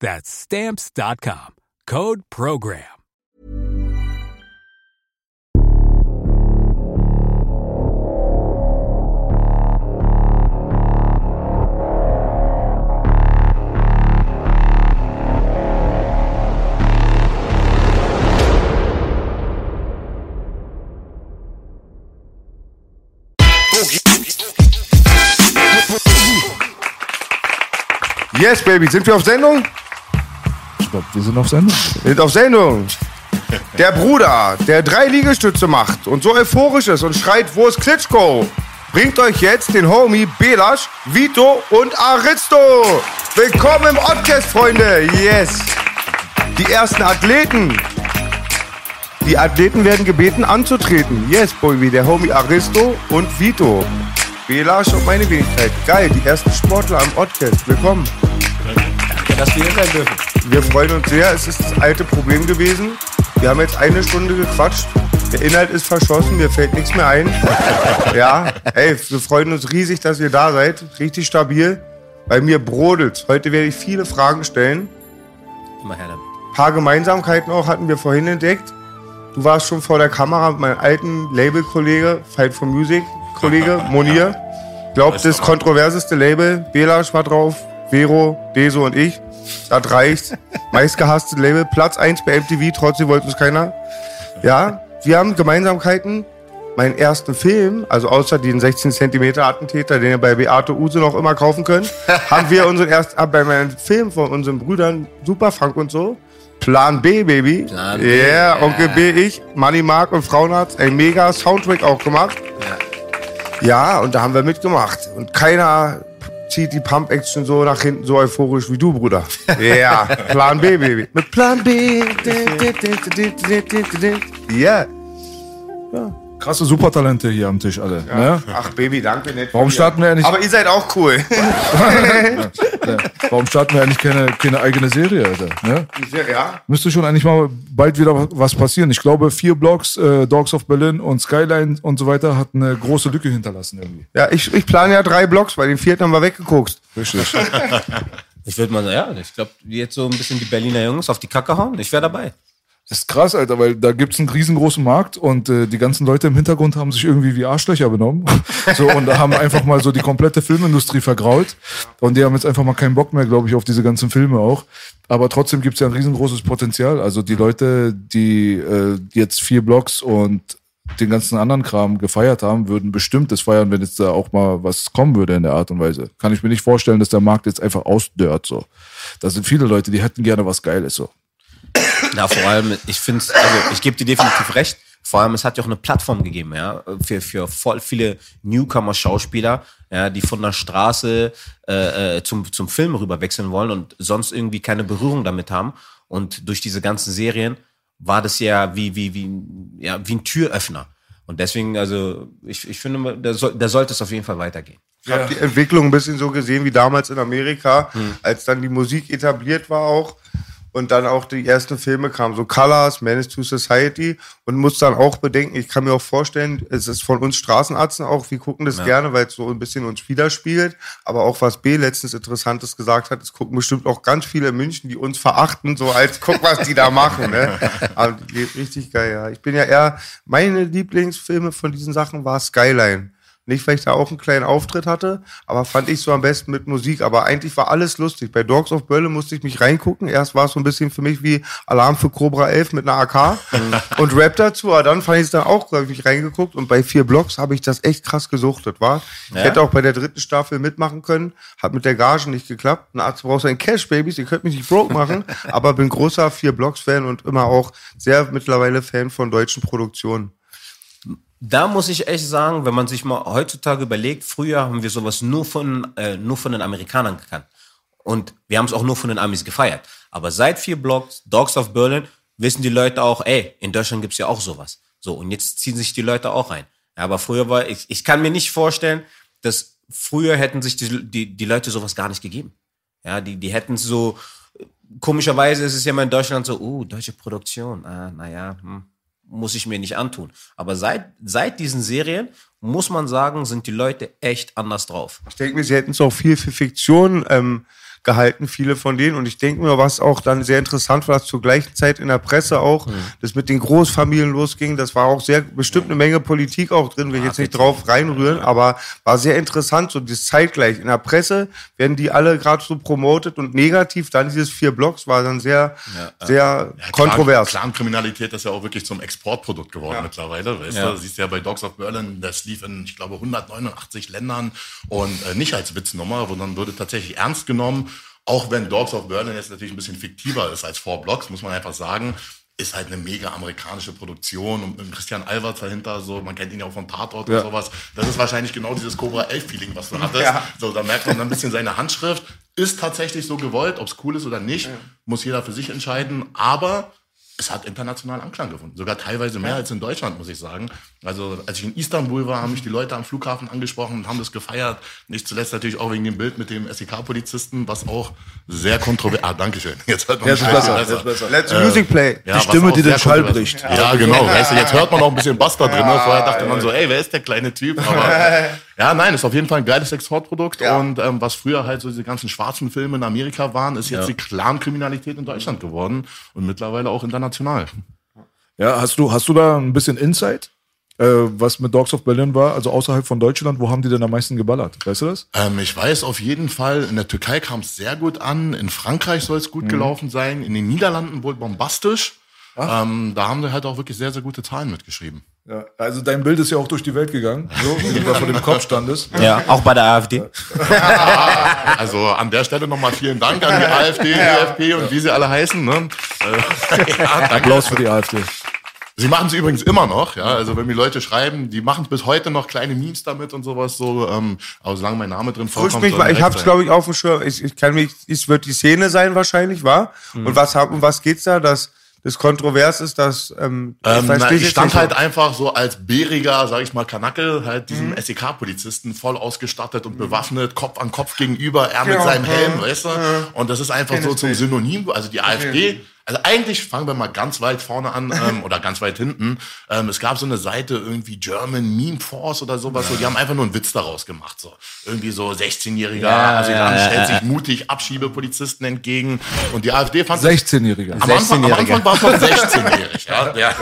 That's stamps.com. Code program. Yes, Baby, sind wir auf Sendung? Ich glaube, wir sind auf Sendung. Wir sind auf Sendung. Der Bruder, der drei Liegestütze macht und so euphorisch ist und schreit, wo ist Klitschko? Bringt euch jetzt den Homie Belasch, Vito und Aristo. Willkommen im Podcast, Freunde. Yes. Die ersten Athleten. Die Athleten werden gebeten anzutreten. Yes, Baby, der Homie Aristo und Vito. Belasch und meine Wenigkeit. Geil, die ersten Sportler am Podcast. Willkommen. Danke, dass wir hier sein dürfen. Wir freuen uns sehr. Es ist das alte Problem gewesen. Wir haben jetzt eine Stunde gequatscht. Der Inhalt ist verschossen, mir fällt nichts mehr ein. Ja, ey, wir freuen uns riesig, dass ihr da seid. Richtig stabil. Bei mir brodelt. Heute werde ich viele Fragen stellen. Immer her damit. Ein paar Gemeinsamkeiten auch hatten wir vorhin entdeckt. Du warst schon vor der Kamera mit meinem alten Label-Kollege, Fight for Music, Kollege Monir. Glaubt, das kontroverseste Label. Belasch war drauf, Vero, Deso und ich. Das reicht. Meistgehasste Label. Platz 1 bei MTV, trotzdem wollte uns keiner. Ja, wir haben Gemeinsamkeiten. Meinen ersten Film, also außer den 16 cm Attentäter, den ihr bei Beate Use noch immer kaufen könnt, haben wir unseren ersten, ah, bei meinem Film von unseren Brüdern, Super Frank und so, Plan B, Baby. Plan B, yeah, ja. Onkel B, ich, Manny Mark und Frauenarzt, ein mega Soundtrack auch gemacht. Ja, und da haben wir mitgemacht. Und keiner zieht die Pump-Action so nach hinten so euphorisch wie du, Bruder. Ja, Plan B, Baby. Mit Plan B. Ja. Krasse Supertalente hier am Tisch alle. Ne? Ach, Baby, danke. Nett Warum starten wir ja nicht- Aber ihr seid auch cool. Ja. Warum starten wir eigentlich keine, keine eigene Serie? Alter? Ne? ja. Müsste schon eigentlich mal bald wieder was passieren. Ich glaube, vier Blogs, äh, Dogs of Berlin und Skyline und so weiter, hat eine große Lücke hinterlassen irgendwie. Ja, ich, ich plane ja drei Blocks, bei den vierten haben wir weggeguckt. Richtig. Ich würde mal sagen, ja, ich glaube, jetzt so ein bisschen die Berliner Jungs auf die Kacke hauen. Ich wäre dabei. Das ist krass, Alter, weil da gibt's einen riesengroßen Markt und äh, die ganzen Leute im Hintergrund haben sich irgendwie wie Arschlöcher benommen. so, und da haben einfach mal so die komplette Filmindustrie vergrault. Und die haben jetzt einfach mal keinen Bock mehr, glaube ich, auf diese ganzen Filme auch. Aber trotzdem gibt's ja ein riesengroßes Potenzial. Also die Leute, die äh, jetzt vier Blogs und den ganzen anderen Kram gefeiert haben, würden bestimmt das feiern, wenn jetzt da auch mal was kommen würde in der Art und Weise. Kann ich mir nicht vorstellen, dass der Markt jetzt einfach ausdörrt, so. Da sind viele Leute, die hätten gerne was Geiles, so. Na, vor allem, ich finde es, also ich gebe dir definitiv recht. Vor allem, es hat ja auch eine Plattform gegeben, ja, für, für voll viele Newcomer-Schauspieler, ja, die von der Straße äh, äh, zum, zum Film rüber wechseln wollen und sonst irgendwie keine Berührung damit haben. Und durch diese ganzen Serien war das ja wie, wie, wie, ja, wie ein Türöffner. Und deswegen, also, ich, ich finde, da, soll, da sollte es auf jeden Fall weitergehen. Ich habe die Entwicklung ein bisschen so gesehen wie damals in Amerika, als dann die Musik etabliert war auch und dann auch die ersten Filme kamen, so Colors, Menace to Society und muss dann auch bedenken, ich kann mir auch vorstellen, es ist von uns Straßenärzten auch, wir gucken das gerne, weil es so ein bisschen uns widerspiegelt, aber auch was B letztens Interessantes gesagt hat, es gucken bestimmt auch ganz viele in München, die uns verachten, so als guck, was die da machen, ne? Aber die- richtig geil, ja. Ich bin ja eher, meine Lieblingsfilme von diesen Sachen war Skyline. Nicht, weil ich da auch einen kleinen Auftritt hatte, aber fand ich so am besten mit Musik. Aber eigentlich war alles lustig. Bei Dogs of Berlin musste ich mich reingucken. Erst war es so ein bisschen für mich wie Alarm für Cobra 11 mit einer AK und Rap dazu. Aber dann fand ich es dann auch, habe ich mich reingeguckt. Und bei vier Blocks habe ich das echt krass gesuchtet, war. Ich Ja? hätte auch bei der dritten Staffel mitmachen können. Hat mit der Gage nicht geklappt. Ein Arzt braucht sein Cash, Babys. Ihr könnt mich nicht broke machen. aber bin großer vier Blocks Fan und immer auch sehr mittlerweile Fan von deutschen Produktionen. Da muss ich echt sagen, wenn man sich mal heutzutage überlegt, früher haben wir sowas nur von, äh, nur von den Amerikanern gekannt. Und wir haben es auch nur von den Amis gefeiert. Aber seit vier Blocks, Dogs of Berlin, wissen die Leute auch, ey, in Deutschland gibt's ja auch sowas. So, und jetzt ziehen sich die Leute auch ein. Ja, aber früher war, ich, ich kann mir nicht vorstellen, dass früher hätten sich die, die, die Leute sowas gar nicht gegeben. Ja, die, die hätten so, komischerweise ist es ja immer in Deutschland so, uh, deutsche Produktion, ah, naja, hm, muss ich mir nicht antun. Aber seit, seit diesen Serien, muss man sagen, sind die Leute echt anders drauf. Ich denke mir, sie hätten es auch viel für Fiktion ähm, gehalten, viele von denen. Und ich denke mir, was auch dann sehr interessant war, dass zur gleichen Zeit in der Presse auch, das mit den Großfamilien losging, das war auch sehr, bestimmt eine Menge Politik auch drin, will ich jetzt nicht drauf reinrühren, aber war sehr interessant, so das zeitgleich. In der Presse werden die alle gerade so promotet und negativ, dann dieses vier Blocks war dann sehr, sehr Ja, kontrovers. Clan- Clankriminalität ist ja auch wirklich zum Exportprodukt geworden mittlerweile. Weißt Ja. du, siehst ja bei Dogs of Berlin, das lief in, ich glaube, 189 Ländern und äh, nicht als Witznummer, sondern wurde tatsächlich ernst genommen. Auch wenn Dogs of Berlin jetzt natürlich ein bisschen fiktiver ist als Four Blocks, muss man einfach sagen, ist halt eine mega amerikanische Produktion und Christian Albert dahinter, so, man kennt ihn ja auch von Tatort Ja. und sowas. Das ist wahrscheinlich genau dieses Cobra 11 Feeling, was du hattest. Ja. So, da merkt man ein bisschen seine Handschrift. Ist tatsächlich so gewollt, ob es cool ist oder nicht, muss jeder für sich entscheiden. Aber es hat international Anklang gefunden. Sogar teilweise mehr als in Deutschland, muss ich sagen. Also, als ich in Istanbul war, haben mich die Leute am Flughafen angesprochen und haben das gefeiert. Nicht zuletzt natürlich auch wegen dem Bild mit dem SEK-Polizisten, was auch sehr kontrovers. Ah, danke schön. Jetzt hört man Jetzt besser, bisschen jetzt besser. Let's Music Play. Ja, Die Stimme, auch die den Schall bricht. Ja, genau. Weißt du, jetzt hört man auch ein bisschen Bass da drin. Vorher dachte man so, ey, wer ist der kleine Typ? Aber ja, nein, ist auf jeden Fall ein geiles Exportprodukt. Ja. Und ähm, was früher halt so diese ganzen schwarzen Filme in Amerika waren, ist jetzt die Clan-Kriminalität in Deutschland geworden und mittlerweile auch international. Ja, hast du, hast du da ein bisschen Insight, äh, was mit Dogs of Berlin war? Also außerhalb von Deutschland, wo haben die denn am meisten geballert? Weißt du das? Ähm, ich weiß auf jeden Fall, in der Türkei kam es sehr gut an, in Frankreich soll es gut gelaufen sein, in den Niederlanden wohl bombastisch. Ähm, da haben sie halt auch wirklich sehr, sehr gute Zahlen mitgeschrieben. Ja, also dein Bild ist ja auch durch die Welt gegangen, so, wie du da vor dem Kopf standest. Ja, auch bei der AfD. Also an der Stelle nochmal vielen Dank an die AfD, EFP und wie sie alle heißen. Ne? Äh, ja, danke. Applaus für die AfD. Sie machen es übrigens immer noch, ja. Also wenn mir Leute schreiben, die machen bis heute noch kleine Memes damit und sowas so. Ähm, aber solange mein Name drin vorkommt, mich mal, ich hab's glaube ich auf dem Schirm. Ich, ich kann mich, es wird die Szene sein wahrscheinlich, war. Und was hab, um was geht's da? Dass das kontrovers ist, dass ähm, Ähm, versteh's na, ich stand halt so. einfach so als bäriger, sag ich mal, Kanacke, halt diesem Mhm. SEK-Polizisten voll ausgestattet und bewaffnet, Kopf an Kopf gegenüber, er mit Ja, seinem ja, Helm, weißt du? Und das ist einfach so zum Synonym, also die AfD. Also eigentlich fangen wir mal ganz weit vorne an ähm, oder ganz weit hinten. Ähm, es gab so eine Seite irgendwie German Meme Force oder sowas. So, die haben einfach nur einen Witz daraus gemacht. So irgendwie so 16-jähriger Ja, Asylant ja, ja, stellt sich mutig Abschiebepolizisten entgegen und die AfD fand das 16-Jähriger. am Anfang, am 16-Jähriger. Anfang war es noch 16-jährig. Ja? Ja.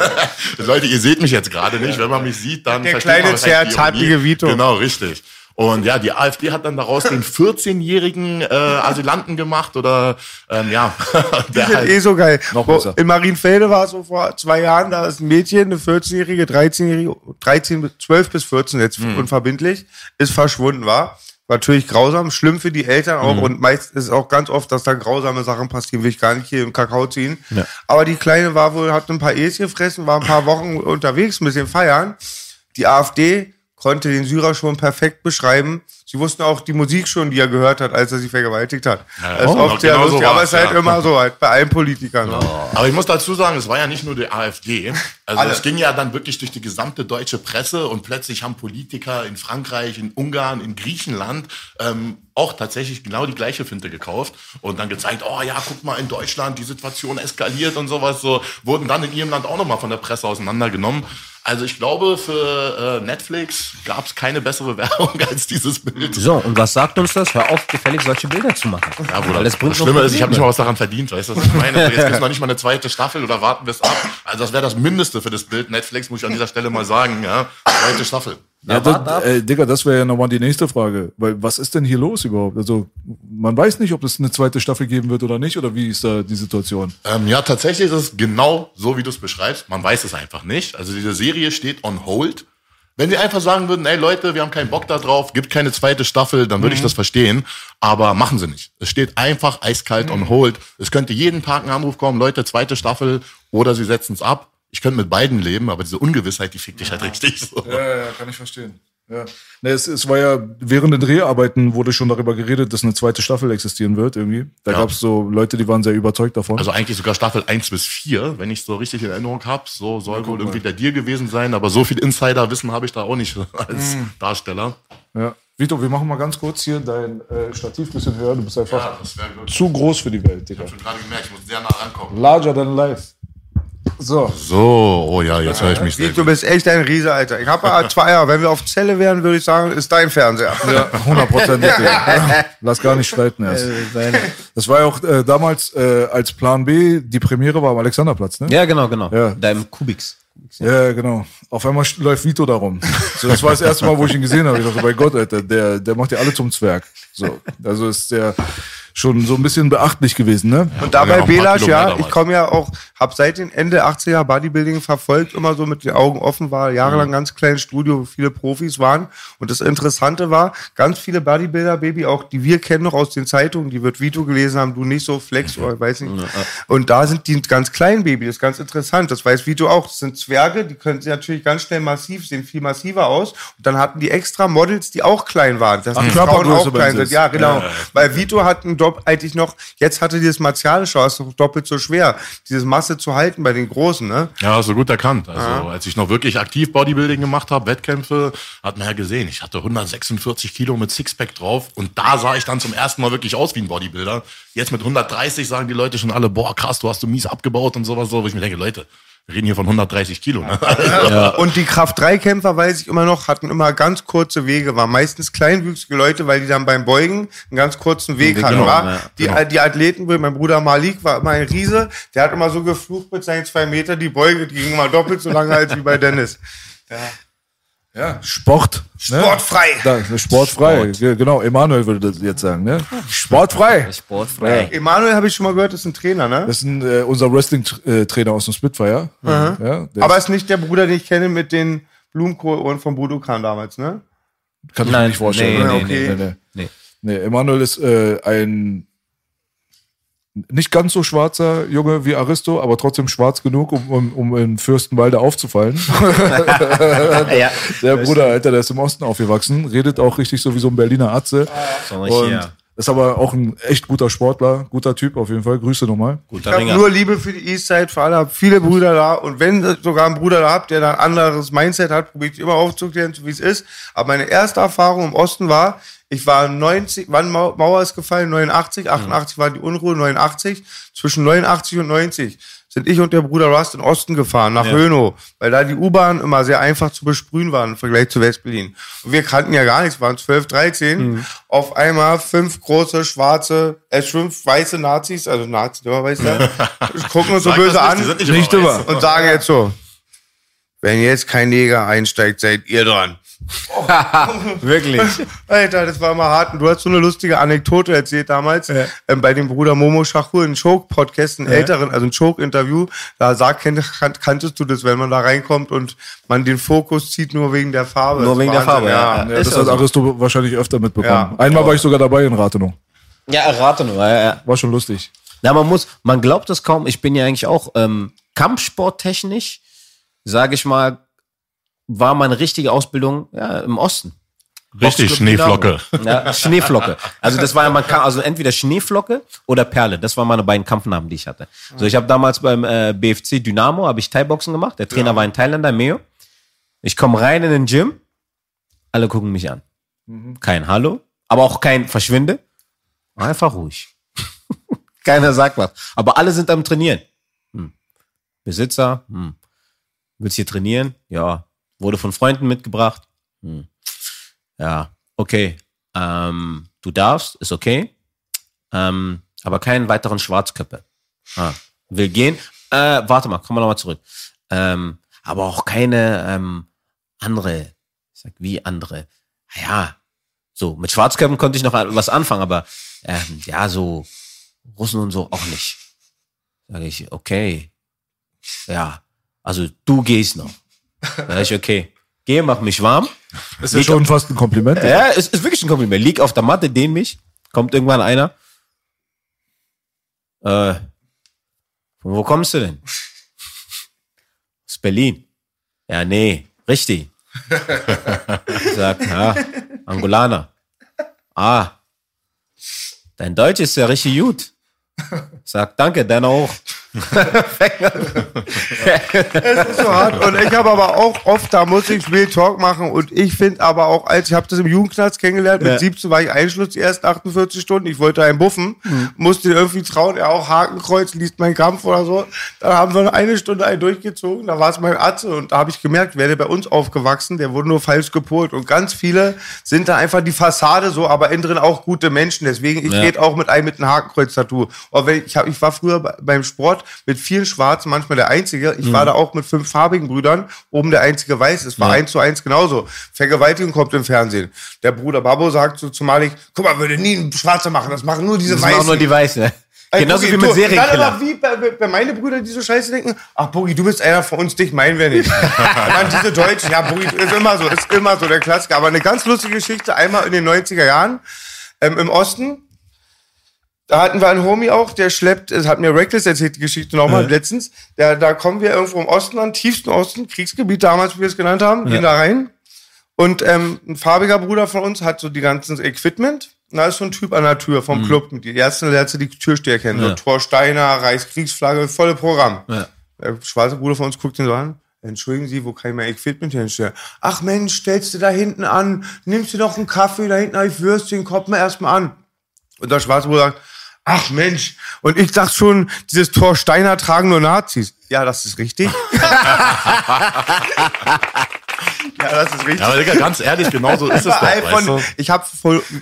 Leute, ihr seht mich jetzt gerade nicht. Wenn man mich sieht, dann Der kleine, Ironie. Vito. Genau, richtig. Und ja, die AfD hat dann daraus den 14-jährigen äh, Asylanten gemacht oder ähm, ja, Die der sind halt, eh so geil. Noch besser. in Marienfelde war es so vor zwei Jahren, da ist ein Mädchen, eine 14-jährige, 13-jährige, 13, bis- 12 bis 14 jetzt Hm. unverbindlich, ist verschwunden war. Natürlich grausam, schlimm für die Eltern auch und meist ist auch ganz oft, dass da grausame Sachen passieren, will ich gar nicht hier im Kakao ziehen. Ja. Aber die Kleine war wohl, hat ein paar E's gefressen, war ein paar Wochen unterwegs, ein bisschen feiern. Die AfD konnte den Syrer schon perfekt beschreiben. Sie wussten auch die Musik schon, die er gehört hat, als er sie vergewaltigt hat. Ja, das ist oft sehr genau so aber es ist halt ja. immer so, halt bei allen Politikern. ne? Aber ich muss dazu sagen, es war ja nicht nur die AfD. Also Alle. es ging ja dann wirklich durch die gesamte deutsche Presse und plötzlich haben Politiker in Frankreich, in Ungarn, in Griechenland ähm, auch tatsächlich genau die gleiche Finte gekauft und dann gezeigt, oh ja, guck mal, in Deutschland, die Situation eskaliert und sowas. So wurden dann in ihrem Land auch nochmal von der Presse auseinandergenommen. Also ich glaube, für äh, Netflix gab es keine bessere Werbung als dieses Bild. So, und was sagt uns das? Hör auf, gefällig solche Bilder zu machen. Ja, Bruder, Weil das, das Schlimme ist, ich habe nicht mal was daran verdient, weißt du, was ich meine? Jetzt gibt's noch nicht mal eine zweite Staffel oder warten wir es ab. Also das wäre das Mindeste für das Bild Netflix, muss ich an dieser Stelle mal sagen, ja. Zweite Staffel. Na, Ja, das, ab. äh, Digga, das wäre ja nochmal die nächste Frage. Weil was ist denn hier los überhaupt? Also, man weiß nicht, ob es eine zweite Staffel geben wird oder nicht, oder wie ist da die Situation? Ähm, ja, tatsächlich ist es genau so, wie du es beschreibst. Man weiß es einfach nicht. Also diese Serie steht on hold. Wenn sie einfach sagen würden, ey Leute, wir haben keinen Bock da drauf, gibt keine zweite Staffel, dann würde ich das verstehen. Aber machen sie nicht. Es steht einfach eiskalt on hold. Es könnte jeden Tag ein Anruf kommen, Leute, zweite Staffel oder sie setzen es ab. Ich könnte mit beiden leben, aber diese Ungewissheit, die fickt dich halt richtig. So. Ja, ja, kann ich verstehen. Ja. Ne, es, es war ja, während den Dreharbeiten wurde schon darüber geredet, dass eine zweite Staffel existieren wird irgendwie. Da Ja. gab es so Leute, die waren sehr überzeugt davon. Also eigentlich sogar Staffel 1 bis 4, wenn ich so richtig in Erinnerung habe. So soll wohl irgendwie der Deal gewesen sein, aber so viel Insiderwissen habe ich da auch nicht als Darsteller. ja. Vito, wir machen mal ganz kurz hier dein äh, Stativ ein bisschen höher. Du bist einfach wirklich. zu groß für die Welt, Digga. Ich habe schon gerade gemerkt, ich muss sehr nah rankommen. Larger than life. So. So, oh ja, jetzt höre ich mich Siehst, du bist echt ein Riese, Alter. Ich habe zwei Jahre. Wenn wir auf Zelle wären, würde ich sagen, ist dein Fernseher. Ja, 100 Prozent. Lass gar nicht streiten erst. Das war ja auch äh, damals äh, als Plan B, die Premiere war am Alexanderplatz, ne? Ja, genau, genau. Ja. Da im Kubix. Ja, genau. Auf einmal läuft Vito da rum. So, das war das erste Mal, wo ich ihn gesehen habe. Ich dachte, bei Gott, Alter, der, der macht ja alle zum Zwerg. So, also ist der schon so ein bisschen beachtlich gewesen, ne? Und waren dabei ja Belasch, ja, ich komme ja auch, hab seit den Ende 80er Bodybuilding verfolgt, immer so mit den Augen offen, war jahrelang ganz kleines Studio, wo viele Profis waren. Und das Interessante war, ganz viele Bodybuilder, Baby, auch die wir kennen noch aus den Zeitungen, die wird Vito gelesen haben, du nicht so, Flex oder weiß nicht. Und da sind die ganz kleinen Baby, das ist ganz interessant, das weiß Vito auch. Das sind Zwerge, die können sie natürlich ganz schnell massiv, sehen viel massiver aus. Und dann hatten die extra Models, die auch klein waren. Das die Frauen Körpergröße auch klein sind. Ja, genau. Weil Vito hat einen Eigentlich noch, jetzt hatte dieses Martialische, war es doch doppelt so schwer, diese Masse zu halten bei den Großen, ne? Ja, hast du gut erkannt. Also, als ich noch wirklich aktiv Bodybuilding gemacht habe, Wettkämpfe, hat man ja gesehen, ich hatte 146 Kilo mit Sixpack drauf und da sah ich dann zum ersten Mal wirklich aus wie ein Bodybuilder. Jetzt mit 130 sagen die Leute schon alle, boah, krass, du hast du mies abgebaut und sowas so, wo ich mir denke, Leute, wir reden hier von 130 Kilo. Ne? Und die Kraft-3-Kämpfer, weiß ich immer noch, hatten immer ganz kurze Wege, waren meistens kleinwüchsige Leute, weil die dann beim Beugen einen ganz kurzen Weg hatten. Genau, war. ja, die, die Athleten, mein Bruder Malik war immer ein Riese, der hat immer so geflucht mit seinen zwei Meter, die Beuge, die ging immer doppelt so lange als wie bei Dennis. Ja, Sport. Ne? Sportfrei. Da, sportfrei. Ja, Genau, Emanuel würde das jetzt sagen, ne? Sportfrei. Sportfrei. Emanuel habe ich schon mal gehört, ist ein Trainer, ne? Das ist ein, äh, unser Wrestling-Trainer aus dem Spitfire. Ja, der Aber ist, ist nicht der Bruder, den ich kenne mit den Blumenkohlohren von Budokan damals, ne? kann ich mir Nein, nicht vorstellen. nee, nee, nee, nee. nee. Nee. Nee, Emanuel ist äh, ein nicht ganz so schwarzer Junge wie Aristo, aber trotzdem schwarz genug, um, um, um in Fürstenwalde aufzufallen. Ja. Der Bruder, Alter, der ist im Osten aufgewachsen, redet auch richtig so wie so ein Berliner Atze. So Und hier. ist aber auch ein echt guter Sportler, guter Typ auf jeden Fall. Grüße nochmal. Ich Guter habe Ringer. nur Liebe für die Eastside, für alle, hab viele Brüder da. Und wenn ihr sogar einen Bruder da habt, der da ein anderes Mindset hat, probiere ich immer aufzuklären, so wie es ist. Aber meine erste Erfahrung im Osten war, ich war 90, wann Mau- Mauer ist gefallen? 89, 88 war die Unruhe, 89. Zwischen 89 und 90 sind ich und der Bruder Rust in den Osten gefahren, nach Hönow, weil da die U-Bahn immer sehr einfach zu besprühen waren im Vergleich zu West-Berlin. Und wir kannten ja gar nichts, waren 12, 13. Auf einmal fünf große, schwarze, äh, fünf weiße Nazis, also Nazis, immer weiß ja, gucken uns so Sag böse an nicht, die sind Nicht immer und sagen jetzt so, wenn jetzt kein Neger einsteigt, seid ihr dran. Wirklich. Alter, das war immer hart. Und du hast so eine lustige Anekdote erzählt damals ähm, bei dem Bruder Momo Schachur, einen Choke-Podcast, einen älteren, also ein Choke-Interview. Da sag, kan kan kanntest du das, wenn man da reinkommt und man den Fokus zieht nur wegen der Farbe. Nur Das wegen der Wahnsinn, Farbe, ja. Ja, das ja hat so. Aristo wahrscheinlich öfter mitbekommen. Ja. Einmal war ich sogar dabei in Rathenow. Ja, errate nur. Ja, ja. War schon lustig. Na, man muss, man glaubt es kaum. Ich bin ja eigentlich auch ähm, Kampfsporttechnisch, sage ich mal, war meine richtige Ausbildung ja, im Osten. Richtig, Schneeflocke. Ja, Schneeflocke. Also das war ja, man kann, also entweder Schneeflocke oder Perle. Das waren meine beiden Kampfnamen, die ich hatte. So, ich habe damals beim äh, BFC Dynamo habe ich Thai-Boxen gemacht. Der Trainer war ein Thailänder, Meo. Ich komme rein in den Gym, alle gucken mich an. Kein Hallo, aber auch kein Verschwinde. Einfach ruhig. Keiner sagt was. Aber alle sind am Trainieren. Hm. Besitzer, hm. Willst hier trainieren? Ja. Wurde von Freunden mitgebracht. Hm. Ja, okay. Ähm, du darfst, ist okay. Ähm, aber keinen weiteren Schwarzköppe. Ah, will gehen. Äh, warte mal, kommen wir nochmal zurück. Ähm, aber auch keine ähm, andere Ich sag, wie andere? Ja, so, mit Schwarzköpfen konnte ich noch was anfangen, aber ähm, ja, so Russen und so auch nicht. Sag ich, okay. Ja, also du gehst noch. Sag ich, okay. Geh, mach mich warm. Das ist ja schon fast ein Kompliment. Ja, es ist wirklich ein Kompliment. Lieg auf der Matte, dehn mich. Kommt irgendwann einer. Äh, von wo kommst du denn? Aus Berlin. Ja, nee, richtig. Ich sag, ja, Angolaner. Ah, dein Deutsch ist ja richtig gut. Ich sag, danke, deiner auch. Es ist so hart. Und ich habe aber auch oft, da muss ich Real Talk machen. Und ich finde aber auch, als ich habe das im Jugendknast kennengelernt, mit Ja. 17 war ich Einschluss die ersten 48 Stunden. Ich wollte einen buffen, musste ihn irgendwie trauen, er auch Hakenkreuz, liest meinen Kampf oder so. Dann haben wir eine Stunde einen durchgezogen, da war es mein Atze. Und da habe ich gemerkt, wer der bei uns aufgewachsen, der wurde nur falsch gepolt. Und ganz viele sind da einfach die Fassade so, aber innen drin auch gute Menschen. Deswegen, ich Ja. rede auch mit einem mit einem Hakenkreuz-Tattoo. Ich, ich, hab, ich war früher bei- beim Sport mit vielen Schwarzen, manchmal der Einzige. Ich war da auch mit fünf farbigen Brüdern, oben der einzige Weiß. Es war Ja. eins zu eins genauso. Vergewaltigung kommt im Fernsehen. Der Bruder Babo sagt so zu Malik, guck mal, würde nie ein Schwarzer machen, das machen nur diese Das Weißen. machen nur die Weißen. Ey, Genauso Boogie, wie mit du- Serienkiller. aber wie bei, bei meine Brüder, die so scheiße denken, ach Boogie, du bist einer von uns, dich meinen wir nicht. Dann diese Deutschen, ja Boogie, ist immer so, ist immer so der Klassiker. Aber eine ganz lustige Geschichte, einmal in den 90er Jahren ähm, im Osten, da hatten wir einen Homie auch, der schleppt, es hat mir Reckless erzählt, die Geschichte nochmal letztens, der, da kommen wir irgendwo im Osten an, tiefsten Osten, Kriegsgebiet damals, wie wir es genannt haben, gehen da rein. Und ähm, ein farbiger Bruder von uns hat so die ganzen Equipment. Da ist so ein Typ an der Tür vom Club. Und die ersten du die Türsteher kennen. So Ja. Thor Steiner, Reichskriegsflagge, volle Programm. Ja. Der schwarze Bruder von uns guckt ihn so an. Entschuldigen Sie, wo kann ich mein Equipment hinstellen? Ach Mensch, stellst du da hinten an, nimmst du noch einen Kaffee, da hinten habe ich Würstchen, kommt mir erstmal an. Und der schwarze Bruder sagt, ach Mensch, und ich dachte schon, dieses Thor Steiner tragen nur Nazis. Ja, das ist richtig. ja, das ist richtig. Ja, aber Digga, ganz ehrlich, genau so ist es doch, weißt du? Ich habe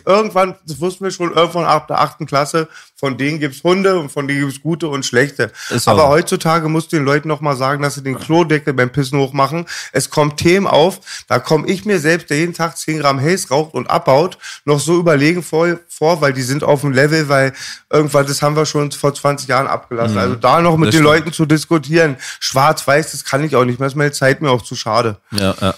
irgendwann, das wussten wir schon, irgendwann ab der achten Klasse, von denen gibt's Hunde und von denen gibt's gute und schlechte. So. Aber heutzutage musst du den Leuten noch mal sagen, dass sie den Klodeckel beim Pissen hochmachen. Es kommen Themen auf, da komme ich mir selbst, der jeden Tag 10 Gramm Haze raucht und abbaut, noch so überlegen vor, vor, weil die sind auf dem Level, weil irgendwann, das haben wir schon vor 20 Jahren abgelassen. Also da noch mit Mhm. Das den stimmt. Leuten zu diskutieren, schwarz-weiß, das kann ich auch nicht mehr, ist meine Zeit mir auch zu schade. Ja, ja.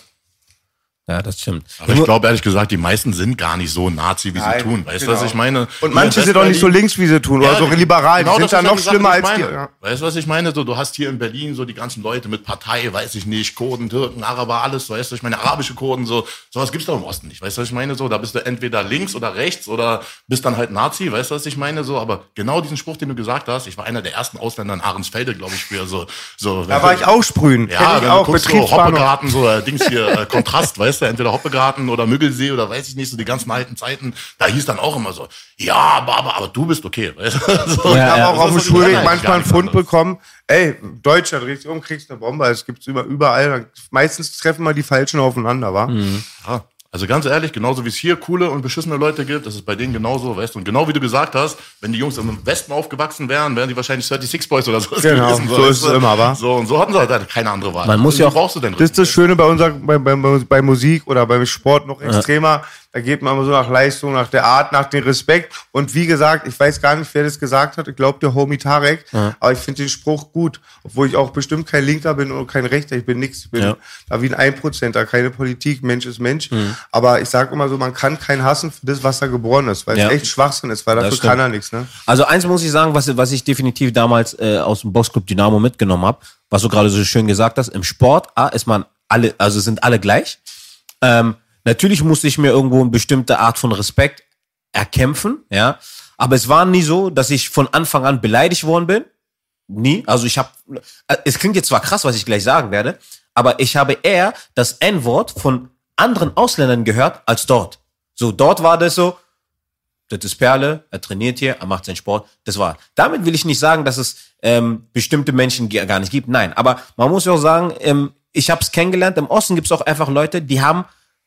Ja, das stimmt. Aber ich glaube ehrlich gesagt, die meisten sind gar nicht so Nazi, wie Nein, sie tun. Weißt du, genau. was ich meine? Und manche sind auch nicht so links, wie sie tun, oder so liberal. die sind das da ist ja noch Sache, schlimmer als die. Ja. Weißt du, was ich meine? So, du hast hier in Berlin so die ganzen Leute mit Partei, weiß ich nicht, Kurden, Türken, Araber, alles, weißt du, ich meine, arabische Kurden, so, sowas gibt's doch im Osten nicht. Weißt du, was ich meine? So, da bist du entweder links oder rechts oder bist dann halt Nazi, weißt du, was ich meine? So, aber genau diesen Spruch, den du gesagt hast, ich war einer der ersten Ausländer in Ahrensfelde, glaube ich, für so, so. Da war ich auch sprühen. Ja, ich wenn auch, du guckst, so. Hoppegarten, so äh, Dings hier, äh, Kontrast, weißt du, entweder Hoppegarten oder Müggelsee oder weiß ich nicht, so die ganzen alten Zeiten, da hieß dann auch immer so, ja, aber, aber, aber du bist okay, weißt du? So, Ich Ja, habe ja, auch auf dem Schulweg manchmal einen Fund bekommen. Ey, du um, kriegst eine Bombe. Es gibt's immer, überall. Meistens treffen mal die Falschen aufeinander, wa? Ja, also ganz ehrlich, genauso wie es hier coole und beschissene Leute gibt, das ist bei denen genauso, weißt du. Und genau wie du gesagt hast, wenn die Jungs im Westen aufgewachsen wären, wären die wahrscheinlich 36 Boys oder so Genau, so weißt ist es immer, wa? So, und so hatten sie halt keine andere Wahl. Man muss ja Wie auch- brauchst du denn Das ist das Schöne bei unserer, bei, bei, bei Musik oder beim Sport noch extremer. Da geht man immer so nach Leistung, nach der Art, nach dem Respekt. Und wie gesagt, ich weiß gar nicht, wer das gesagt hat. Ich glaube, der Homie Tarek. Aber ich finde den Spruch gut. Obwohl ich auch bestimmt kein Linker bin und kein Rechter. Ich bin nix. Ich bin Ja. da wie ein Einprozenter. Keine Politik. Mensch ist Mensch. Aber ich sage immer so, man kann keinen hassen für das, was er geboren ist. Weil Ja. es echt Schwachsinn ist. Weil dafür kann er nichts. Ne? Also eins muss ich sagen, was, was ich definitiv damals äh, aus dem Boxclub Dynamo mitgenommen habe, was du gerade so schön gesagt hast, im Sport A, ist man alle, also sind alle gleich. Ähm, natürlich musste ich mir irgendwo eine bestimmte Art von Respekt erkämpfen, ja. Aber es war nie so, dass ich von Anfang an beleidigt worden bin. Nie. Also ich habe, es klingt jetzt zwar krass, was ich gleich sagen werde, aber ich habe eher das N-Wort von anderen Ausländern gehört als dort. So, dort war das so, das ist Perle, er trainiert hier, er macht seinen Sport, das war. Damit will ich nicht sagen, dass es ähm, bestimmte Menschen gar nicht gibt. Nein, aber man muss ja auch sagen, ähm, ich habe es kennengelernt, im Osten gibt es auch einfach Leute, die haben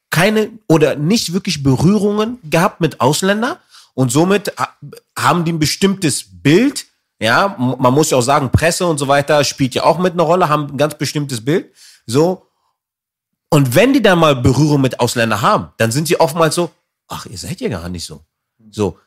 keine oder nicht wirklich Berührungen gehabt mit Ausländern und somit ha- haben die ein bestimmtes Bild. Ja, man muss ja auch sagen, Presse und so weiter spielt ja auch mit einer Rolle, haben ein ganz bestimmtes Bild. So, Und wenn die dann mal Berührung mit Ausländern haben, dann sind sie oftmals so, ach, ihr seid ja gar nicht so. So,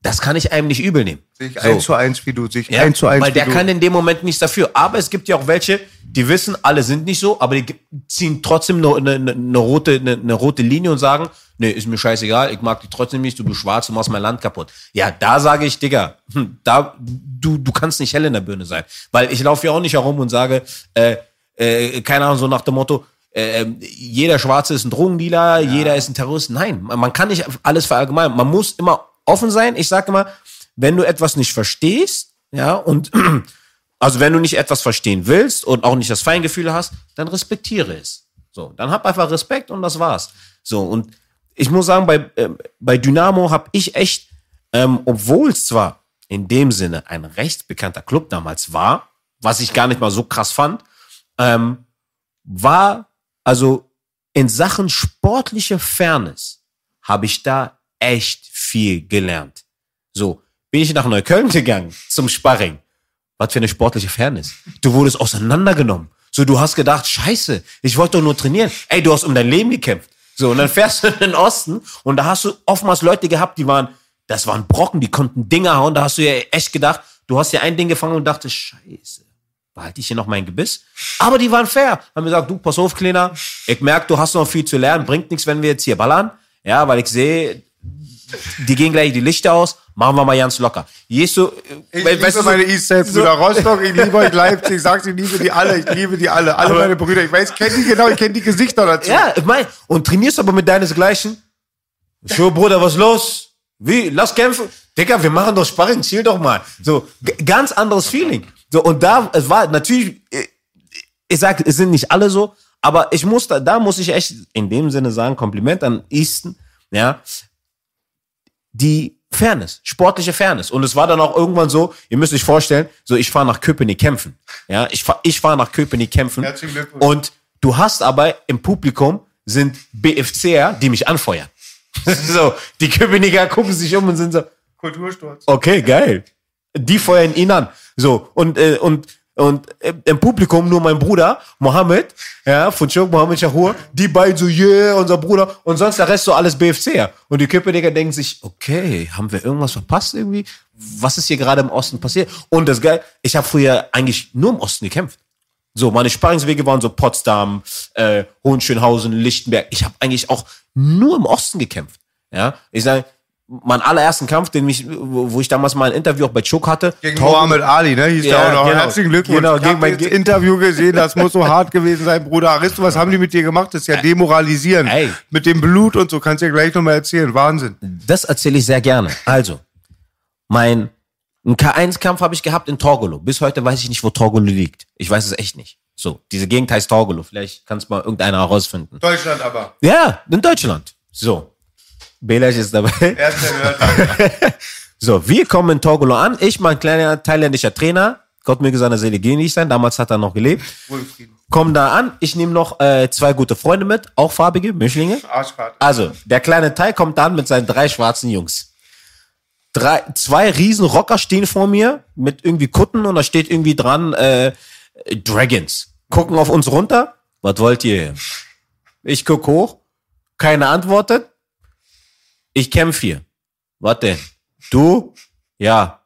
das kann ich einem nicht übel nehmen. Sich so. eins zu eins wie du, sich Ja, eins zu eins weil der kann in dem Moment nichts dafür. Aber es gibt ja auch welche, die wissen, alle sind nicht so, aber die ziehen trotzdem eine, eine, eine, rote, eine, eine rote Linie und sagen, nee, ist mir scheißegal, ich mag die trotzdem nicht, du bist schwarz, du machst mein Land kaputt. Ja, da sage ich, Digga, hm, da, du, du kannst nicht hell in der Birne sein. Weil ich laufe ja auch nicht herum und sage, äh, äh, keine Ahnung, so nach dem Motto, äh, jeder Schwarze ist ein Drogendealer, jeder ist ein Terrorist. Nein, man man kann nicht alles verallgemeinern. Man muss immer offen sein. Ich sage immer, wenn du etwas nicht verstehst, ja, und also wenn du nicht etwas verstehen willst und auch nicht das Feingefühl hast, dann respektiere es. So, dann hab einfach Respekt und das war's. So, und ich muss sagen, bei, ähm, bei Dynamo habe ich echt, ähm, obwohl es zwar in dem Sinne ein recht bekannter Club damals war, was ich gar nicht mal so krass fand, ähm, war also in Sachen sportliche Fairness habe ich da echt viel gelernt. So, bin ich nach Neukölln gegangen zum Sparring. Was für eine sportliche Fairness. Du wurdest auseinandergenommen. So, du hast gedacht, scheiße, ich wollte doch nur trainieren. Ey, du hast um dein Leben gekämpft. So, und dann fährst du in den Osten und da hast du oftmals Leute gehabt, die waren, das waren Brocken, die konnten Dinger hauen. Da hast du ja echt gedacht, du hast ja ein Ding gefangen und dachtest, scheiße, behalte ich hier noch mein Gebiss? Aber die waren fair. Haben gesagt, du, pass auf, Kleiner, ich merke, du hast noch viel zu lernen, bringt nichts, wenn wir jetzt hier ballern. Ja, weil ich sehe, die gehen gleich die Lichter aus, machen wir mal ganz locker. Jesu, Ich liebe meine Eastside-Brüder. Rostock, ich liebe euch Leipzig, ich sag's, ich liebe die alle, ich liebe die alle. Alle meine Brüder. Ich weiß, ich kenne die genau, ich kenne die Gesichter dazu. Ja, ich mein, und trainierst aber mit deinesgleichen. So, Bruder, was los? Wie? Lass kämpfen. Digga, wir machen doch Sparring, chill doch mal. So, ganz anderes Feeling. So, und da, es war natürlich, äh, ich sag, es sind nicht alle so, aber ich muss da, da muss ich echt in dem Sinne sagen, Kompliment an Easton, ja, die Fairness, sportliche Fairness. Und es war dann auch irgendwann so, ihr müsst euch vorstellen, so ich fahre nach Köpenick kämpfen. Ja, ich fahre ich fahr nach Köpenick kämpfen. Herzlichen Glückwunsch. Und du hast aber im Publikum sind BFCer, die mich anfeuern. so, die Köpenicker gucken sich um und sind so, Kultursturz. okay, geil. Die feuern ihn an. So, und, äh, und, und äh, im Publikum nur mein Bruder, Mohammed, ja, von Chok, Mohammed Shahur, die beiden so, yeah, unser Bruder, und sonst der Rest so alles BFCer. Und die Köpenicker denken sich, okay, haben wir irgendwas verpasst irgendwie? Was ist hier gerade im Osten passiert? Und das geil, ich habe früher eigentlich nur im Osten gekämpft. So, meine Sparringswege waren so Potsdam, äh, Hohenschönhausen, Lichtenberg. Ich habe eigentlich auch nur im Osten gekämpft. Ja, ich sage, meinen allerersten Kampf, den mich, wo ich damals mal ein Interview auch bei Choke hatte. Gegen Torben- Mohammed Ali, ne? Hieß Ja, der auch noch. genau. Herzlichen Glückwunsch. Genau, ich gegen mein Ge- Interview gesehen, das muss so hart gewesen sein, Bruder. Aristo, was haben die mit dir gemacht? Das ist ja demoralisierend. Ey. Mit dem Blut und so, kannst du ja gleich nochmal erzählen. Wahnsinn. Das erzähle ich sehr gerne. Also, mein ein K1-Kampf habe ich gehabt in Torgolo. Bis heute weiß ich nicht, wo Torgolo liegt. Ich weiß es echt nicht. So, diese Gegend heißt Torgolo. Vielleicht kann es mal irgendeiner herausfinden. Deutschland aber. Ja, in Deutschland. So. Belash ist dabei. So, wir kommen in Torgolo an. Ich, mein kleiner thailändischer Trainer, Gott möge seine Seele gehen nicht sein, damals hat er noch gelebt. Kommen da an. Ich nehme noch äh, zwei gute Freunde mit, auch farbige Mischlinge. Also, der kleine Thai kommt dann mit seinen drei schwarzen Jungs. Drei, zwei riesen Rocker stehen vor mir mit irgendwie Kutten und da steht irgendwie dran äh, Dragons. Gucken auf uns runter. Was wollt ihr? Ich guck hoch. Keine antwortet. Ich kämpf hier. Denn? Du? Ja.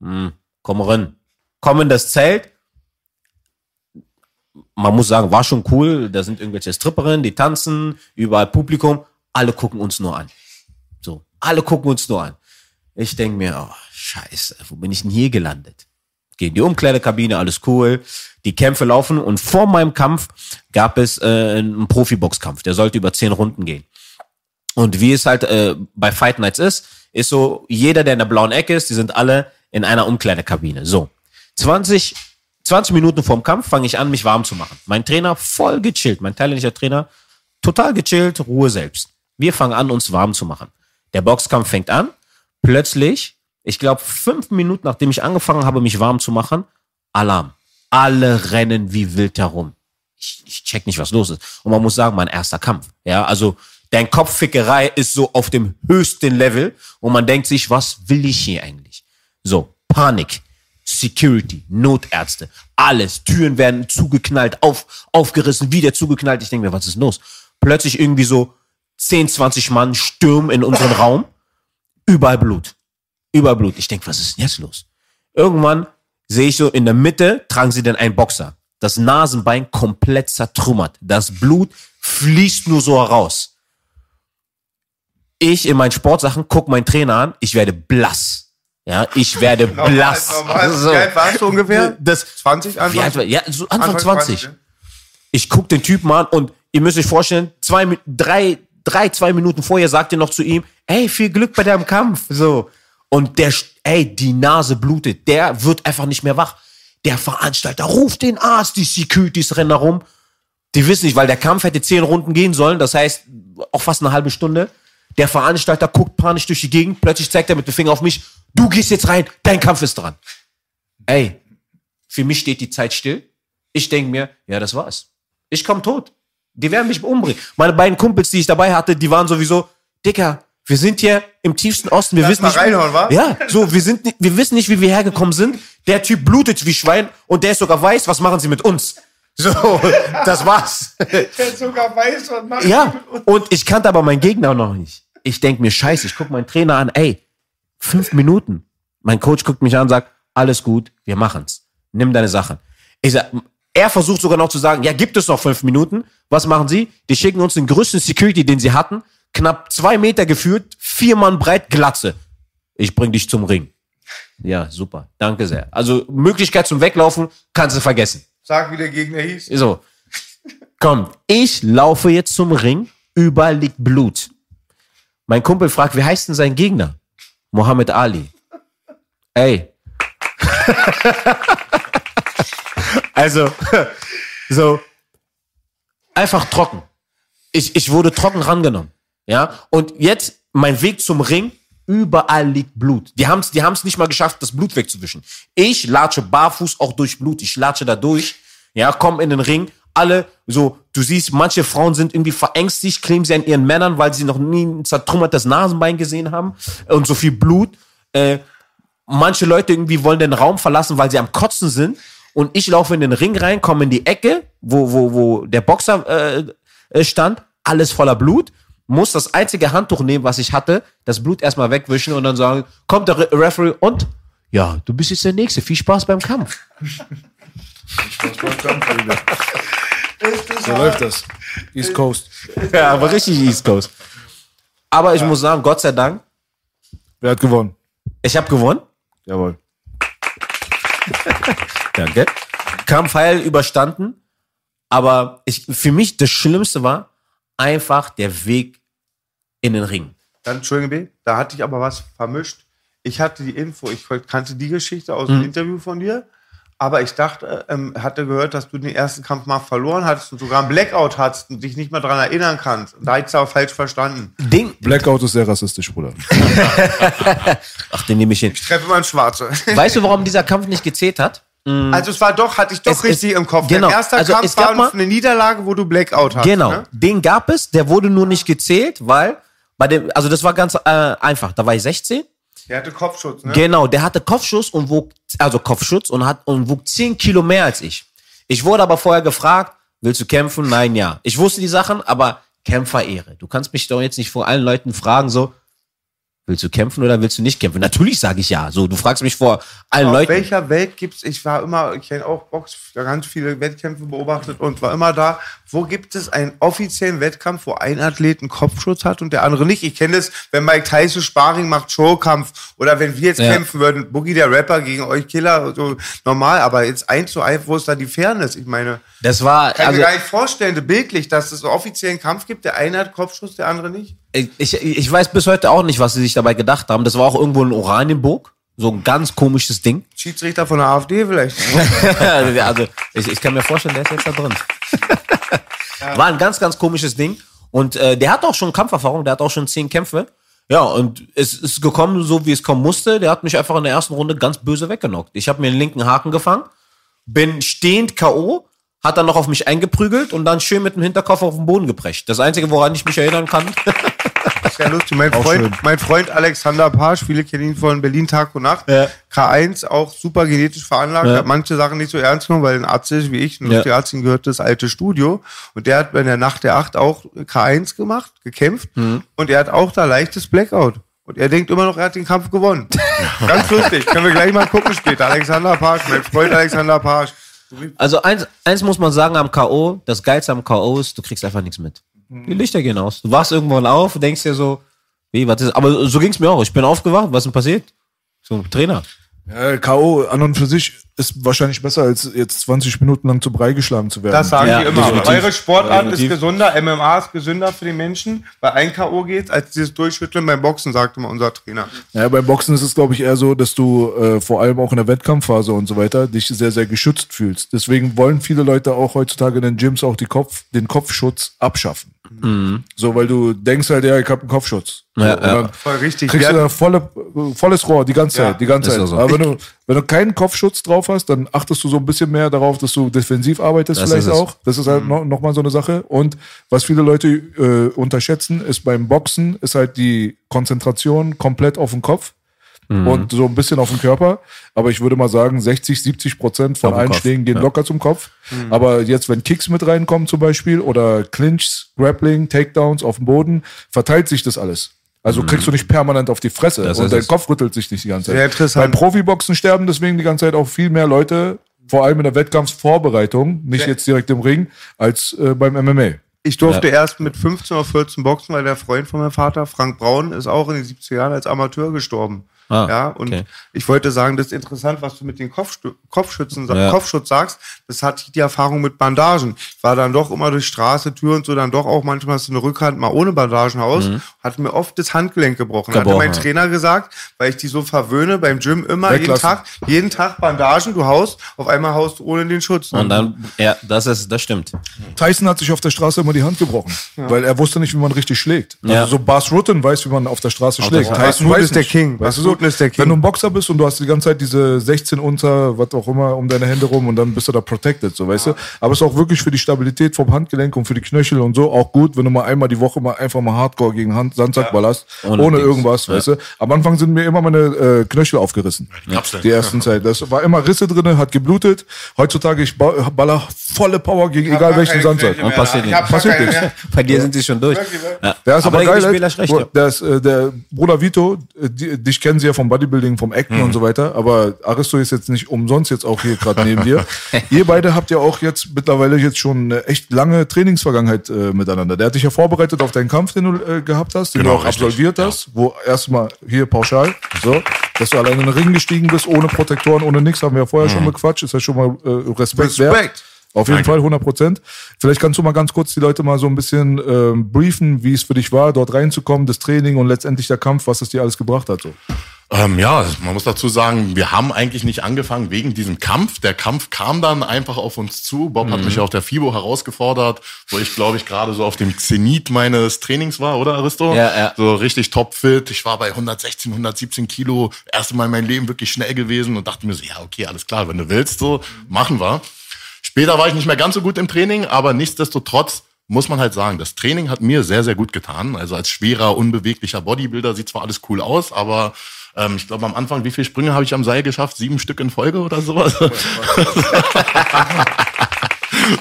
Hm, komm rein. Komm in das Zelt. Man muss sagen, war schon cool. Da sind irgendwelche Stripperinnen, die tanzen, überall Publikum. Alle gucken uns nur an. So, alle gucken uns nur an. Ich denk mir, oh, scheiße, wo bin ich denn hier gelandet? Geh in die Umkleidekabine, alles cool. Die Kämpfe laufen und vor meinem Kampf gab es äh, einen Profiboxkampf. Der sollte über zehn Runden gehen. Und wie es halt äh, bei Fight Nights ist, ist so, jeder, der in der blauen Ecke ist, die sind alle in einer Umkleidekabine. So, 20, 20 Minuten vorm Kampf fange ich an, mich warm zu machen. Mein Trainer voll gechillt, mein thailändischer Trainer total gechillt, Ruhe selbst. Wir fangen an, uns warm zu machen. Der Boxkampf fängt an. Plötzlich, ich glaube, fünf Minuten nachdem ich angefangen habe, mich warm zu machen, Alarm. Alle rennen wie wild herum. Ich, ich check nicht, was los ist. Und man muss sagen, mein erster Kampf. Ja, also dein Kopffickerei ist so auf dem höchsten Level und man denkt sich, was will ich hier eigentlich? So, Panik. Security, Notärzte, alles. Türen werden zugeknallt, auf, aufgerissen, wieder zugeknallt. Ich denke mir, was ist los? Plötzlich irgendwie so 10, 20 Mann stürmen in unseren Raum. Überall Blut. Überall Blut. Ich denke, was ist denn jetzt los? Irgendwann sehe ich so, in der Mitte tragen sie dann einen Boxer. Das Nasenbein komplett zertrümmert. Das Blut fließt nur so heraus. Ich in meinen Sportsachen guck meinen Trainer an, ich werde blass. Ja, ich werde blass. Normal. So. Wie alt warst du ungefähr? Das, 20, wie Anfang? alt war, ja, so Anfang, Anfang 20. 20, ne? Ich guck den Typen an und ihr müsst euch vorstellen, zwei, drei, drei, zwei Minuten vorher sagt ihr noch zu ihm, ey, viel Glück bei deinem Kampf. So. Und der, ey, die Nase blutet. Der wird einfach nicht mehr wach. Der Veranstalter ruft den Arzt, die Securities rennen da rum. Die wissen nicht, weil der Kampf hätte zehn Runden gehen sollen, das heißt auch fast eine halbe Stunde. Der Veranstalter guckt panisch durch die Gegend, plötzlich zeigt er mit dem Finger auf mich, du gehst jetzt rein, dein Kampf ist dran. Ey, für mich steht die Zeit still. Ich denke mir, ja, das war's. Ich komm tot. Die werden mich umbringen. Meine beiden Kumpels, die ich dabei hatte, die waren sowieso, Dicker, wir sind hier im tiefsten Osten, wir Lass wissen nicht, reinhauen, wa? ja, so, wir sind, wir wissen nicht, wie wir hergekommen sind. Der Typ blutet wie Schwein und der ist sogar weiß, was machen sie mit uns? So, das war's. Der sogar weiß, was macht Ja, und ich kannte aber meinen Gegner noch nicht. Ich denk mir, scheiße, ich guck meinen Trainer an, ey, fünf Minuten. Mein Coach guckt mich an und sagt, alles gut, wir machen's. Nimm deine Sachen. Ich sag, er versucht sogar noch zu sagen, ja, gibt es noch fünf Minuten? Was machen sie? Die schicken uns den größten Security, den sie hatten, knapp zwei Meter geführt, vier Mann breit, Glatze. Ich bring dich zum Ring. Ja, super. Danke sehr. Also Möglichkeit zum Weglaufen kannst du vergessen. Sag, wie der Gegner hieß. So. Komm, ich laufe jetzt zum Ring, überall liegt Blut. Mein Kumpel fragt, wie heißt denn sein Gegner? Mohammed Ali. Ey. also, so, einfach trocken. Ich, ich wurde trocken rangenommen. Ja, und jetzt mein Weg zum Ring, überall liegt Blut. Die haben es die nicht mal geschafft, das Blut wegzuwischen. Ich latsche barfuß auch durch Blut. Ich latsche da durch. Ja, komm in den Ring. Alle so, du siehst, manche Frauen sind irgendwie verängstigt, kleben sie an ihren Männern, weil sie noch nie ein zertrümmertes Nasenbein gesehen haben und so viel Blut. Äh, manche Leute irgendwie wollen den Raum verlassen, weil sie am Kotzen sind. Und ich laufe in den Ring rein, komme in die Ecke, wo, wo, wo der Boxer äh, äh, stand, alles voller Blut. Muss das einzige Handtuch nehmen, was ich hatte, das Blut erstmal wegwischen und dann sagen, kommt der Re Referee und ja, du bist jetzt der Nächste. Viel Spaß beim Kampf. So läuft das. East Coast. Ja, aber richtig East Coast. Aber ich muss sagen, Gott sei Dank, Wer hat gewonnen? ich habe gewonnen. Jawohl. Danke. Kampf heil überstanden. Aber ich, für mich das Schlimmste war einfach der Weg in den Ring. Dann, Entschuldigung, B, da hatte ich aber was vermischt. Ich hatte die Info, ich kannte die Geschichte aus Mhm. dem Interview von dir, aber ich dachte, ähm, hatte gehört, dass du den ersten Kampf mal verloren hattest und sogar einen Blackout hattest und dich nicht mehr daran erinnern kannst. Und da hättest du aber falsch verstanden. Ding. Blackout ist sehr rassistisch, Bruder. Ach, den nehme ich hin. Ich treffe mal einen Schwarze. Weißt du, warum dieser Kampf nicht gezählt hat? Also es war doch, hatte ich doch Es- richtig es- im Kopf. genau. Dein erster Also Kampf es gab war mal- eine Niederlage, wo du Blackout hast. Genau. Ne? Den gab es, der wurde nur nicht gezählt, weil bei dem, also das war ganz äh, einfach. Da war ich 16. Der hatte Kopfschutz, ne? Genau, der hatte Kopfschuss und wog, also Kopfschutz und hat und wog 10 Kilo mehr als ich. Ich wurde aber vorher gefragt, willst du kämpfen? Nein, ja. Ich wusste die Sachen, aber Kämpferehre. Du kannst mich doch jetzt nicht vor allen Leuten fragen, so, willst du kämpfen oder willst du nicht kämpfen? Natürlich sage ich ja. So, du fragst mich vor allen Auf Leuten. welcher Welt gibt's, ich war immer, ich kenne auch Box, ganz viele Wettkämpfe beobachtet und war immer da, wo gibt es einen offiziellen Wettkampf, wo ein Athlet einen Kopfschutz hat und der andere nicht? Ich kenne das, wenn Mike Tyson Sparring macht, Showkampf oder wenn wir jetzt Ja. kämpfen würden, Boogie der Rapper gegen euch Killer, so normal, aber jetzt eins zu eins, wo ist da die Fairness? Ich meine, Das war, kann ich also, mir gar nicht vorstellen, bildlich, dass es einen offiziellen Kampf gibt, der eine hat Kopfschutz, der andere nicht. ich, ich weiß bis heute auch nicht, was sie sich dabei gedacht haben. Das war auch irgendwo in Oranienburg. So ein ganz komisches Ding. Schiedsrichter von der AfD vielleicht. also ich, ich kann mir vorstellen, der ist jetzt da drin. War ein ganz, ganz komisches Ding. Und äh, der hat auch schon Kampferfahrung, der hat auch schon zehn Kämpfe. Ja, und es ist gekommen, so wie es kommen musste. Der hat mich einfach in der ersten Runde ganz böse weggenockt. Ich habe mir den linken Haken gefangen, bin stehend K.O., hat dann noch auf mich eingeprügelt und dann schön mit dem Hinterkopf auf den Boden geprescht. Das Einzige, woran ich mich erinnern kann. Das ist ja lustig. Mein Auch Freund, schön. mein Freund Alexander Pasch, viele kennen ihn von Berlin Tag und Nacht. Ja. K1 auch super genetisch veranlagt, Ja. hat manche Sachen nicht so ernst genommen, weil ein Arzt ist wie ich, ein Ja. lustiger Arzt, ihm gehört das alte Studio. Und der hat bei der Nacht der Acht auch K1 gemacht, gekämpft. Mhm. Und er hat auch da leichtes Blackout. Und er denkt immer noch, er hat den Kampf gewonnen. Ganz lustig. Können wir gleich mal gucken später. Alexander Pasch, mein Freund Alexander Pasch. Also eins, eins muss man sagen am K.O., das Geilste am K.O. ist, du kriegst einfach nichts mit. Die Lichter gehen aus. Du wachst irgendwann auf denkst dir so, wie, was ist, aber so ging's mir auch. Ich bin aufgewacht, was ist denn passiert? So, Trainer. Ja, K.O. an und für sich ist wahrscheinlich besser, als jetzt 20 Minuten lang zu Brei geschlagen zu werden. Das sagen Ja, die immer. definitiv. Eure Sportart Definitiv. ist gesünder, MMA ist gesünder für die Menschen. Bei ein K.O. geht als dieses Durchschütteln beim Boxen, sagt immer unser Trainer. Ja, beim Boxen ist es, glaube ich, eher so, dass du äh, vor allem auch in der Wettkampfphase und so weiter dich sehr, sehr geschützt fühlst. Deswegen wollen viele Leute auch heutzutage in den Gyms auch die Kopf, den Kopfschutz abschaffen. So, weil du denkst halt, ja, ich habe einen Kopfschutz. Ja, ja. Voll richtig. kriegst du da volle, volles Rohr die ganze Ja, Zeit, die ganze Zeit. so. Aber wenn du, wenn du keinen Kopfschutz drauf hast, dann achtest du so ein bisschen mehr darauf, dass du defensiv arbeitest Das vielleicht auch. Das ist halt noch, noch mal so eine Sache. Und was viele Leute äh, unterschätzen, ist beim Boxen, ist halt die Konzentration komplett auf den Kopf Mhm. und so ein bisschen auf den Körper. Aber ich würde mal sagen, 60, 70 Prozent von allen Schlägen gehen ja. locker zum Kopf. Mhm. Aber jetzt, wenn Kicks mit reinkommen zum Beispiel oder Clinches, Grappling, Takedowns auf dem Boden, verteilt sich das alles. Also kriegst du nicht permanent auf die Fresse Mhm. Das und dein es. Kopf rüttelt sich nicht die ganze Zeit. Sehr interessant. Beim Profiboxen sterben deswegen die ganze Zeit auch viel mehr Leute, vor allem in der Wettkampfsvorbereitung, nicht jetzt direkt im Ring, als äh, beim MMA. Ich durfte erst mit 15 oder 14 boxen, weil der Freund von meinem Vater, Frank Braun, ist auch in den 70er Jahren als Amateur gestorben. Ah, ja, und okay. ich wollte sagen, das ist interessant, was du mit den Kopfstu Kopfschützen, Ja. Kopfschutz sagst. Das hatte ich die Erfahrung mit Bandagen. Ich war dann doch immer durch Straße, Tür und so, dann doch auch manchmal so eine Rückhand mal ohne Bandagen aus, hatte mir oft das Handgelenk gebrochen. Hatte Mhm. Mein ja. Trainer gesagt, weil ich die so verwöhne beim Gym immer jeden. Tag, jeden Tag Bandagen, du haust, auf einmal haust du ohne den Schutz. Und dann, ja, das ist, das stimmt. Tyson hat sich auf der Straße immer die Hand gebrochen, weil er wusste nicht, wie man richtig schlägt. Ja. Also so Bas Rutten weiß, wie man auf der Straße schlägt. Bas Rutten ist der King. Weißt du so, Ist der King. wenn du ein Boxer bist und du hast die ganze Zeit diese 16 unter, was auch immer, um deine Hände rum und dann bist du da protected, so weißt du. Aber es ist auch wirklich für die Stabilität vom Handgelenk und für die Knöchel und so auch gut, wenn du mal einmal die Woche mal einfach mal Hardcore gegen Hand Sandsack ballerst, Ohne ohne, irgendwas, weißt du. Am Anfang sind mir immer meine äh, Knöchel aufgerissen. Die ersten Zeit. Das war immer Risse drinne, hat geblutet. Heutzutage ich ba- baller volle Power gegen egal welchen Sandsack. Und passiert nichts. Passiert nichts. Bei dir sind sie schon durch. Ja. Der ist aber, der geil. Ja. der, ist, äh, der Bruder Vito, äh, die, dich kennen sie ja vom Bodybuilding, vom Acten Mhm. und so weiter, aber Aristo ist jetzt nicht umsonst jetzt auch hier gerade neben dir. Ihr beide habt ja auch jetzt mittlerweile jetzt schon eine echt lange Trainingsvergangenheit äh, miteinander. Der hat dich ja vorbereitet auf deinen Kampf, den du äh, gehabt hast, den Genau, du auch richtig. absolviert hast, wo erstmal hier pauschal, so, dass du alleine in den Ring gestiegen bist, ohne Protektoren, ohne nichts, haben wir ja vorher schon bequatscht, ist ja schon mal äh, Respekt, wert. Respekt. Auf jeden Fall, 100 Prozent. Vielleicht kannst du mal ganz kurz die Leute mal so ein bisschen ähm, briefen, wie es für dich war, dort reinzukommen, das Training und letztendlich der Kampf, was es dir alles gebracht hat. So. Ähm, ja, man muss dazu sagen, wir haben eigentlich nicht angefangen wegen diesem Kampf. Der Kampf kam dann einfach auf uns zu. Bob hat mich auf der FIBO herausgefordert, wo ich, glaube ich, gerade so auf dem Zenit meines Trainings war, oder Aristo? Ja, ja. So richtig topfit. Ich war bei 116, 117 Kilo. Erste Mal in meinem Leben wirklich schnell gewesen und dachte mir so, ja, okay, alles klar, wenn du willst, so, machen wir. Später war ich nicht mehr ganz so gut im Training, aber nichtsdestotrotz muss man halt sagen, das Training hat mir sehr, sehr gut getan. Also als schwerer, unbeweglicher Bodybuilder sieht zwar alles cool aus, aber ähm, ich glaube am Anfang, wie viele Sprünge habe ich am Seil geschafft? Sieben Stück in Folge oder sowas?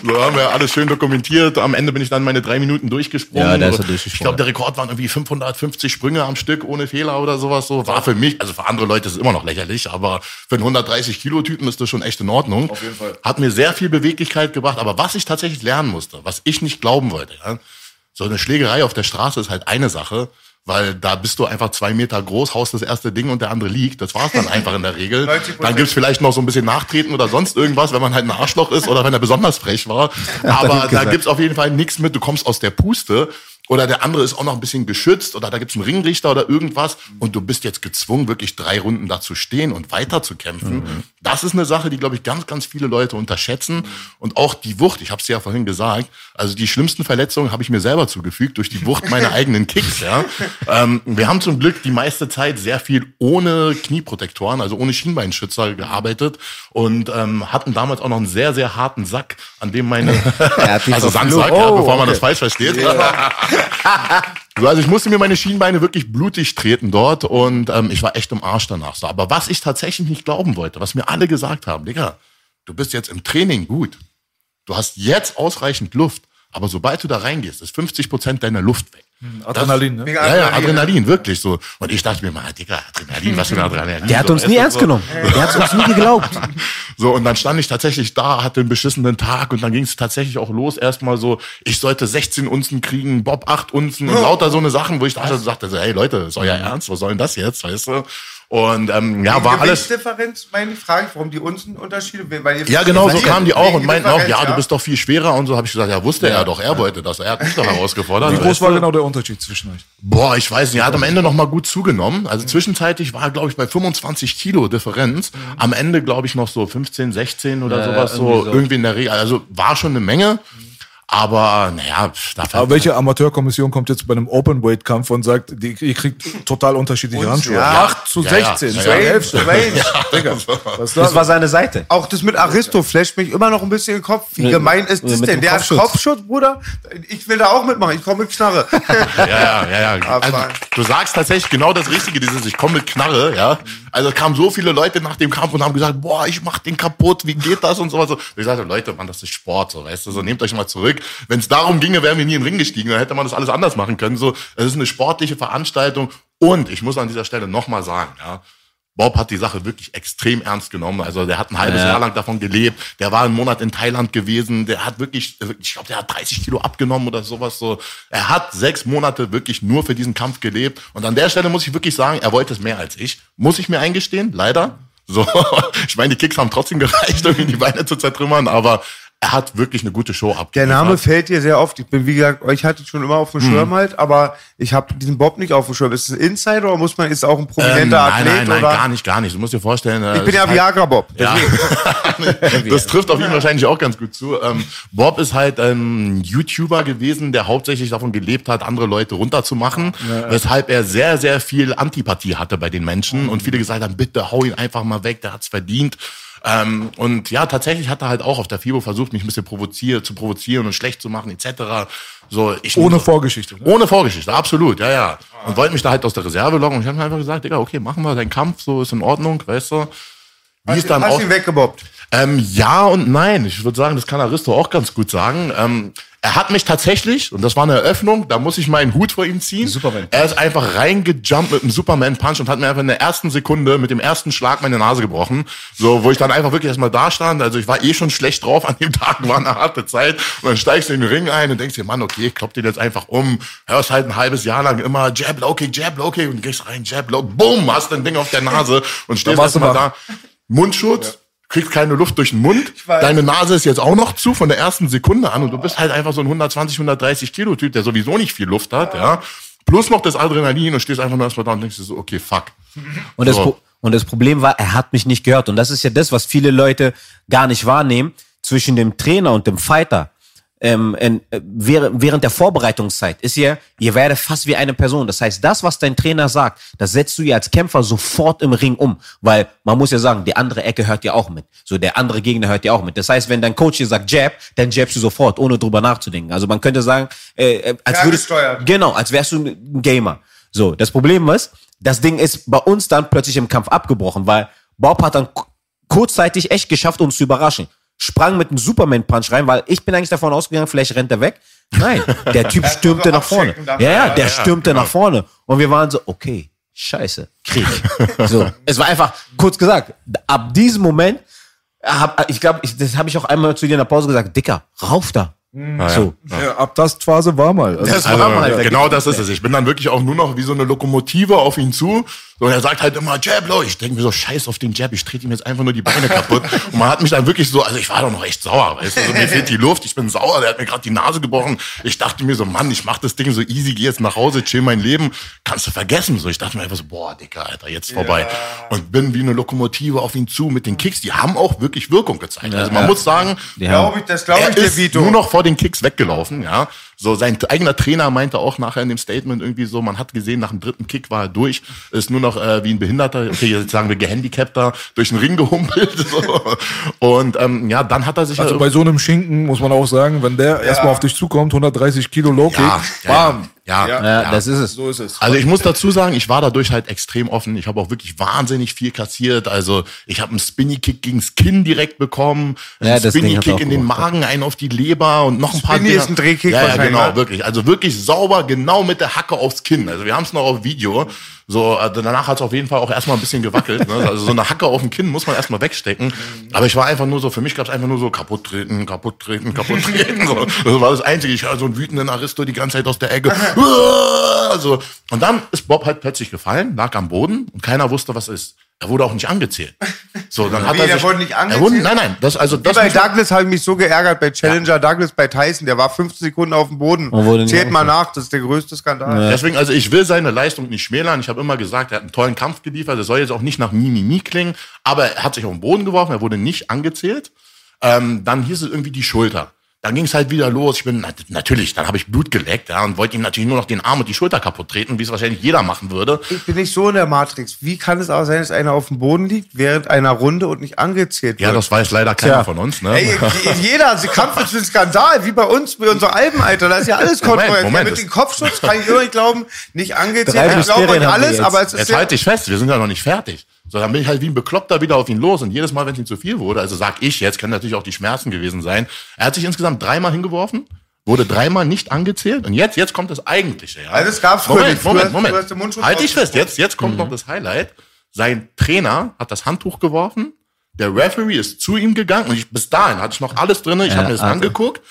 So haben wir alles schön dokumentiert. Am Ende bin ich dann meine drei Minuten durchgesprungen. Ja, da ist er Ich durchgesprungen. glaube, der Rekord waren irgendwie 550 Sprünge am Stück ohne Fehler oder sowas. So war für mich, also für andere Leute ist es immer noch lächerlich, aber für einen 130 Kilo Typen ist das schon echt in Ordnung. Auf jeden Fall. Hat mir sehr viel Beweglichkeit gebracht. Aber was ich tatsächlich lernen musste, was ich nicht glauben wollte, ja, so eine Schlägerei auf der Straße ist halt eine Sache. Weil da bist du einfach zwei Meter groß, haust das erste Ding und der andere liegt. Das war's dann einfach in der Regel. 90%. Dann gibt's vielleicht noch so ein bisschen Nachtreten oder sonst irgendwas, wenn man halt ein Arschloch ist oder wenn er besonders frech war. Aber da gibt's auf jeden Fall nichts mit, du kommst aus der Puste. Oder der andere ist auch noch ein bisschen geschützt oder da gibt's einen Ringrichter oder irgendwas und du bist jetzt gezwungen, wirklich drei Runden da zu stehen und weiter zu kämpfen. Das ist eine Sache, die, glaube ich, ganz, ganz viele Leute unterschätzen. Und auch die Wucht, ich habe es ja vorhin gesagt, also die schlimmsten Verletzungen habe ich mir selber zugefügt durch die Wucht meiner eigenen Kicks. Ja. Ähm, wir haben zum Glück die meiste Zeit sehr viel ohne Knieprotektoren, also ohne Schienbeinschützer gearbeitet und ähm, hatten damals auch noch einen sehr, sehr harten Sack, an dem meine, also. Sandsack, ja, Oh, bevor man okay. das falsch versteht. So, also ich musste mir meine Schienbeine wirklich blutig treten dort und ähm, ich war echt im Arsch danach. So. Aber was ich tatsächlich nicht glauben wollte, was mir alle gesagt haben, Digga, du bist jetzt im Training gut. Du hast jetzt ausreichend Luft. Aber sobald du da reingehst, ist 50 Prozent deiner Luft weg. Adrenalin, ne? Ja, ja, Adrenalin. Adrenalin, wirklich so. Und ich dachte mir mal, Digga, Adrenalin, was für ein Adrenalin. Der hat uns nie ernst so. genommen. Der hat uns nie geglaubt. So, und dann stand ich tatsächlich da, hatte einen beschissenen Tag und dann ging es tatsächlich auch los. Erstmal so, ich sollte 16 Unzen kriegen, Bob 8 Unzen und lauter so eine Sachen, wo ich dachte, sagte so, hey Leute, ist euer Ernst? Was soll denn das jetzt, weißt du? Und ähm, ja, war alles. Gewichtsdifferenz, meine frage warum die Unten-Unterschiede? Weil ihr- Ja, genau, so kamen die auch und meinten auch, Differenz, ja, du bist doch viel schwerer und so. Habe ich gesagt, ja, wusste er doch, er wollte das, er hat mich doch herausgefordert. Wie groß weißt war genau der Unterschied zwischen euch? Boah, ich weiß nicht, er hat am Ende noch mal gut zugenommen. Also zwischenzeitlich war er, glaube ich, bei 25 Kilo Differenz. Am Ende, glaube ich, noch so 15, 16 oder Ja, sowas, so irgendwie so. irgendwie in der Regel. Also war schon eine Menge. Aber, naja. Aber welche Amateurkommission kommt jetzt bei einem Open-Weight-Kampf und sagt, die, ihr kriegt total unterschiedliche Uns, Handschuhe? ja. 8 zu Ja, ja. 16, Ja, ja, ja. Hälfte. Strange. Digga, was Das da? war seine Seite. Auch das mit Aristo flasht mich immer noch ein bisschen in den Kopf. Wie gemein ist das denn? Der hat Kopfschutz. Bruder. Ich will da auch mitmachen. Ich komme mit Knarre. Ja, ja, ja, ja. Aber- Also, du sagst tatsächlich genau das Richtige, dieses Ich komme mit Knarre, ja. Also es kamen so viele Leute nach dem Kampf und haben gesagt, boah, ich mach den kaputt, wie geht das und sowas. So. Ich sagte, Leute, Mann, das ist Sport, so, weißt du, so nehmt euch mal zurück. Wenn es darum ginge, wären wir nie in den Ring gestiegen, dann hätte man das alles anders machen können. So, es ist eine sportliche Veranstaltung und ich muss an dieser Stelle nochmal sagen, ja. Bob hat die Sache wirklich extrem ernst genommen. Also der hat ein halbes Ja. Jahr lang davon gelebt. Der war einen Monat in Thailand gewesen. Der hat wirklich, ich glaube, der hat 30 Kilo abgenommen oder sowas. So, er hat sechs Monate wirklich nur für diesen Kampf gelebt. Und an der Stelle muss ich wirklich sagen, er wollte es mehr als ich. Muss ich mir eingestehen, leider. So, ich meine, die Kicks haben trotzdem gereicht, um ihm die Beine zu zertrümmern, aber er hat wirklich eine gute Show Der abgeliefert. Name fällt dir sehr oft. Ich bin, wie gesagt, euch hatte ich schon immer auf dem Mhm. Schirm halt, aber ich habe diesen Bob nicht auf dem Schirm. Ist es ein Insider oder muss man, ist auch ein ähm, prominenter nein, Athlet? nein, nein, oder? gar nicht, gar nicht. Du musst dir vorstellen, äh, Ich bin ja halt- Viagra Bob. Ja, das trifft auf ihn wahrscheinlich auch ganz gut zu. Ähm, Bob ist halt ein YouTuber gewesen, der hauptsächlich davon gelebt hat, andere Leute runterzumachen, weshalb er sehr, sehr viel Antipathie hatte bei den Menschen und viele gesagt haben, bitte hau ihn einfach mal weg, der hat's verdient. Ähm, und ja, tatsächlich hat er halt auch auf der FIBO versucht, mich ein bisschen provozieren, zu provozieren und schlecht zu machen, etc. So, ich Ohne so, Vorgeschichte. Ne? ohne Vorgeschichte, absolut, ja, ja. Und wollte mich da halt aus der Reserve locken und ich habe mir einfach gesagt, Digga, okay, machen wir deinen Kampf, so ist in Ordnung, weißt du. Wie Hast, es dann hast auch, ihn weggebobbt. ähm, ja und nein. Ich würde sagen, das kann Aristo auch ganz gut sagen. Ähm, er hat mich tatsächlich, und das war eine Eröffnung, da muss ich meinen Hut vor ihm ziehen. Superman. Er ist einfach reingejumpt mit einem Superman-Punch und hat mir einfach in der ersten Sekunde mit dem ersten Schlag meine Nase gebrochen. So, wo ich dann einfach wirklich erstmal da stand. Also ich war eh schon schlecht drauf. An dem Tag war eine harte Zeit. Und dann steigst du in den Ring ein und denkst dir, Mann, okay, klopp den jetzt einfach um. Hörst halt ein halbes Jahr lang immer Jab, Low Kick, Jab, Low Kick und gehst rein, Jab, Low, bumm, hast dein Ding auf der Nase und stehst erstmal da. Mundschutz, kriegst keine Luft durch den Mund. Deine Nase ist jetzt auch noch zu von der ersten Sekunde an und du bist halt einfach so ein 120, 130 Kilo Typ, der sowieso nicht viel Luft hat, ja. Plus noch das Adrenalin und stehst einfach nur erstmal da und denkst dir so, okay, fuck. Und das, So. Pro und das Problem war, er hat mich nicht gehört. Und das ist ja das, was viele Leute gar nicht wahrnehmen zwischen dem Trainer und dem Fighter. Ähm, in, äh, während, während der Vorbereitungszeit ist ja, ihr werdet fast wie eine Person. Das heißt, das, was dein Trainer sagt, das setzt du ja als Kämpfer sofort im Ring um. Weil man muss ja sagen, die andere Ecke hört ja auch mit. So, der andere Gegner hört ja auch mit. Das heißt, wenn dein Coach dir sagt Jab, dann jabst du sofort, ohne drüber nachzudenken. Also man könnte sagen, äh, äh, als würdest. Genau, als wärst du ein Gamer. So, das Problem ist, das Ding ist bei uns dann plötzlich im Kampf abgebrochen, weil Bob hat dann kurzzeitig echt geschafft, uns zu überraschen. Sprang mit einem Superman-Punch rein, weil ich bin eigentlich davon ausgegangen, vielleicht rennt er weg. Nein, der Typ stürmte nach vorne. Ja, ja, Ja, der ja, stürmte genau. nach vorne. Und wir waren so, okay, scheiße, Krieg. So, es war einfach, kurz gesagt, ab diesem Moment, hab, ich glaube, ich, das habe ich auch einmal zu dir in der Pause gesagt, Dicker, rauf da. So. Ja, Abtastphase war mal. Also, Das Also, war mal, da genau das ist es. Ich bin dann wirklich auch nur noch wie so eine Lokomotive auf ihn zu. So, und er sagt halt immer Jab, Low. Ich denke mir so, scheiß auf den Jab, ich trete ihm jetzt einfach nur die Beine kaputt. Und man hat mich dann wirklich so, also ich war doch noch echt sauer, weißt du, so, mir fehlt die Luft, ich bin sauer, der hat mir gerade die Nase gebrochen. Ich dachte mir so, Mann, ich mach das Ding so easy, geh jetzt nach Hause, chill mein Leben, kannst du vergessen. So, ich dachte mir einfach so, boah, Dicker, Alter, jetzt vorbei. Und bin wie eine Lokomotive auf ihn zu mit den Kicks, die haben auch wirklich Wirkung gezeigt. Also man muss sagen, Glaub ich, das glaube ich ist Vito. nur noch vor den Kicks weggelaufen, ja. So, sein eigener Trainer meinte auch nachher in dem Statement irgendwie so, man hat gesehen, nach dem dritten Kick war er durch, ist nur noch äh, wie ein Behinderter, okay, jetzt sagen wir Gehandicapter, durch den Ring gehumpelt. So. Und ähm, ja, dann hat er sich Also ja bei so einem Schinken muss man auch sagen, wenn der erstmal auf dich zukommt, 130 Kilo Low Kick, Ja, ja, bam, Ja, Ja, das ist es. So ist es. Also ich muss dazu sagen, ich war dadurch halt extrem offen. Ich habe auch wirklich wahnsinnig viel kassiert. Also ich habe einen Spinny-Kick gegens Kinn direkt bekommen, Ja, einen Spinny-Kick auch in den. Magen, einen auf die Leber und noch ein paar Spinny Dinger. ist ein Drehkick Ja, ja genau, ne? wirklich. Also wirklich sauber, genau mit der Hacke aufs Kinn. Also wir haben es noch auf Video. So, also danach hat es auf jeden Fall auch erstmal ein bisschen gewackelt. Ne? Also so eine Hacke auf dem Kinn muss man erstmal wegstecken. Aber ich war einfach nur so, für mich gab es einfach nur so kaputt treten, kaputt treten, kaputt treten. So. Das war das Einzige. Ich höre so einen wütenden Aristo die ganze Zeit aus der Ecke. So. Und dann ist Bob halt plötzlich gefallen, lag am Boden und keiner wusste, was ist. Er wurde auch nicht angezählt. So, dann hat Wie, er der sich, wurde nicht Er angezählt? wurde, nein, nein, das also Wie das bei Douglas habe ich mich so geärgert, bei Challenger Douglas, bei Tyson, der war 15 Sekunden auf dem Boden. Und wurde nicht Zählt mal nach, das ist der größte Skandal. Deswegen, also ich will seine Leistung nicht schmälern. Ich habe immer gesagt, er hat einen tollen Kampf geliefert. Das soll jetzt auch nicht nach Mimimi klingen, aber er hat sich auf den Boden geworfen, er wurde nicht angezählt. Ähm, dann hieß es irgendwie die Schulter. Dann ging es halt wieder los. Ich bin nat- natürlich, dann habe ich Blut geleckt ja, und wollte ihm natürlich nur noch den Arm und die Schulter kaputt treten, wie es wahrscheinlich jeder machen würde. Ich bin nicht so in der Matrix. Wie kann es auch sein, dass einer auf dem Boden liegt während einer Runde und nicht angezählt wird? Ja, das weiß leider keiner von uns. Ne? Ey, jeder, sie Kampf ist ein Skandal, wie bei uns, bei unserer Alben, Alter. Da ist ja alles. Moment, ja, mit dem Kopfschutz kann ich immer nicht glauben, nicht angezählt. Drei Ich glaube an alles, jetzt. aber es ist Jetzt ja, halt dich fest, wir sind ja noch nicht fertig. So, dann bin ich halt wie ein Bekloppter wieder auf ihn los und jedes Mal, wenn es ihm zu viel wurde, also sag ich jetzt, können natürlich auch die Schmerzen gewesen sein. Er hat sich insgesamt dreimal hingeworfen, wurde dreimal nicht angezählt und jetzt, jetzt kommt das Eigentliche. Ja? Also es gab's früher Moment, Moment, Moment. du Mundschutz halt dich fest, jetzt, jetzt kommt noch das Highlight. Sein Trainer hat das Handtuch geworfen, der Referee ist zu ihm gegangen und ich, bis dahin hatte ich noch alles drin, ich habe mir das also. angeguckt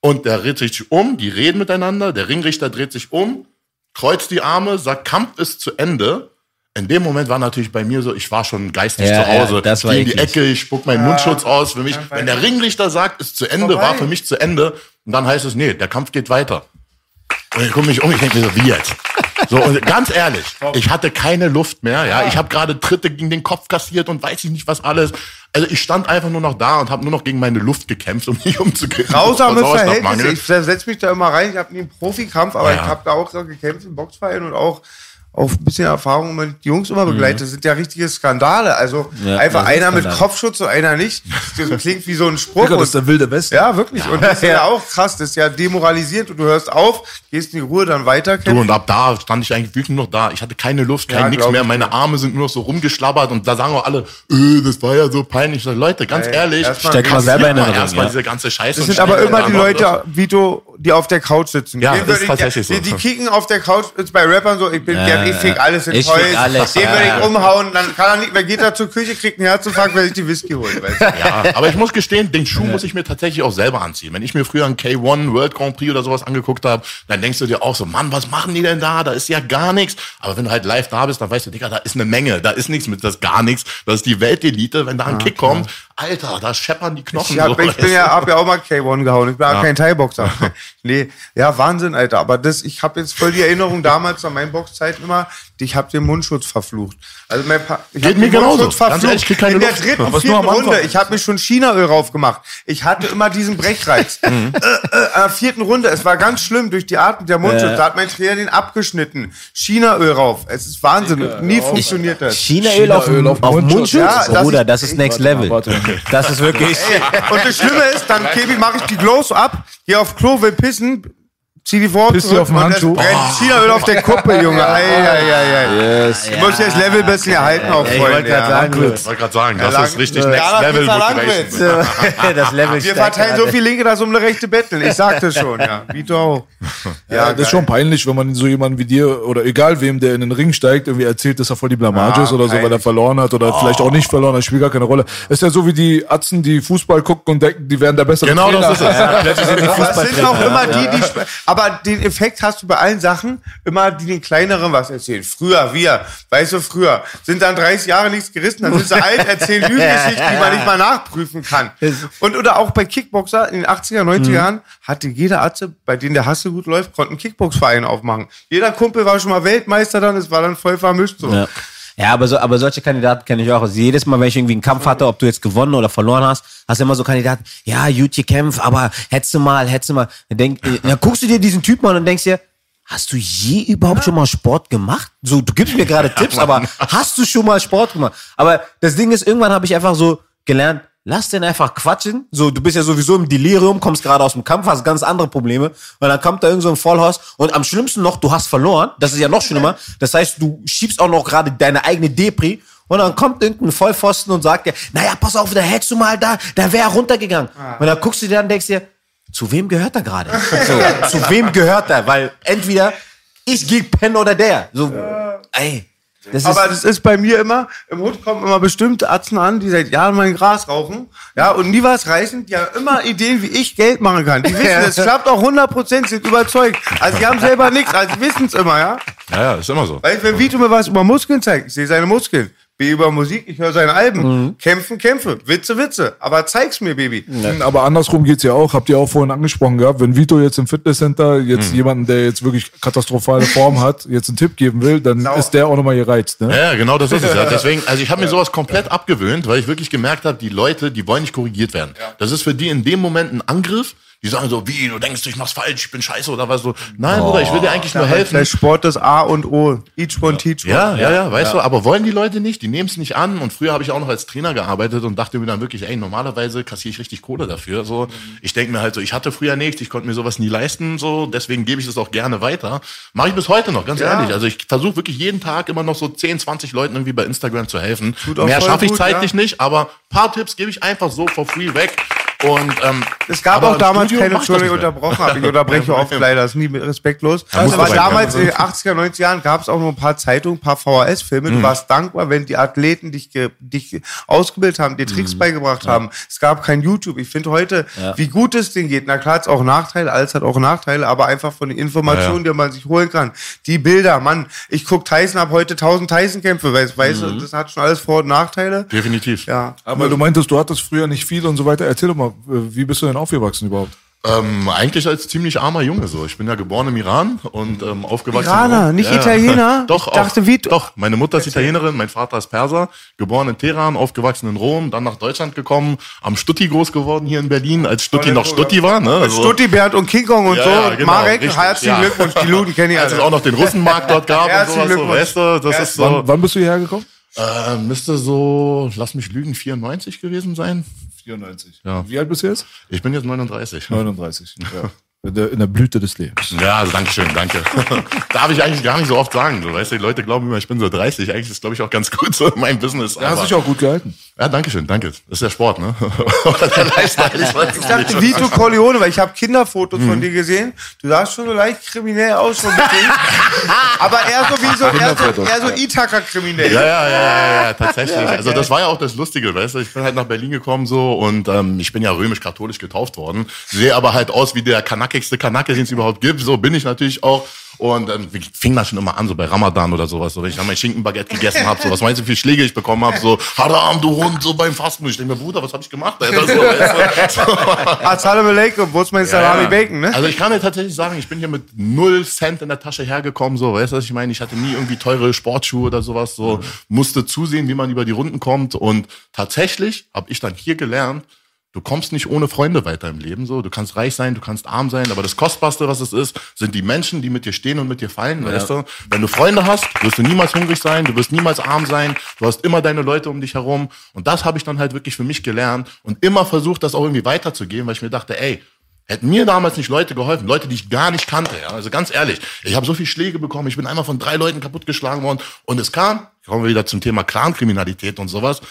und der dreht sich um, die reden miteinander, der Ringrichter dreht sich um, kreuzt die Arme, sagt, Kampf ist zu Ende. In dem Moment war natürlich bei mir so, ich war schon geistig Ja, zu Hause. ja, das ich war gehe in die. Ecke, ich spuck meinen Mundschutz aus. Für mich, wenn der Ringrichter sagt, ist zu Ende, Vorbei. war für mich zu Ende. Und dann heißt es, nee, der Kampf geht weiter. Und ich gucke mich um, ich denke mir so, wie jetzt? So, und ganz ehrlich, ich hatte keine Luft mehr. Ja, ich habe gerade Tritte gegen den Kopf kassiert und weiß ich nicht was alles. Also ich stand einfach nur noch da und habe nur noch gegen meine Luft gekämpft, um mich umzukriegen. grausame Verhältnisse. Ich setze mich da immer rein. Ich habe nie einen Profikampf, aber Ja. ich habe da auch so gekämpft im Boxverein und auch auf ein bisschen Erfahrung mit die Jungs immer begleitet. Das sind ja richtige Skandale. Also Mhm. Ja, einfach einer mit. Kopfschutz und einer nicht. Das klingt wie so ein Spruch. Digga, das ist der wilde Westen. ja, wirklich. Und das ist ja auch krass. Das ist ja demoralisierend. Und du hörst auf, gehst in die Ruhe, dann weiter Du, und ab da stand ich eigentlich wirklich nur noch da. Ich hatte keine Luft, kein Ja, nix glaub mehr. Meine Arme sind nur noch so rumgeschlabbert und da sagen auch alle, äh, das war ja so peinlich. Ich sag, Leute, ganz Ey, ehrlich, erstmal- Steck mal selber in den erstmal ja. diese ganze Scheiße. Das sind aber immer die Leute, Vito, die auf der Couch sitzen. Ja, das ist ich- tatsächlich so. Die, kicken auf der Couch, ist bei Rappern so, ich bin, Ja, der, ich fick ja. alles in Ich Toys. fick alles, Den ja. würde ich umhauen, dann kann er nicht, wer geht da zur Küche, kriegt einen Herzinfarkt, weil sich die Whisky holt. Ja, aber ich muss gestehen, den Schuh muss ich mir tatsächlich auch selber anziehen. Wenn ich mir früher einen K1 World Grand Prix oder sowas angeguckt habe, dann denkst du dir auch so, Mann, was machen die denn da? Da ist ja gar nichts. Aber wenn du halt live da bist, dann weißt du, Digga, da ist eine Menge. Da ist nichts mit, das ist gar nichts. Das ist die Weltelite. Wenn da ein Kick kommt, Alter, da scheppern die Knochen. Ich, hab, so, ich bin ja, hab ja auch mal K1 gehauen. Ich bin ja. kein Thai-Boxer. nee, ja, Wahnsinn, Alter. Aber das, ich habe jetzt voll die Erinnerung damals an meinen Boxzeiten immer, ich habe den Mundschutz verflucht. Also mein pa ich Geht hab mir den genauso. Mundschutz Ganz ehrlich, ich krieg keine In der Luft. dritten, Was vierten. Runde. Ich habe mir schon Chinaöl raufgemacht. Ich hatte immer diesen Brechreiz. äh, äh, in der vierten Runde, es war ganz schlimm durch die Atmung der Mundschutz. Da hat mein Trainer den abgeschnitten. Chinaöl rauf. Es ist Wahnsinn. Nie funktioniert das. Chinaöl auf, Chinaöl auf auf Mundschutz. Ja, das Bruder, ist- das ist Next Level. Das ist wirklich. Und das Schlimme ist, dann, Kebi, mache ich die Glows ab, gehe auf Klo, will pissen, zieh die vor, Pisst dir auf den und Handschuh. es brennt Chinaöl auf der Kuppe, Junge. Ei, ei, ei, ei. Ich muss jetzt Level ein bisschen erhalten auch, ich Freunde. wollte gerade ja. sagen, Ich wollte gerade sagen, das ist richtig Ja, Next da Level Motivation. das Level Wir verteilen so viel Linke, dass um eine rechte betteln. Ich sagte schon, ja. Vito auch. Ja, das ist schon peinlich, wenn man so jemanden wie dir oder egal wem, der in den Ring steigt, irgendwie erzählt, dass er voll die Blamage Ja, ist oder so, weil er verloren hat oder vielleicht auch nicht verloren hat, spielt gar keine Rolle. Ist ja so wie die Atzen, die Fußball gucken und denken, die wären der bessere Genau Trainer. das ist es. Plötzlich sind auch immer die, die, aber den Effekt hast du bei allen Sachen, immer die den kleineren was erzählen. Früher, wir, weißt du, früher, sind dann 30 Jahre nichts gerissen, dann sind sie alt, erzählen Lügengeschichten, die man nicht mal nachprüfen kann. Und oder auch bei Kickboxer in den 80er, 90er Jahren hatte jeder Atze, bei denen der Hasse gut läuft, konnte einen Kickboxverein aufmachen. Jeder Kumpel war schon mal Weltmeister dann, es war dann voll vermischt so. Ja. Ja, aber, so, aber solche Kandidaten kenne ich auch. Also jedes Mal, wenn ich irgendwie einen Kampf hatte, ob du jetzt gewonnen oder verloren hast, hast du immer so Kandidaten, ja, gut gekämpft, aber hättest du mal, hättest du mal. Dann, denk, dann guckst du dir diesen Typen an und denkst dir, hast du je überhaupt schon mal Sport gemacht? So, du gibst mir gerade Tipps, aber hast du schon mal Sport gemacht? Aber das Ding ist, irgendwann habe ich einfach so gelernt, lass den einfach quatschen. So, du bist ja sowieso im Delirium, kommst gerade aus dem Kampf, hast ganz andere Probleme. Und dann kommt da irgend so ein Vollhaus. Und am schlimmsten noch, du hast verloren. Das ist ja noch schlimmer. Das heißt, du schiebst auch noch gerade deine eigene Depri. Und dann kommt irgendein Vollpfosten und sagt dir, naja, pass auf, da hättest du mal da, da wäre er runtergegangen. Und dann guckst du dir an und denkst dir, zu wem gehört er gerade? So, zu wem gehört er? Weil entweder ich gehe pennen oder der. So, ey. Das Aber das ist bei mir immer, im Hut kommen immer bestimmte Atzen an, die seit Jahren mein Gras rauchen, ja, und nie was reißen, die haben immer Ideen, wie ich Geld machen kann. Die wissen, es klappt auch 100%, sind überzeugt. Also die haben selber nichts, also die wissen es immer, ja. Ja, ja, ist immer so. Weil wenn Vito mir was über Muskeln zeigt, ich sehe seine Muskeln. B über Musik, ich höre seine Alben. Kämpfen, Kämpfe. Witze, Witze. Aber zeig's mir, Baby. Aber andersrum geht's ja auch, habt ihr auch vorhin angesprochen gehabt, wenn Vito jetzt im Fitnesscenter jetzt jemanden, der jetzt wirklich katastrophale Form hat, jetzt einen Tipp geben will, dann Sau. ist der auch nochmal gereizt. Ne? Ja, ja, genau das ist es. Ja. Deswegen, also ich habe mir sowas komplett abgewöhnt, weil ich wirklich gemerkt habe, die Leute, die wollen nicht korrigiert werden. Das ist für die in dem Moment ein Angriff. Die sagen so, wie, du denkst, ich mach's falsch, ich bin scheiße oder was so. Nein, Bruder, ich will dir eigentlich nur helfen. Der Sport ist A und O. Each one, teach one. Ja, ja, ja, weißt du, aber wollen die Leute nicht, die nehmen es nicht an und früher habe ich auch noch als Trainer gearbeitet und dachte mir dann wirklich, ey, normalerweise kassiere ich richtig Kohle dafür, so. Ich denke mir halt so, ich hatte früher nichts, ich konnte mir sowas nie leisten, so, deswegen gebe ich das auch gerne weiter. Mache ich bis heute noch, ganz Ja. ehrlich. Also ich versuche wirklich jeden Tag immer noch so 10, 20 Leuten irgendwie bei Instagram zu helfen. Mehr schaffe ich zeitlich ja. nicht, aber paar Tipps gebe ich einfach so for free weg. Und ähm, Es gab auch damals Studio keine, Entschuldigung, unterbrochen habe. Ich unterbreche oft leider, das ist nie respektlos. muss aber damals in den 80er, 90er Jahren gab es auch noch ein paar Zeitungen, ein paar VHS-Filme. Mhm. Du warst dankbar, wenn die Athleten dich, dich ausgebildet haben, dir Tricks Mhm. beigebracht haben. Es gab kein YouTube. Ich finde heute, wie gut es denen geht. Na klar, hat es auch Nachteile, alles hat auch Nachteile, aber einfach von den Informationen, die man sich holen kann. Die Bilder, Mann, ich guck Tyson, hab heute 1000 Tyson-Kämpfe, weißt, weißt Mhm. du, das hat schon alles Vor- und Nachteile. Definitiv. Ja. Aber du meintest, du hattest früher nicht viel und so weiter. Erzähl doch mal, wie bist du denn aufgewachsen überhaupt? Ähm, eigentlich als ziemlich armer Junge so. Ich bin ja geboren im Iran und ähm, aufgewachsen. Iraner, nicht Italiener? Doch, Ich dachte, auch, wie- doch. Meine Mutter ist Italienerin, mein Vater ist Perser. Geboren in Teheran, aufgewachsen in Rom, dann nach Deutschland gekommen, am Stutti groß geworden hier in Berlin, als Stutti noch Stutti war. Ne? Also, Stutti, Bernd und King Kong und Ja, so. ja, genau, Marek, richtig, herzlichen ja. Glückwunsch. Die Luden kenne ich als es auch noch den Russenmarkt dort gab und Herzlichen sowas, so, Glückwunsch. weißt du, das ist so. Wann, wann bist du hierher gekommen? Äh, müsste so, lass mich lügen, 94 gewesen sein. 94. Ja. Wie alt bist du jetzt? Ich bin jetzt 39. 39. Ja. In, der, Blüte des Lebens. Ja, also danke schön, danke. Darf ich eigentlich gar nicht so oft sagen. Du weißt, die Leute glauben immer, ich bin so 30. Eigentlich ist es, glaube ich, auch ganz gut so in meinem Business. Da hast aber- dich auch gut gehalten. Ja, danke schön, danke. Das ist der Sport, ne? Oder der Lifestyle, ich weiß es Ich dachte nicht. Vito Corleone, weil ich habe Kinderfotos Mhm. von dir gesehen. Du sahst schon so leicht kriminell aus, so ein bisschen. Aber eher so wie so, eher so, eher so Ithaka-kriminell. Ja, ja, ja, ja, ja, tatsächlich. Also das war ja auch das Lustige, weißt du. Ich bin halt nach Berlin gekommen so und ähm, ich bin ja römisch-katholisch getauft worden. Sehe aber halt aus wie der kanackigste Kanacke, den es überhaupt gibt. So bin ich natürlich auch. Und ähm, wie- fing das schon immer an, so bei Ramadan oder sowas, so wenn ich dann mein Schinkenbaguette gegessen habe, so was meinst du, wie viele Schläge ich bekommen habe, so Haram, du Hund, so beim Fasten. Ich denke mir, Bruder, was habe ich gemacht? Alter? So, weißt du? Assalamu alaikum, wo ist mein Salami Ja. Bacon, ne? Also ich kann dir tatsächlich sagen, ich bin hier mit null Cent in der Tasche hergekommen, so, weißt du, was ich meine? Ich hatte nie irgendwie teure Sportschuhe oder sowas, so, musste zusehen, wie man über die Runden kommt und tatsächlich habe ich dann hier gelernt, du kommst nicht ohne Freunde weiter im Leben, so, du kannst reich sein, du kannst arm sein, aber das Kostbarste, was es ist, sind die Menschen, die mit dir stehen und mit dir fallen, weißt du? Wenn du Freunde hast, wirst du niemals hungrig sein, du wirst niemals arm sein, du hast immer deine Leute um dich herum. Und das habe ich dann halt wirklich für mich gelernt und immer versucht, das auch irgendwie weiterzugeben, weil ich mir dachte, ey, Hätten mir damals nicht Leute geholfen, Leute, die ich gar nicht kannte, ja, also ganz ehrlich, ich habe so viel Schläge bekommen, ich bin einmal von drei Leuten kaputtgeschlagen worden und es kam, kommen wir wieder zum Thema Clankriminalität und sowas,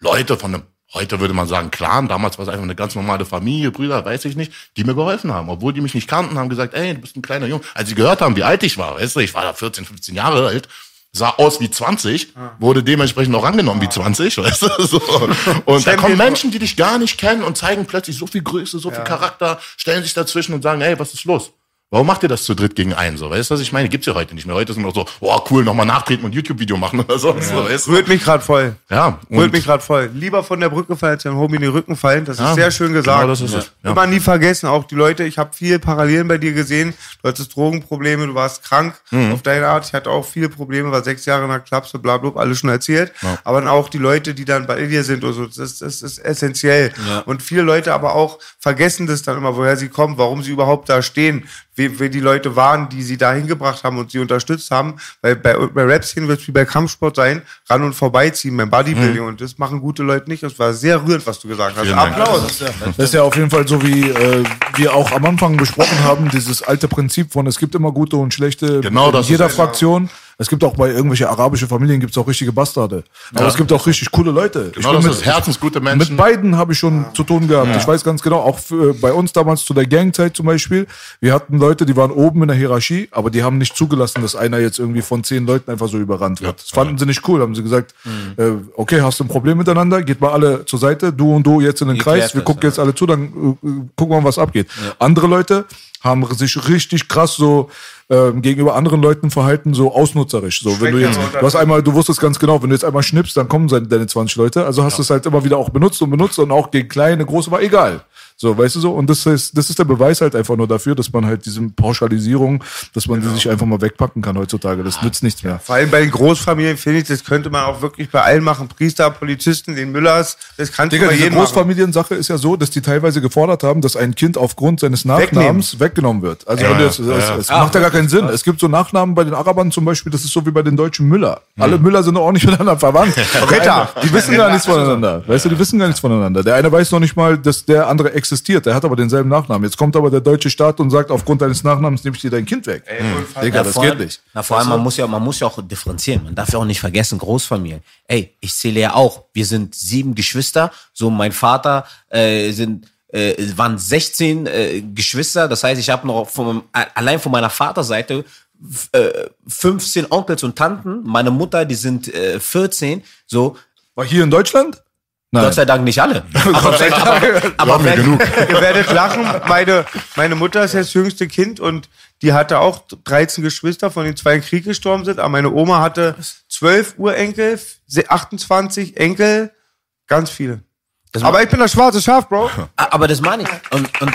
Leute von einem, heute würde man sagen Clan, damals war es einfach eine ganz normale Familie, Brüder, weiß ich nicht, die mir geholfen haben, obwohl die mich nicht kannten, haben gesagt, ey, du bist ein kleiner Junge, als sie gehört haben, wie alt ich war, weißt du, ich war da 14, 15 Jahre alt, sah aus wie 20, wurde dementsprechend auch angenommen wie 20, weißt du, so. Und da kommen Menschen, die dich gar nicht kennen und zeigen plötzlich so viel Größe, so viel Charakter, stellen sich dazwischen und sagen, ey, was ist los? Warum macht ihr das zu dritt gegen einen? So, weißt du, was ich meine? Gibt's ja heute nicht mehr. Heute sind noch so, boah, cool, nochmal nachtreten und YouTube-Video machen oder so. so weißt du? Rührt mich gerade voll. Ja, Rührt und mich gerade voll. Lieber von der Brücke fallen, als dem Homie in den Rücken fallen. Das Ja, ist sehr schön gesagt. genau das ist es. Ja. Immer nie vergessen, auch die Leute, ich habe viel Parallelen bei dir gesehen. Du hattest Drogenprobleme, du warst krank Mhm. auf deine Art. Ich hatte auch viele Probleme, war sechs Jahre in der Klapse, bla bla, alles schon erzählt. Aber dann auch die Leute, die dann bei dir sind und so, das, das ist essentiell. Und viele Leute aber auch vergessen das dann immer, woher sie kommen, warum sie überhaupt da stehen. Wie, wie die Leute waren, die sie dahin gebracht haben und sie unterstützt haben. Weil bei, bei Rap-Szenen wird es wie bei Kampfsport sein, ran und vorbeiziehen beim Bodybuilding. Und das machen gute Leute nicht. Das war sehr rührend, was du gesagt hast. Vielen. Applaus. Das ist ja auf jeden Fall so, wie äh, wir auch am Anfang besprochen haben, dieses alte Prinzip von, es gibt immer gute und schlechte Genau in das ist jeder. Fraktion. Es gibt auch bei irgendwelchen arabischen Familien gibt's auch richtige Bastarde. Aber es gibt auch richtig coole Leute. Genau, das ist herzensgute Menschen. Mit beiden habe ich schon zu tun gehabt. Ich weiß ganz genau, auch für, bei uns damals zu der Gangzeit zum Beispiel. Wir hatten Leute, die waren oben in der Hierarchie, aber die haben nicht zugelassen, dass einer jetzt irgendwie von zehn Leuten einfach so überrannt wird. Das fanden sie nicht cool. Haben sie gesagt, Mhm. äh, okay, hast du ein Problem miteinander? Geht mal alle zur Seite, du und du jetzt in den Ihr Kreis. Wir gucken ja. jetzt alle zu, dann äh, äh, gucken wir mal, was abgeht. Andere Leute haben sich richtig krass so ähm, gegenüber anderen Leuten verhalten, so ausnutzerisch. So, wenn du jetzt, du hast einmal, du wusstest ganz genau, wenn du jetzt einmal schnippst, dann kommen deine 20 Leute. Also hast du es halt immer wieder auch benutzt und benutzt und auch gegen kleine, große war egal. So, weißt du so? Und das ist, das ist der Beweis halt einfach nur dafür, dass man halt diese Pauschalisierung, dass man die sich einfach mal wegpacken kann heutzutage. Das nützt nichts mehr. Vor allem bei den Großfamilien finde ich, das könnte man auch wirklich bei allen machen. Priester, Polizisten, den Müllers, das kannst Digga, diese. Großfamiliensache ist ja so, dass die teilweise gefordert haben, dass ein Kind aufgrund seines Nachnamens weggenommen wird. Also wenn du jetzt, es, es macht ja gar keinen Sinn. Es gibt so Nachnamen bei den Arabern zum Beispiel, das ist so wie bei den deutschen Müller. Alle Müller sind doch auch nicht miteinander verwandt. Ritter. Die wissen gar nichts voneinander. Weißt du, die wissen gar nichts voneinander. Der eine weiß noch nicht mal, dass der andere existiert. Der hat aber denselben Nachnamen. Jetzt kommt aber der deutsche Staat und sagt, aufgrund deines Nachnamens nehme ich dir dein Kind weg. Digga, das vor geht allem- nicht. Na, vor allem, man muss ja, man muss ja auch differenzieren. Man darf ja auch nicht vergessen, Großfamilien. Ey, ich zähle ja auch. Wir sind sieben Geschwister. So, mein Vater äh, sind äh, waren 16 äh, Geschwister. Das heißt, ich habe noch von, allein von meiner Vaterseite f- äh, 15 Onkels und Tanten. Meine Mutter, die sind äh, 14. So, War hier in Deutschland? Nein. Gott sei Dank nicht alle. Aber, wenn, aber, aber wenn, genug. Ihr werdet lachen. Meine, meine Mutter ist das jüngste Kind und die hatte auch 13 Geschwister, von denen zwei im Krieg gestorben sind. Aber meine Oma hatte 12 Urenkel, 28 Enkel, ganz viele. Aber ich bin das schwarze Schaf, Bro. Aber das meine ich. Und, und,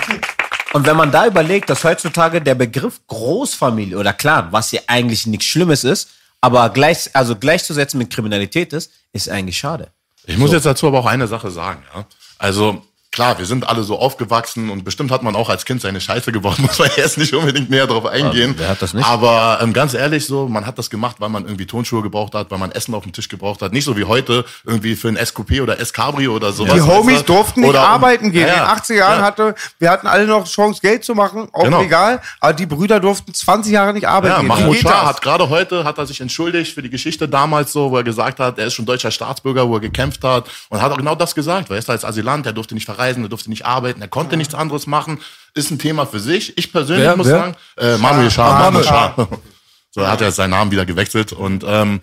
und wenn man da überlegt, dass heutzutage der Begriff Großfamilie oder Clan, was ja eigentlich nichts Schlimmes ist, aber gleich, also gleichzusetzen mit Kriminalität ist, ist eigentlich schade. Ich muss jetzt dazu aber auch eine Sache sagen. Ja? Also klar, wir sind alle so aufgewachsen und bestimmt hat man auch als Kind seine Scheiße gebaut, muss man jetzt nicht unbedingt näher drauf eingehen. wer hat das nicht? Aber ähm, ganz ehrlich so, man hat das gemacht, weil man irgendwie Tonschuhe gebraucht hat, weil man Essen auf dem Tisch gebraucht hat. Nicht so wie heute irgendwie für ein SQP oder S-Cabrio oder sowas. Die Homies du? durften nicht Oder arbeiten gehen. Ja, ja. In den 80er Jahren Ja. hatte, wir hatten alle noch Chance, Geld zu machen, auch Genau. egal. Aber die Brüder durften 20 Jahre nicht arbeiten Ja, gehen. Mahmoud Shah hat gerade heute, hat er sich entschuldigt für die Geschichte damals so, wo er gesagt hat, er ist schon deutscher Staatsbürger, wo er gekämpft hat und hat auch genau das gesagt, weil er ist als Asylant, er durfte nicht verreisen, er durfte nicht arbeiten, er konnte nichts anderes machen, ist ein Thema für sich. Ich persönlich Wer? muss Wer? sagen, äh, Manuel Shah, Manuel Manuel Shah. So, er hat ja seinen Namen wieder gewechselt und ähm,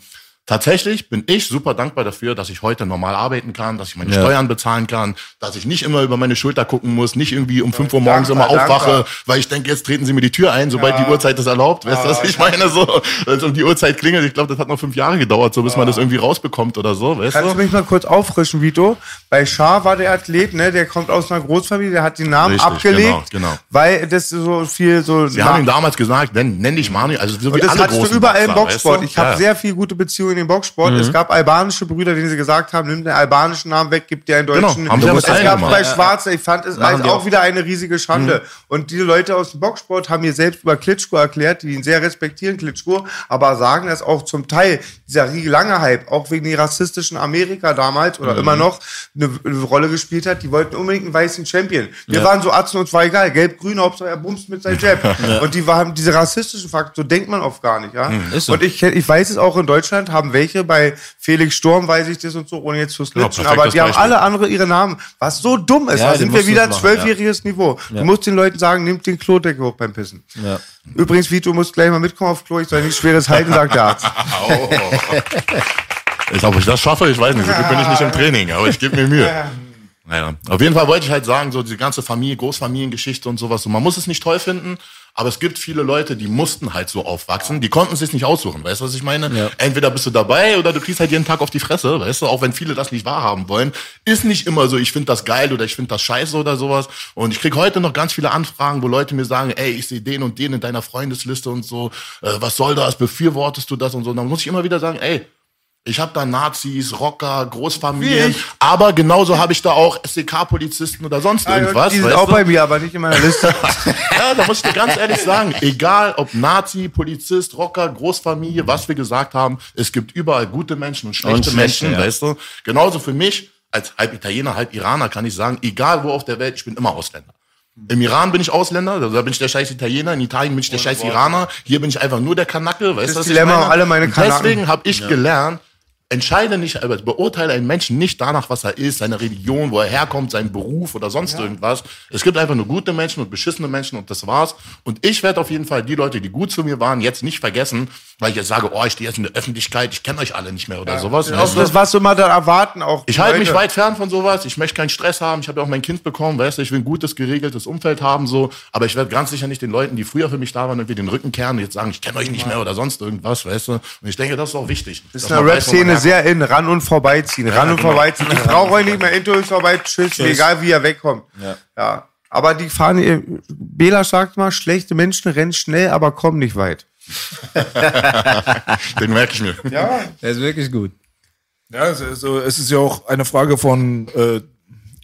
Tatsächlich bin ich super dankbar dafür, dass ich heute normal arbeiten kann, dass ich meine Steuern bezahlen kann, dass ich nicht immer über meine Schulter gucken muss, nicht irgendwie um 5 Uhr morgens Dankbar, immer aufwache, dankbar. weil ich denke, jetzt treten sie mir die Tür ein, sobald die Uhrzeit das erlaubt. Weißt du, was ich meine? So, als um die Uhrzeit klingelt. Ich glaube, das hat noch fünf Jahre gedauert, so bis man das irgendwie rausbekommt oder so, weißt Kannst du mich mal kurz auffrischen, Vito? Bei Schar war der Athlet, ne, der kommt aus einer Großfamilie, der hat den Namen Richtig, abgelegt, genau, genau. weil das so viel so. Sie haben ihm damals gesagt, nenn, nenn dich Manuel, also so wie und das alle hattest du überall im Boxsport. weißt du? Ich habe Ja. Sehr viel gute Beziehungen im Boxsport. Es gab albanische Brüder, denen sie gesagt haben, nimm den albanischen Namen weg, gib dir einen Genau, deutschen. haben sie es gab gemacht. bei Schwarze, ich fand es als auch auch. wieder eine riesige Schande. Und diese Leute aus dem Boxsport haben mir selbst über Klitschko erklärt, die ihn sehr respektieren, Klitschko, aber sagen, dass auch zum Teil dieser lange Hype, auch wegen der rassistischen Amerika damals oder immer noch, eine, eine Rolle gespielt hat. Die wollten unbedingt einen weißen Champion. Wir waren so Atzen und zwar egal, gelb-grün, Hauptsache er bumst mit seinem Jab. Und die waren diese rassistischen Faktoren, so denkt man oft gar nicht, ja. ist so. Und ich, ich weiß es auch in Deutschland, haben welche, bei Felix Sturm weiß ich das und so, ohne jetzt zu snitchen, perfektes aber die haben alle andere ihre Namen, was so dumm ist. Ja, da sind wir wieder machen, zwölfjähriges Niveau. Du musst den Leuten sagen, nimmt den Klodeckel hoch beim Pissen. Ja. Übrigens, Vito, du musst gleich mal mitkommen auf Klo, ich soll nichts Schweres halten, sagt der Arzt. Ich ob ich das schaffe, ich weiß nicht. So gut bin ich nicht im Training, aber ich gebe mir Mühe. Naja, auf jeden Fall wollte ich halt sagen, so diese ganze Familie, Großfamiliengeschichte und sowas, so, man muss es nicht toll finden, aber es gibt viele Leute, die mussten halt so aufwachsen, die konnten es sich nicht aussuchen, weißt du, was ich meine? Entweder bist du dabei oder du kriegst halt jeden Tag auf die Fresse, weißt du, auch wenn viele das nicht wahrhaben wollen, ist nicht immer so, ich finde das geil oder ich finde das scheiße oder sowas. Und ich krieg heute noch ganz viele Anfragen, wo Leute mir sagen, ey, ich sehe den und den in deiner Freundesliste und so, äh, was soll das, befürwortest du das und so, und dann muss ich immer wieder sagen, ey, Ich habe da Nazis, Rocker, Großfamilien, aber genauso habe ich da auch SEK-Polizisten oder sonst irgendwas. die sind auch du? bei mir, aber nicht in meiner Liste. Ja, da muss ich dir ganz ehrlich sagen, egal ob Nazi, Polizist, Rocker, Großfamilie, was wir gesagt haben, es gibt überall gute Menschen und schlechte, Und schlechte, Menschen, ja. weißt du. Genauso für mich, als halb Italiener, halb Iraner, kann ich sagen, egal wo auf der Welt, ich bin immer Ausländer. Im Iran bin ich Ausländer, also da bin ich der scheiß Italiener, in Italien bin ich der scheiß Iraner, hier bin ich einfach nur der Kanacke, weißt du, Das was Dilemma, ich meine? alle meine Kanaken. Deswegen habe ich gelernt, entscheide nicht, aber beurteile einen Menschen nicht danach, was er ist, seine Religion, wo er herkommt, seinen Beruf oder sonst irgendwas. Es gibt einfach nur gute Menschen und beschissene Menschen und das war's. Und ich werde auf jeden Fall die Leute, die gut zu mir waren, jetzt nicht vergessen, weil ich jetzt sage, oh, ich stehe jetzt in der Öffentlichkeit, ich kenne euch alle nicht mehr oder sowas. Auch weißt du? das, was wir mal da erwarten, auch. Ich halte mich weit fern von sowas. Ich möchte keinen Stress haben. Ich habe ja auch mein Kind bekommen, weißt du, ich will ein gutes, geregeltes Umfeld haben, so. Aber ich werde ganz sicher nicht den Leuten, die früher für mich da waren, irgendwie den Rücken kehren und jetzt sagen, ich kenne euch nicht mehr oder sonst irgendwas, weißt du. Und ich denke, das ist auch wichtig. Das ist man Rap-Szene. Sehr in, ran und vorbeiziehen, ran und genau. vorbeiziehen. Ich brauche euch nicht mehr, Intro ist vorbei, tschüss, mir egal wie ihr wegkommt. Ja. Aber die fahren, Bela sagt mal, schlechte Menschen rennen schnell, aber kommen nicht weit. Den merke ich mir. Ja. Der ist wirklich gut. Ja, es ist, so- es ist ja auch eine Frage von, äh,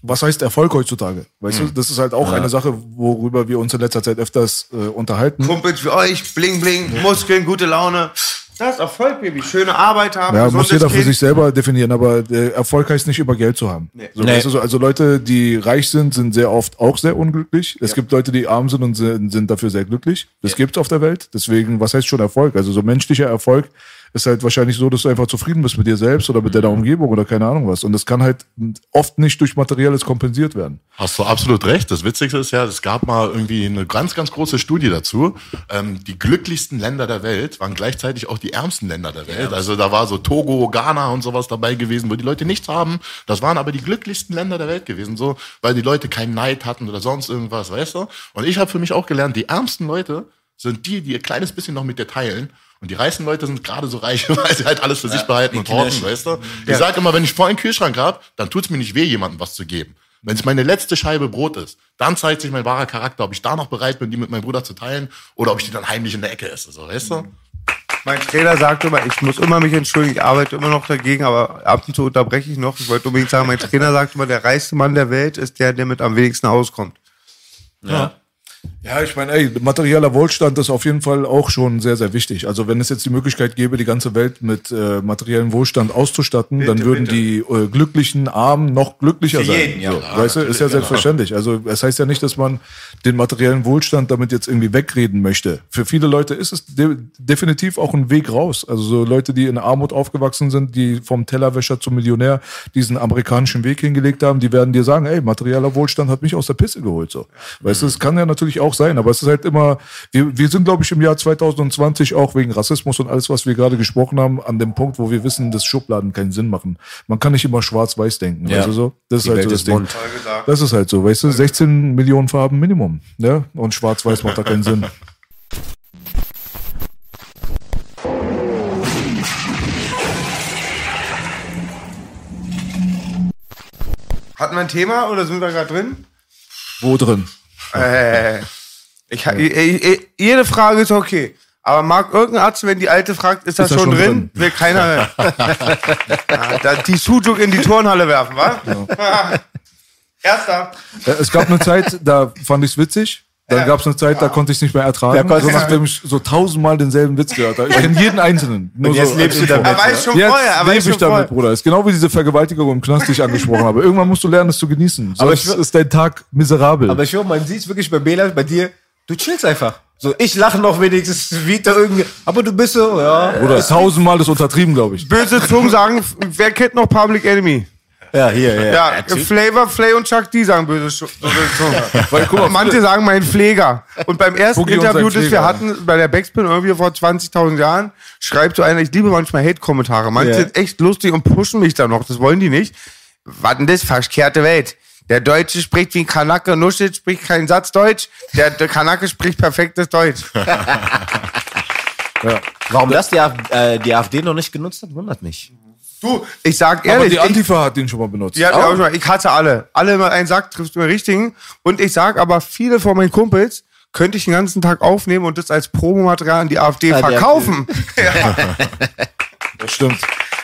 was heißt Erfolg heutzutage? Weißt du, das ist halt auch eine Sache, worüber wir uns in letzter Zeit öfters äh, unterhalten. Kumpels wie euch, bling, bling, Muskeln, gute Laune. Das ist Erfolg, Baby. Schöne Arbeit haben. Ja, muss jeder für Kind. sich selber definieren, aber äh, Erfolg heißt nicht immer Geld zu haben. So, Nee. weißt du, so, also Leute, die reich sind, sind sehr oft auch sehr unglücklich. Es gibt Leute, die arm sind und sind, sind dafür sehr glücklich. Das gibt's auf der Welt. Deswegen, was heißt schon Erfolg? Also so menschlicher Erfolg ist halt wahrscheinlich so, dass du einfach zufrieden bist mit dir selbst oder mit deiner Umgebung oder keine Ahnung was. Und das kann halt oft nicht durch Materielles kompensiert werden. Hast du absolut recht. Das Witzigste ist ja, es gab mal irgendwie eine ganz, ganz große Studie dazu. Ähm, die glücklichsten Länder der Welt waren gleichzeitig auch die ärmsten Länder der Welt. Also da war so Togo, Ghana und sowas dabei gewesen, wo die Leute nichts haben. Das waren aber die glücklichsten Länder der Welt gewesen, so, weil die Leute keinen Neid hatten oder sonst irgendwas, weißt du? Und ich habe für mich auch gelernt, die ärmsten Leute sind die, die ihr kleines bisschen noch mit dir teilen. Und die reichen Leute sind gerade so reich, weil sie halt alles für sich behalten und horten, weißt du? Ich sag immer, wenn ich vor einen Kühlschrank hab, dann tut's mir nicht weh, jemandem was zu geben. Wenn es meine letzte Scheibe Brot ist, dann zeigt sich mein wahrer Charakter, ob ich da noch bereit bin, die mit meinem Bruder zu teilen oder ob ich die dann heimlich in der Ecke esse, so, weißt du? Mein Trainer sagt immer, ich muss immer mich entschuldigen, ich arbeite immer noch dagegen, aber ab und zu unterbreche ich noch. Ich wollte unbedingt sagen, mein Trainer sagt immer, der reichste Mann der Welt ist der, der mit am wenigsten auskommt. Ja. Ja, ich meine, ey, materieller Wohlstand ist auf jeden Fall auch schon sehr, sehr wichtig. Also wenn es jetzt die Möglichkeit gäbe, die ganze Welt mit äh, materiellem Wohlstand auszustatten, dann würden bitte. die äh, glücklichen Armen noch glücklicher sein. jeden, ja. so, weißt du, ist ja selbstverständlich. Also es heißt ja nicht, dass man den materiellen Wohlstand damit jetzt irgendwie wegreden möchte. Für viele Leute ist es de definitiv auch ein Weg raus. Also so Leute, die in Armut aufgewachsen sind, die vom Tellerwäscher zum Millionär diesen amerikanischen Weg hingelegt haben, die werden dir sagen, ey, materieller Wohlstand hat mich aus der Pisse geholt. So. Weißt du, es kann ja natürlich auch sein, aber es ist halt immer, wir, wir sind, glaube ich, im Jahr 2020 auch wegen Rassismus und alles, was wir gerade gesprochen haben, an dem Punkt, wo wir wissen, dass Schubladen keinen Sinn machen. Man kann nicht immer schwarz-weiß denken. Ja. Weißt du so? Das ist Die halt Welt so das ist Ding. Das ist halt so, weißt du, 16 Millionen Farben Minimum. Ja? Und schwarz-weiß macht da keinen Sinn. Hatten wir ein Thema oder sind wir gerade drin? Wo drin? Äh, ich, ich, ich, jede Frage ist okay. Aber mag irgendein Arzt, wenn die Alte fragt, ist das er schon, schon drin? drin? Will keiner ja, die Sujuk in die Turnhalle werfen, wa? Erster. Äh, Es gab eine Zeit, da fand ich's witzig. Dann Ja. gab's eine Zeit, da konnte ich's nicht mehr ertragen. konntest So du- nachdem ich so tausendmal denselben Witz gehört habe. Ich kenne jeden einzelnen. Nur jetzt so lebst du damit. Er weiß schon Jetzt vorher, er lebe weiß ich schon damit, vorher. Bruder. Ist genau wie diese Vergewaltigung im Knast, die ich angesprochen habe. Irgendwann musst du lernen, es zu genießen. Sonst Aber ich will- ist dein Tag miserabel. Aber ich höre, man sieht wirklich bei Bela, bei dir, du chillst einfach. So, ich lache noch wenigstens wieder irgendwie, aber du bist so, ja. Oder tausendmal ist untertrieben, glaube ich. Böse Zungen sagen, wer kennt noch Public Enemy? Ja, hier, ja. Ja, Flavor, Flay und Chuck D sagen böse Zungen. Weil, guck mal, Manche sagen mein Pfleger. Und beim ersten Boogie und Interview, das wir Pfleger. hatten, bei der Backspin irgendwie vor 20.000 Jahren, schreibt so einer, ich liebe manchmal Hate-Kommentare. Manche Ja. sind echt lustig und pushen mich da noch. Das wollen die nicht. Was denn das? Verkehrte Welt. Der Deutsche spricht wie ein Kanake, Nuschel spricht keinen Satz Deutsch. Der, der Kanake spricht perfektes Deutsch. Warum das die, AfD, äh, die AfD noch nicht genutzt hat, wundert mich. Du, ich sag aber ehrlich, die ich, Antifa hat den schon mal benutzt. Ja, ja, schon. ich hasse alle. Alle immer einen Sack, triffst du den richtigen. Und ich sag aber, viele von meinen Kumpels könnte ich den ganzen Tag aufnehmen und das als Promomaterial an die AfD An die verkaufen. ja. Das stimmt.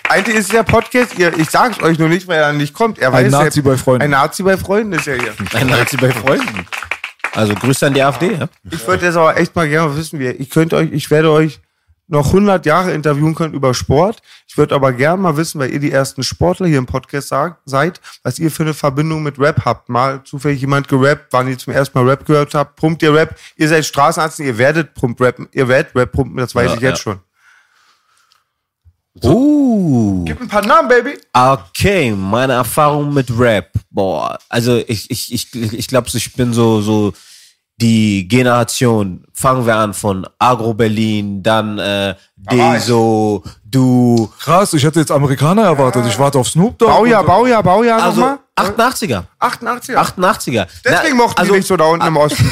Eigentlich ist der Podcast, ihr, ich sag's euch nur nicht, weil er nicht kommt. Er Ein weiß, Nazi bei Freunden. Ein Nazi bei Freunden ist er hier. Ein Nazi bei Freunden. Also Grüße an die AfD, ja? Ich würde jetzt aber echt mal gerne wissen, wie ich könnte euch, ich werde euch noch 100 Jahre interviewen können über Sport. Ich würde aber gerne mal wissen, weil ihr die ersten Sportler hier im Podcast sagt, seid, was ihr für eine Verbindung mit Rap habt. Mal zufällig jemand gerappt, wann ihr zum ersten Mal Rap gehört habt. Pumpt ihr Rap? Ihr seid Straßenarzt, ihr werdet Pump rappen, ihr werdet Rap pumpen, das weiß Ja, ich jetzt ja. schon. Uh. Gib ein paar Namen, Baby. Okay, meine Erfahrung mit Rap. Boah, also ich, ich, ich, ich glaube, ich bin so, so die Generation. Fangen wir an von Agro Berlin, dann äh, Deso, du. Krass, ich hätte jetzt Amerikaner erwartet. Ich warte auf Snoop Dogg. Baujahr, Baujahr, Baujahr Also nochmal. 88er. 88. 88er. Deswegen Na, mochten also, die nicht so da unten im Osten.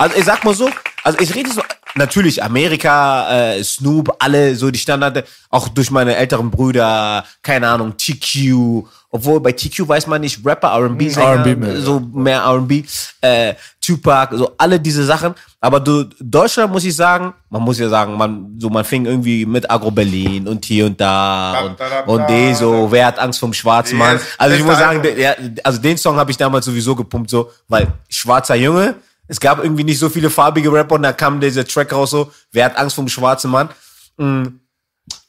Also ich sag mal so, also ich rede so, natürlich Amerika, äh, Snoop, alle so die Standarde, auch durch meine älteren Brüder, keine Ahnung, TQ, obwohl bei TQ weiß man nicht, Rapper, R&B, mehr, so mehr R&B, äh, Tupac, so alle diese Sachen. Aber du, Deutschland muss ich sagen, man muss ja sagen, man, so man fing irgendwie mit Agro Berlin und hier und da und, und die so, wer hat Angst vom schwarzen Mann? Also ich muss sagen, der, ja, also den Song habe ich damals sowieso gepumpt, so, weil schwarzer Junge, es gab irgendwie nicht so viele farbige Rapper und da kam dieser Track raus so, wer hat Angst vom schwarzen Mann?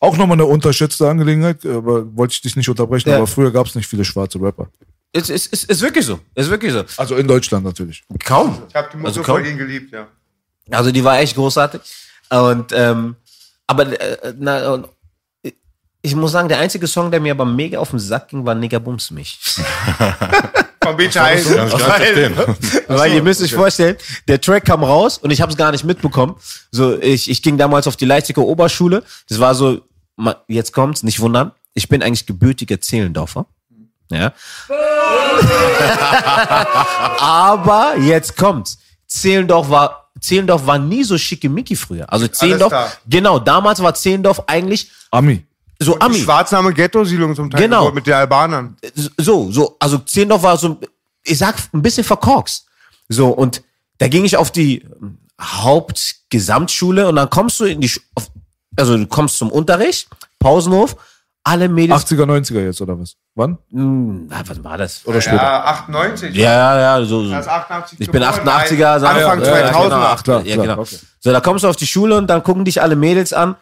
Auch nochmal eine unterschätzte Angelegenheit, aber wollte ich dich nicht unterbrechen, Ja. aber früher gab es nicht viele schwarze Rapper. Ist, ist, ist, ist wirklich so, ist wirklich so. Also in Deutschland natürlich. Kaum. Ich habe die Mutter Also von kaum. ihnen geliebt, ja. Also die war echt großartig. Und ähm, aber äh, na, und, ich muss sagen, der einzige Song, der mir aber mega auf den Sack ging, war Nigger Bums mich. Von Beach nicht verstehen. Weil ihr müsst euch vorstellen, der Track kam raus und ich habe es gar nicht mitbekommen. So, ich, ich ging damals auf die Leipziger Oberschule. Das war so, jetzt kommt's, nicht wundern. Ich bin eigentlich gebürtiger Zehlendorfer. Ja. Aber jetzt kommt's. Zehlendorf war, Zehlendorf war nie so schickimicki früher. Also Zehlendorf, genau, damals war Zehlendorf eigentlich Ami. so Ami. Schwarzname Ghetto-Siedlung zum Teil Genau. mit den Albanern. so, so, also Zehlendorf war so, ich sag, ein bisschen verkorkst. So, und da ging ich auf die Hauptgesamtschule und dann kommst du in die, auf, also du kommst zum Unterricht, Pausenhof, alle Mädels, 80er, 90er jetzt, oder was? Wann? Hm, na, was war das? Oder später? Ja, 98. Ja, ja, ja, so, so. Das ist 88 Ich bin geboren, 88er, sagen wir. Anfang Ja, ja, 2000. genau, Ach, klar, ja, genau. okay. So, da kommst du auf die Schule und dann gucken dich alle Mädels an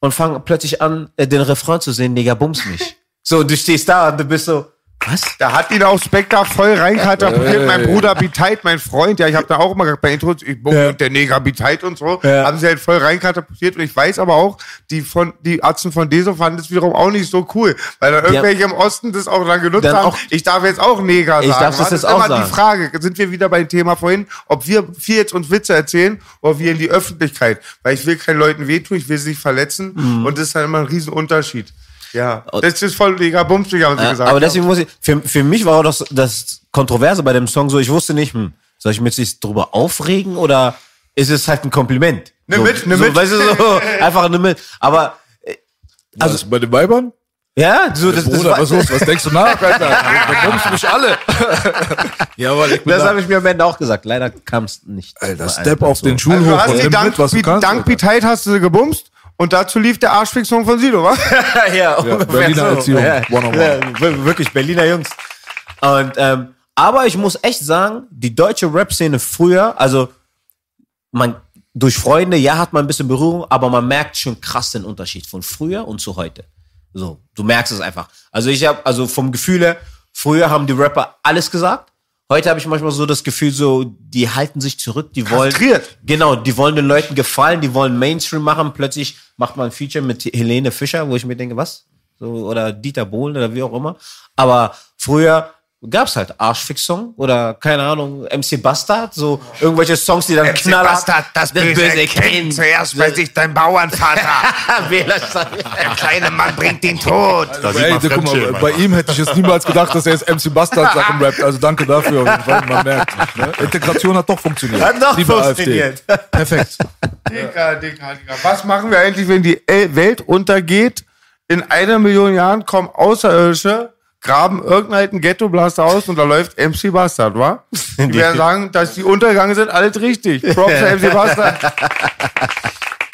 und fangen plötzlich an, äh, den Refrain zu singen, Digga, bums mich. So, du stehst da und du bist so, was? Da hat ihn auch Spectre voll reinkatapultiert. Mein Bruder Biteit, mein Freund, ja, ich habe da auch immer gesagt, bei Intros, ich und der Neger Biteit und so, Ja. haben sie halt voll reinkatapultiert. Und ich weiß aber auch, die von die Atzen von Deso fanden das wiederum auch nicht so cool, weil dann irgendwelche im Osten das auch dann genutzt Dann haben. auch- ich darf jetzt auch Neger sagen. Ich darf das jetzt ist auch immer sagen. die Frage, sind wir wieder beim Thema vorhin, ob wir viel jetzt uns Witze erzählen oder wir in die Öffentlichkeit, weil ich will keinen Leuten wehtun, ich will sie nicht verletzen Mhm. und das ist halt immer ein Riesenunterschied. Ja, das ist voll Neger Bumsig, haben sie Ja, gesagt. aber deswegen muss ich, für, für mich war auch das, das Kontroverse bei dem Song so, ich wusste nicht, hm, soll ich mich jetzt drüber aufregen oder ist es halt ein Kompliment? Ne so, mit, ne so, mit. Weißt du, so, einfach eine mit. Aber, Also bei den Weibern? ja, so, das, das, Bruder, war- was los? Was denkst du nach, Alter? Du bummst mich alle. ja, weil ich bin das da. habe ich mir am Ende auch gesagt. Leider kam es nicht. Alter, Step auf den Also Schulhof du hast und die nimm Dank, mit, was du kannst. Dank. Biteit hast du sie gebumst und dazu lief der Arschfix-Song von Sido, wa? ja, ungefähr Berliner Erziehung, Ja, one on one. ja, wir- wirklich Berliner Jungs. Und ähm, aber ich muss echt sagen, die deutsche Rap-Szene früher, also man durch Freunde, ja, hat man ein bisschen Berührung, aber man merkt schon krass den Unterschied von früher und zu heute. So, du merkst es einfach. Also ich habe, also vom Gefühl her, früher haben die Rapper alles gesagt. Heute habe ich manchmal so das Gefühl, so die halten sich zurück, die wollen Kastriert. genau, die wollen den Leuten gefallen, die wollen Mainstream machen. Plötzlich macht man ein Feature mit Helene Fischer, wo ich mir denke, was? So, oder Dieter Bohlen oder wie auch immer. Aber früher gab's halt Arschfix-Song oder keine Ahnung, MC Bastard, so irgendwelche Songs, die dann knallhart. das böse Kind. Zuerst bei sich dein Bauernvater. Der kleine Mann bringt den Tod. Sieht Ey, guck mal, bei ihm hätte ich jetzt niemals gedacht, dass er jetzt MC Bastard Sachen rappt. Also danke dafür auf jeden Fall. Man merkt. Ne? Integration hat doch funktioniert. Hat doch Liebe funktioniert. AfD. Perfekt. Dicker, dicker, dicker. Was machen wir eigentlich, wenn die El- Welt untergeht? In einer Million Jahren kommen Außerirdische, graben irgendeinen Ghetto-Blaster aus und da läuft MC Bastard, wa? Die werden sagen, dass die untergegangen sind, alles richtig. Props für MC Bastard.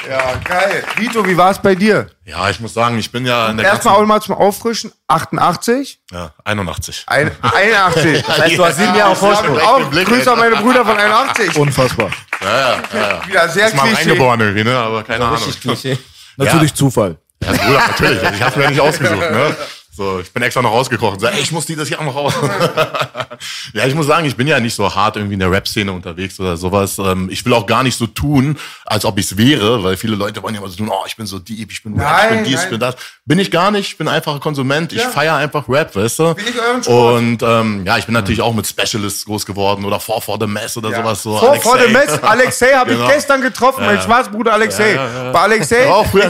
Ja, geil. Vito, wie war es bei dir? Ja, ich muss sagen, ich bin ja in der Erstmal auch mal zum Auffrischen. 88? ja, 81. Ein, 81. Das heißt, du hast sieben Jahre Vorsprung. Auch Grüße an meine Brüder von 81. Unfassbar. Ja, ja, ja, ja. Wieder sehr ist mal Klischee. reingeboren irgendwie, ne? Aber keine Ahnung. Richtig Klischee. Natürlich Zufall. Ja, Bruder, natürlich. Ich hab's mir ja nicht ausgesucht, ne? So, ich bin extra noch rausgekocht und sag, ey, ich muss dieses Jahr noch raus. ja, ich muss sagen, ich bin ja nicht so hart irgendwie in der Rap-Szene unterwegs oder sowas. Ähm, Ich will auch gar nicht so tun, als ob ich's wäre, weil viele Leute wollen ja immer so tun, oh, ich bin so deep, ich bin Rap, ich Nein, bin dies, ich nein. bin das. Bin ich gar nicht, ich bin einfacher Konsument, ich Ja. feiere einfach Rap, weißt du? Ich. Und ähm, ja, ich bin natürlich auch mit Specialists groß geworden oder Four for the Mess oder sowas. So Vor, vor Alexei. Mess, Alexei habe Genau. ich gestern getroffen, mein Schwarzbruder Alexei. Bei Alexei,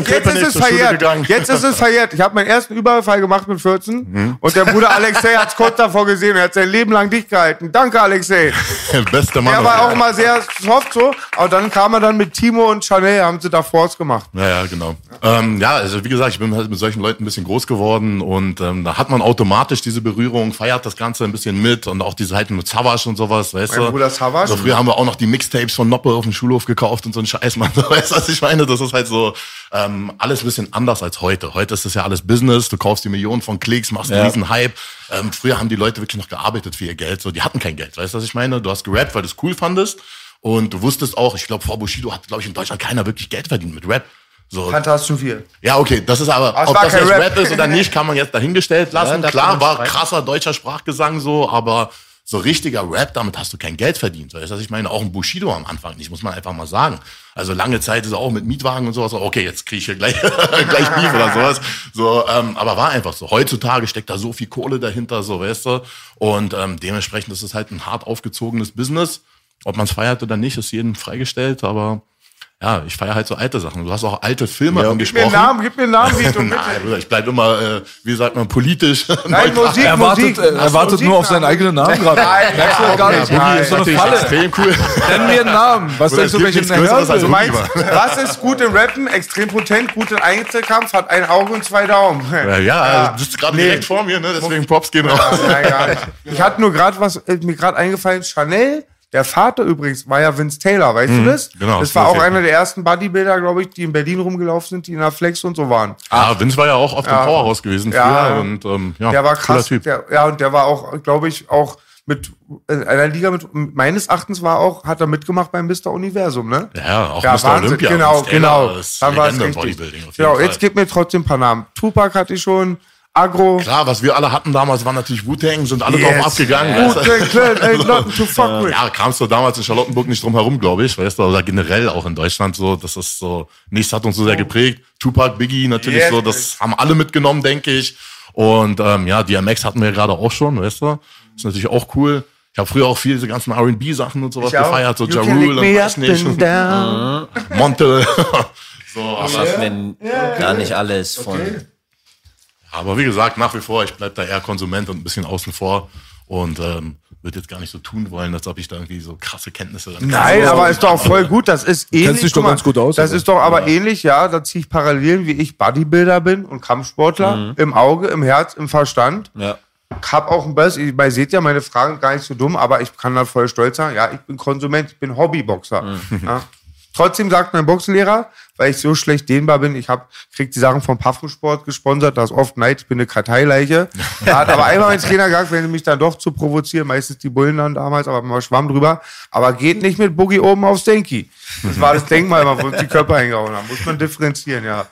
jetzt ist es verjährt. Jetzt ist es verjährt. Ich habe meinen ersten Überfall gemacht mit 14 Mhm. und der Bruder Alexei hat es kurz davor gesehen. Er hat sein Leben lang dicht gehalten. Danke, Alexei. Bester Mann. Er war auch mal sehr soft so, aber dann kam er dann mit Timo und Chanel, haben sie da Force gemacht. Ja, ja, genau. Ähm, ja, also wie gesagt, ich bin halt mit solchen Leuten ein bisschen groß geworden und ähm, da hat man automatisch diese Berührung, feiert das Ganze ein bisschen mit und auch diese halt mit Savage und sowas, weißt Mein du? Bruder Savage. So, früher haben wir auch noch die Mixtapes von Noppe auf dem Schulhof gekauft und so ein Scheiß, man. Weißt du, was ich meine? Das ist halt so ähm, alles ein bisschen anders als heute. Heute ist das ja alles Business, du kaufst die Millionen von Klicks, machst einen Ja. riesen Hype. Ähm, früher haben die Leute wirklich noch gearbeitet für ihr Geld, so die hatten kein Geld, weißt du, was ich meine? Du hast gerappt, weil du es cool fandest und du wusstest auch, ich glaube, vor Bushido hat, glaube ich, in Deutschland keiner wirklich Geld verdient mit Rap. So, Fantastisch viel. ja, okay, das ist aber, Aber ob das jetzt Rap. Rap. ist oder nicht, kann man jetzt dahingestellt lassen. Ja, Klar, war streiten. krasser deutscher Sprachgesang so, aber so richtiger Rap, damit hast du kein Geld verdient. Weißt du, was ich meine? Auch ein Bushido am Anfang nicht, muss man einfach mal sagen. Also lange Zeit ist er auch mit Mietwagen und sowas, so, okay, jetzt kriege ich hier gleich, gleich Beef oder sowas. So, ähm, aber war einfach so. Heutzutage steckt da so viel Kohle dahinter, so, weißt du. Und ähm, dementsprechend ist es halt ein hart aufgezogenes Business. Ob man es feiert oder nicht, ist jedem freigestellt, aber ja, ich feiere halt so alte Sachen. Du hast auch alte Filme Gib mir angesprochen. einen Namen, gib mir einen Namen, Vito, Nein, ich bleib immer, äh, wie sagt man, politisch. Nein. Musik, Er wartet, Musik. äh, er wartet Musik- nur auf seinen eigenen Namen gerade. Nein, Merkst du das gar ja, nicht? Boogie Boogie ist ist so eine Falle. extrem cool. Nenn mir einen Namen. Was denkst du, welchen Größeres als Du meinst, was ist gut im Rappen? Extrem potent, gut im Einzelkampf, hat ein Auge und zwei Daumen. Ja, ja, das ist gerade Nee. direkt vor mir, ne? deswegen Props gehen raus. Nein, gar nicht. Ich hatte nur gerade was, äh, mir gerade eingefallen, Chanel, der Vater übrigens, war ja Vince Taylor, weißt du das? genau, Das war auch einer der ersten Bodybuilder, glaube ich, die in Berlin rumgelaufen sind, die in der Flex und so waren. Ah, Vince war ja auch auf dem Ja. Powerhouse gewesen Ja. früher und ähm, ja, Der war krass. Typ. Der, ja, und der war auch, glaube ich, auch mit in einer Liga mit, meines Erachtens war auch, hat er mitgemacht beim Mr. Universum, ne? Ja, auch Ja, Mr. Wahnsinn, Olympia. genau, genau. Dann war es richtig. Genau, jetzt gib mir trotzdem ein paar Namen. Tupac hatte ich schon, Agro. Klar, was wir alle hatten damals, war natürlich Wu-Tang, sind alle drauf Yes. abgegangen. Weißt du? äh, klar, ey, nothing to fuck with. Ja, kamst du damals in Charlottenburg nicht drum herum, glaube ich, weißt du, oder generell auch in Deutschland so, das ist so, nichts hat uns so sehr geprägt. Tupac, Biggie natürlich Yes. so, das haben alle mitgenommen, denke ich. Und ähm, ja, DMX hatten wir gerade auch schon, weißt du, ist natürlich auch cool. Ich habe früher auch viel diese ganzen R&B-Sachen und sowas gefeiert, so You Ja Rule und weiß nicht, and down. Monte. so, aber, wir gar nicht alles von. Aber wie gesagt, nach wie vor, ich bleib da eher Konsument und ein bisschen außen vor und ähm, würde jetzt gar nicht so tun wollen, als ob ich da irgendwie so krasse Kenntnisse dann Nein, aber ist doch auch voll gut. Das ist ähnlich. dich doch guck mal, ganz gut aus, Das aber. ist doch aber ähnlich, ja. Da ziehe ich Parallelen, wie ich Bodybuilder bin und Kampfsportler. Im Auge, im Herz, im Verstand. Ja. Hab auch ein Buzz. Ihr seht ja meine Fragen gar nicht so dumm, aber ich kann da voll stolz sein. Ja, ich bin Konsument, ich bin Hobbyboxer. Ja. Trotzdem sagt mein Boxenlehrer, weil ich so schlecht dehnbar bin, ich hab, krieg die Sachen vom Paffensport gesponsert, das ist oft Neid, ich bin eine Karteileiche. Da hat aber einmal mein Trainer gesagt, wenn sie mich dann doch zu provozieren, meistens die Bullen dann damals, aber mal schwamm drüber, aber geht nicht mit Boogie oben aufs Denki. Das war das Denkmal, wo uns die Körper hingehauen haben. Muss man differenzieren, ja.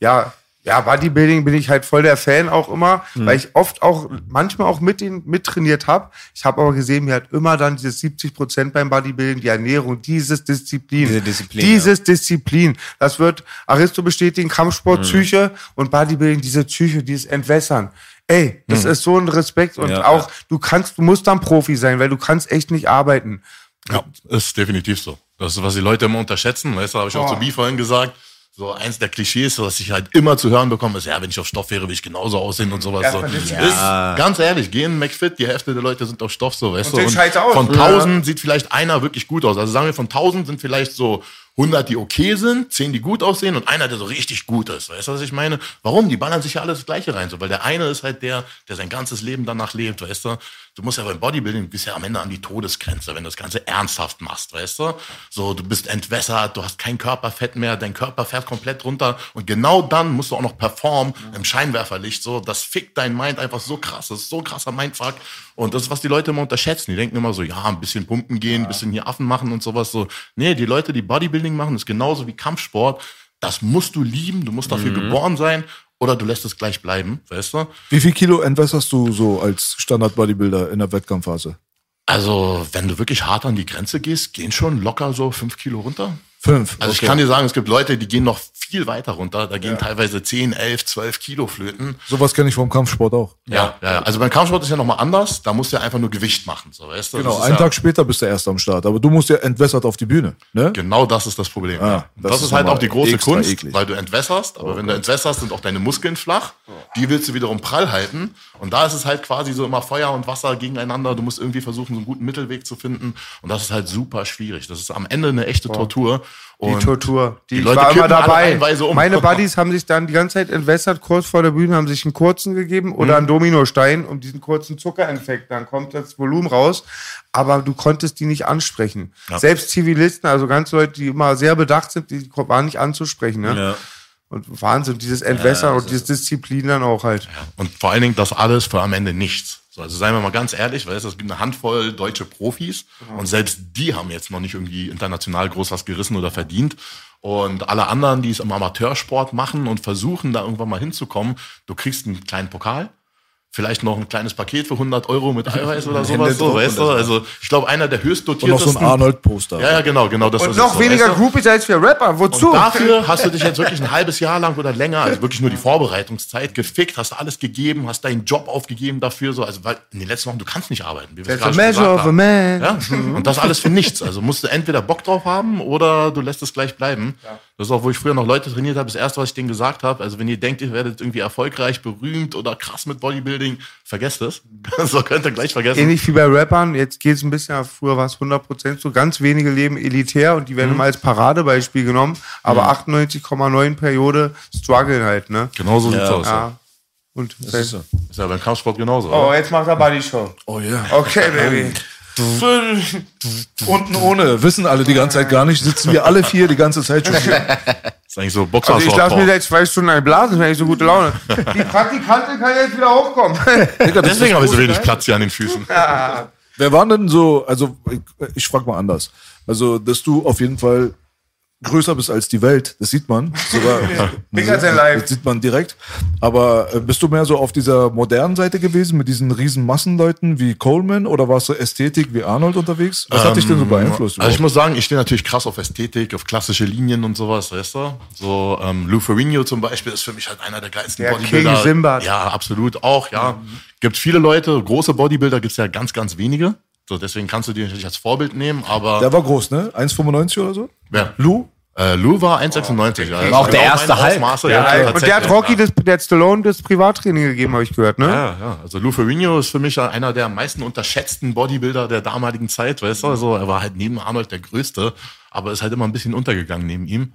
Ja, ja, Bodybuilding bin ich halt voll der Fan auch immer, weil ich oft auch, manchmal auch mit den, mittrainiert habe. Ich habe aber gesehen, mir hat immer dann dieses 70 Prozent beim Bodybuilding, die Ernährung, dieses Disziplin. Diese Disziplin, Dieses Disziplin. Das wird Aristo bestätigen, Kampfsport, Psyche und Bodybuilding, diese Psyche, dieses Entwässern. Ey, das ist so ein Respekt und Ja, auch, du kannst, du musst dann Profi sein, weil du kannst echt nicht arbeiten. Ja, ist definitiv so. Das ist, was die Leute immer unterschätzen. Weißt du, habe ich auch Oh. zu B vorhin gesagt. So eins der Klischees, was ich halt immer zu hören bekomme, ist, ja, wenn ich auf Stoff wäre, würde ich genauso aussehen und sowas. So. Erstmal Ist, ganz ehrlich, gehen McFit, die Hälfte der Leute sind auf Stoff, so, weißt Und du. scheiß aus. von Ja. 1000 sieht vielleicht einer wirklich gut aus. Also sagen wir, von 1000 sind vielleicht so 100, die okay sind, 10, die gut aussehen und einer, der so richtig gut ist. Weißt du, was ich meine? Warum? Die ballern sich ja alles das Gleiche rein. So, weil der eine ist halt der, der sein ganzes Leben danach lebt, weißt du? Du musst ja beim Bodybuilding, bist ja am Ende an die Todesgrenze, wenn du das Ganze ernsthaft machst, weißt du? So, du bist entwässert, du hast kein Körperfett mehr, dein Körper fährt komplett runter und genau dann musst du auch noch performen im Scheinwerferlicht. So, das fickt dein Mind einfach so krass. Das ist so ein krasser Mindfuck. Und das ist, was die Leute immer unterschätzen. Die denken immer so, ja, ein bisschen pumpen gehen, ein bisschen hier Affen machen und sowas. So, nee, die Leute, die Bodybuilding machen, ist genauso wie Kampfsport. Das musst du lieben, du musst dafür geboren sein oder du lässt es gleich bleiben, weißt du? Wie viel Kilo entwässerst du so als Standard-Bodybuilder in der Wettkampfphase? Also, wenn du wirklich hart an die Grenze gehst, gehen schon locker so fünf Kilo runter. Fünf. Also ich kann dir sagen, es gibt Leute, die gehen noch viel weiter runter. Da gehen teilweise 10, 11, 12 Kilo flöten. Sowas kenne ich vom Kampfsport auch. Ja, ja, ja. Also beim Kampfsport ist ja nochmal anders. Da musst du ja einfach nur Gewicht machen. So, weißt du? Genau, einen ja, Tag später bist du erst am Start. Aber du musst ja entwässert auf die Bühne. Ne? Genau das ist das Problem. Ah, ja. das Das, ist ist halt auch die große Kunst, eklig. weil du entwässerst. Aber wenn du entwässerst, sind auch deine Muskeln flach. Die willst du wiederum prall halten. Und da ist es halt quasi so immer Feuer und Wasser gegeneinander. Du musst irgendwie versuchen, so einen guten Mittelweg zu finden. Und das ist halt super schwierig. Das ist am Ende eine echte Tortur. Die Und Tortur. Die, die ich Leute war immer dabei. um. Meine Buddies haben sich dann die ganze Zeit entwässert, kurz vor der Bühne, haben sich einen kurzen gegeben oder einen Dominostein, um diesen kurzen Zuckereffekt. Dann kommt das Volumen raus. Aber du konntest die nicht ansprechen. Selbst Zivilisten, also ganz Leute, die immer sehr bedacht sind, die waren nicht anzusprechen. Ne? Ja. Und Wahnsinn, dieses Entwässern und diese Disziplin dann auch halt. Und vor allen Dingen das alles für am Ende nichts. So, also seien wir mal ganz ehrlich, weil es gibt eine Handvoll deutsche Profis und selbst die haben jetzt noch nicht irgendwie international groß was gerissen oder verdient. Und alle anderen, die es im Amateursport machen und versuchen, da irgendwann mal hinzukommen, du kriegst einen kleinen Pokal, vielleicht noch ein kleines Paket für 100 Euro mit Eiweiß oder sowas, so, weißt du? Also ich glaube, einer der höchst Und noch so dotiertesten. ein Arnold-Poster. Ja, ja, genau, genau. Das Und ist noch es so, weniger weißt du? Groupies als wir Rapper. Wozu? Und dafür hast du dich jetzt wirklich ein halbes Jahr lang oder länger, also wirklich nur die Vorbereitungszeit, gefickt, hast alles gegeben, hast deinen Job aufgegeben dafür, so, also weil in den letzten Wochen, du kannst nicht arbeiten. Wie That's a measure of a man. Ja? Und das alles für nichts. Also musst du entweder Bock drauf haben oder du lässt es gleich bleiben. Das ist auch, wo ich früher noch Leute trainiert habe, das erste, was ich denen gesagt habe. Also wenn ihr denkt, ihr werdet irgendwie erfolgreich, berühmt oder krass mit Bodybuilding, vergesst es. so könnt ihr gleich vergessen. Ähnlich wie bei Rappern, jetzt geht es ein bisschen, früher war es 100% so, ganz wenige leben elitär und die Mhm. werden immer als Paradebeispiel genommen, aber 98,9 Periode strugglen halt, ne? Genau so sieht's aus. Ja. Ja. Und Ist ja beim Kampfsport genauso. oh, oder? jetzt macht er Buddy Show. Oh ja. Okay, Baby. Unten ohne. Wissen alle die ganze Zeit gar nicht. Sitzen wir alle vier die ganze Zeit schon hier. ist eigentlich so Boxer Also ich lasse mir seit zwei Stunden einen blasen, wenn ich so gute Laune. Die Praktikantin kann jetzt wieder hochkommen. Deswegen habe ich so wenig Platz hier an den Füßen. Wer waren denn so, also ich, ich frage mal anders. Also, dass du auf jeden Fall größer bist als die Welt, das sieht man. Sogar, Bigger than life. Das sieht man direkt. Aber äh, bist du mehr so auf dieser modernen Seite gewesen, mit diesen riesen Massenleuten wie Coleman oder warst du Ästhetik wie Arnold unterwegs? Was hat dich denn so beeinflusst? Also ich muss sagen, ich stehe natürlich krass auf Ästhetik, auf klassische Linien und sowas, weißt du? So ähm, Lou Ferrigno zum Beispiel ist für mich halt einer der geilsten Der Bodybuilder. King Simbad. Ja, absolut auch, ja. Gibt viele Leute, große Bodybuilder gibt's ja ganz, ganz wenige. So, deswegen kannst du die natürlich als Vorbild nehmen, aber Der war groß, ne? 1,95 oder so? Wer? Lou? Äh, Lou war 1,96. Ja, War auch der meine erste Hulk. Ausmaße, Ja, ja, und der hat Rocky, das, der hat Stallone das Privattraining gegeben, habe ich gehört, ne? Ja, ja. Also Lou Ferrigno ist für mich einer der am meisten unterschätzten Bodybuilder der damaligen Zeit, weißt du? Also er war halt neben Arnold der Größte, aber ist halt immer ein bisschen untergegangen neben ihm.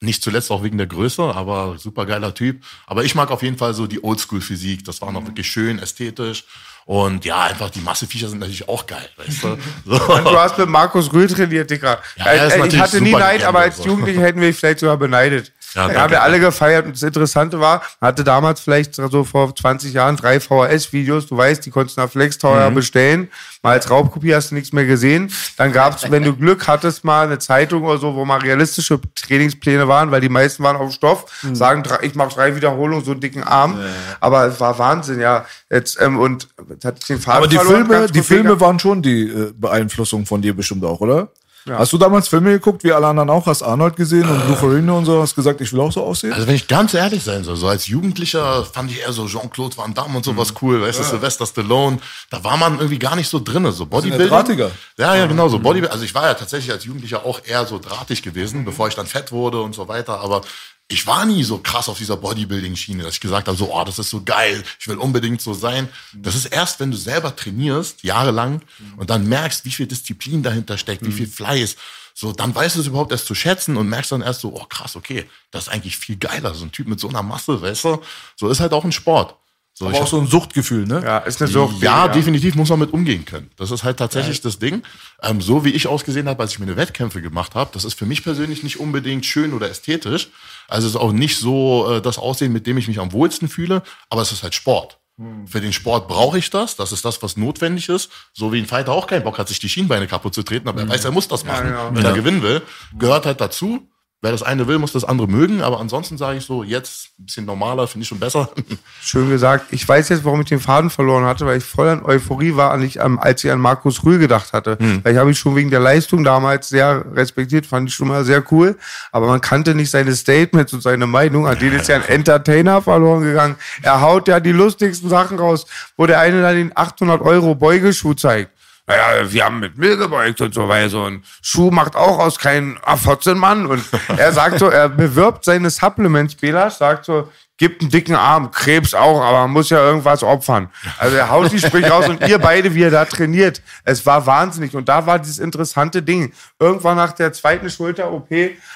Nicht zuletzt auch wegen der Größe, aber super geiler Typ. Aber ich mag auf jeden Fall so die Oldschool-Physik. Das war noch wirklich schön, ästhetisch. Und ja, einfach die Masseviecher sind natürlich auch geil, weißt du? So. Und du hast mit Markus Rühl trainiert, Dicker. Ja, ist Äh, ich hatte nie Neid, aber als so. Jugendliche hätten wir vielleicht sogar beneidet. Ja, Ja, danke, haben wir alle gefeiert. Und das Interessante war, man hatte damals vielleicht so vor 20 Jahren drei VHS-Videos. Du weißt, die konntest du nach Flex teuer Mhm. bestellen. Mal als Raubkopie hast du nichts mehr gesehen. Dann gab's, wenn du Glück hattest, mal eine Zeitung oder so, wo mal realistische Trainingspläne waren, weil die meisten waren auf Stoff. Mhm. Sagen, ich mache drei Wiederholungen, so einen dicken Arm. Aber es war Wahnsinn, ja. Jetzt, ähm, und das hat den Faden Aber die verloren, Filme, die Filme waren schon die äh, Beeinflussung von dir bestimmt auch, oder? Hast du damals Filme geguckt, wie alle anderen auch? Hast Arnold gesehen und Lou Ferrigno und so? Hast gesagt, ich will auch so aussehen? Also wenn ich ganz ehrlich sein soll, so als Jugendlicher fand ich eher so Jean-Claude Van Damme und sowas cool, weißt du, Sylvester Stallone, da war man irgendwie gar nicht so drinne, so Bodybuilding. Drahtiger. Ja, ja, genau, so Bodybuilding. Also ich war ja tatsächlich als Jugendlicher auch eher so drahtig gewesen, bevor ich dann fett wurde und so weiter, aber ich war nie so krass auf dieser Bodybuilding-Schiene, dass ich gesagt habe, so, oh, das ist so geil, ich will unbedingt so sein. Das ist erst, wenn du selber trainierst, jahrelang, und dann merkst, wie viel Disziplin dahinter steckt, wie viel Fleiß. so, dann weißt du es überhaupt erst zu schätzen und merkst dann erst so, oh krass, okay, das ist eigentlich viel geiler, so ein Typ mit so einer Masse, weißt du? So ist halt auch ein Sport. So, Aber auch so ein Suchtgefühl, ne? Ja, ist eine Sucht. ja, definitiv muss man mit umgehen können. Das ist halt tatsächlich das Ding. Ähm, so wie ich ausgesehen habe, als ich meine Wettkämpfe gemacht habe, das ist für mich persönlich nicht unbedingt schön oder ästhetisch. Also es ist auch nicht so äh, das Aussehen, mit dem ich mich am wohlsten fühle, aber es ist halt Sport. Für den Sport brauche ich das. Das ist das, was notwendig ist. So wie ein Fighter auch keinen Bock hat, sich die Schienbeine kaputt zu treten, aber er weiß, er muss das machen, ja. wenn er gewinnen will. Gehört halt dazu. Wer das eine will, muss das andere mögen. Aber ansonsten sage ich so, jetzt ein bisschen normaler, finde ich schon besser. Schön gesagt. Ich weiß jetzt, warum ich den Faden verloren hatte, weil ich voll an Euphorie war, als ich an, als ich an Markus Rühl gedacht hatte. Weil ich habe ihn schon wegen der Leistung damals sehr respektiert, fand ich schon mal sehr cool. Aber man kannte nicht seine Statements und seine Meinung. An denen ist ja ein Entertainer verloren gegangen. Er haut ja die lustigsten Sachen raus, wo der eine dann den 800 Euro Beugeschuh zeigt. Naja, wir haben mit mir gebeugt und so weiter. So ein Schuh macht auch aus keinem A14 Mann. Und er sagt so, er bewirbt seine Supplements, Bela, sagt so, gibt einen dicken Arm, Krebs auch, aber man muss ja irgendwas opfern. Also er haut die Sprüche raus und ihr beide, wie ihr da trainiert. Es war wahnsinnig. Und da war dieses interessante Ding. Irgendwann nach der zweiten Schulter-OP,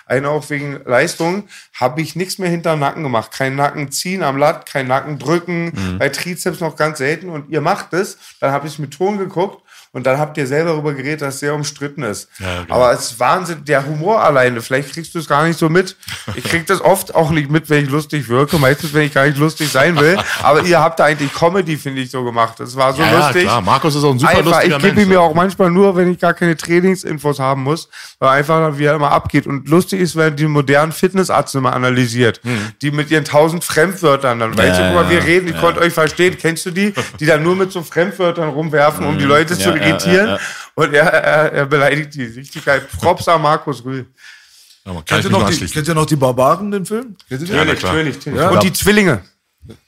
eine auch wegen Leistung, habe ich nichts mehr hinterm Nacken gemacht. Kein Nacken ziehen am Latt, kein Nacken drücken, bei Trizeps noch ganz selten. Und ihr macht es. Dann habe ich mit Ton geguckt. Und dann habt ihr selber darüber geredet, dass es sehr umstritten ist. Ja, genau. Aber es ist Wahnsinn, der Humor alleine, vielleicht kriegst du es gar nicht so mit. Ich krieg das oft auch nicht mit, wenn ich lustig wirke, meistens, wenn ich gar nicht lustig sein will. Aber ihr habt da eigentlich Comedy, finde ich, so gemacht. Das war so ja, lustig. klar. Markus ist auch ein super Einfach, lustiger ich gebe ihm ja auch manchmal nur, wenn ich gar keine Trainingsinfos haben muss, weil einfach, wie er immer abgeht. Und lustig ist, wenn die modernen Fitnessarzte immer analysiert, die mit ihren tausend Fremdwörtern dann, weißt du, Ja, guck mal, wir ja, reden, ich konnte euch verstehen, kennst du die, die dann nur mit so Fremdwörtern rumwerfen, um die Leute zu ja, ja, irritieren? ja, ja. Und er, er, er beleidigt die. Richtig geil. Props an Markus Rühl. Ja, Kennt ihr, noch die, kennt ihr noch die Barbaren, den Film? Kennt ihr den? Ja, na klar. natürlich, natürlich. Ja. Und die Zwillinge.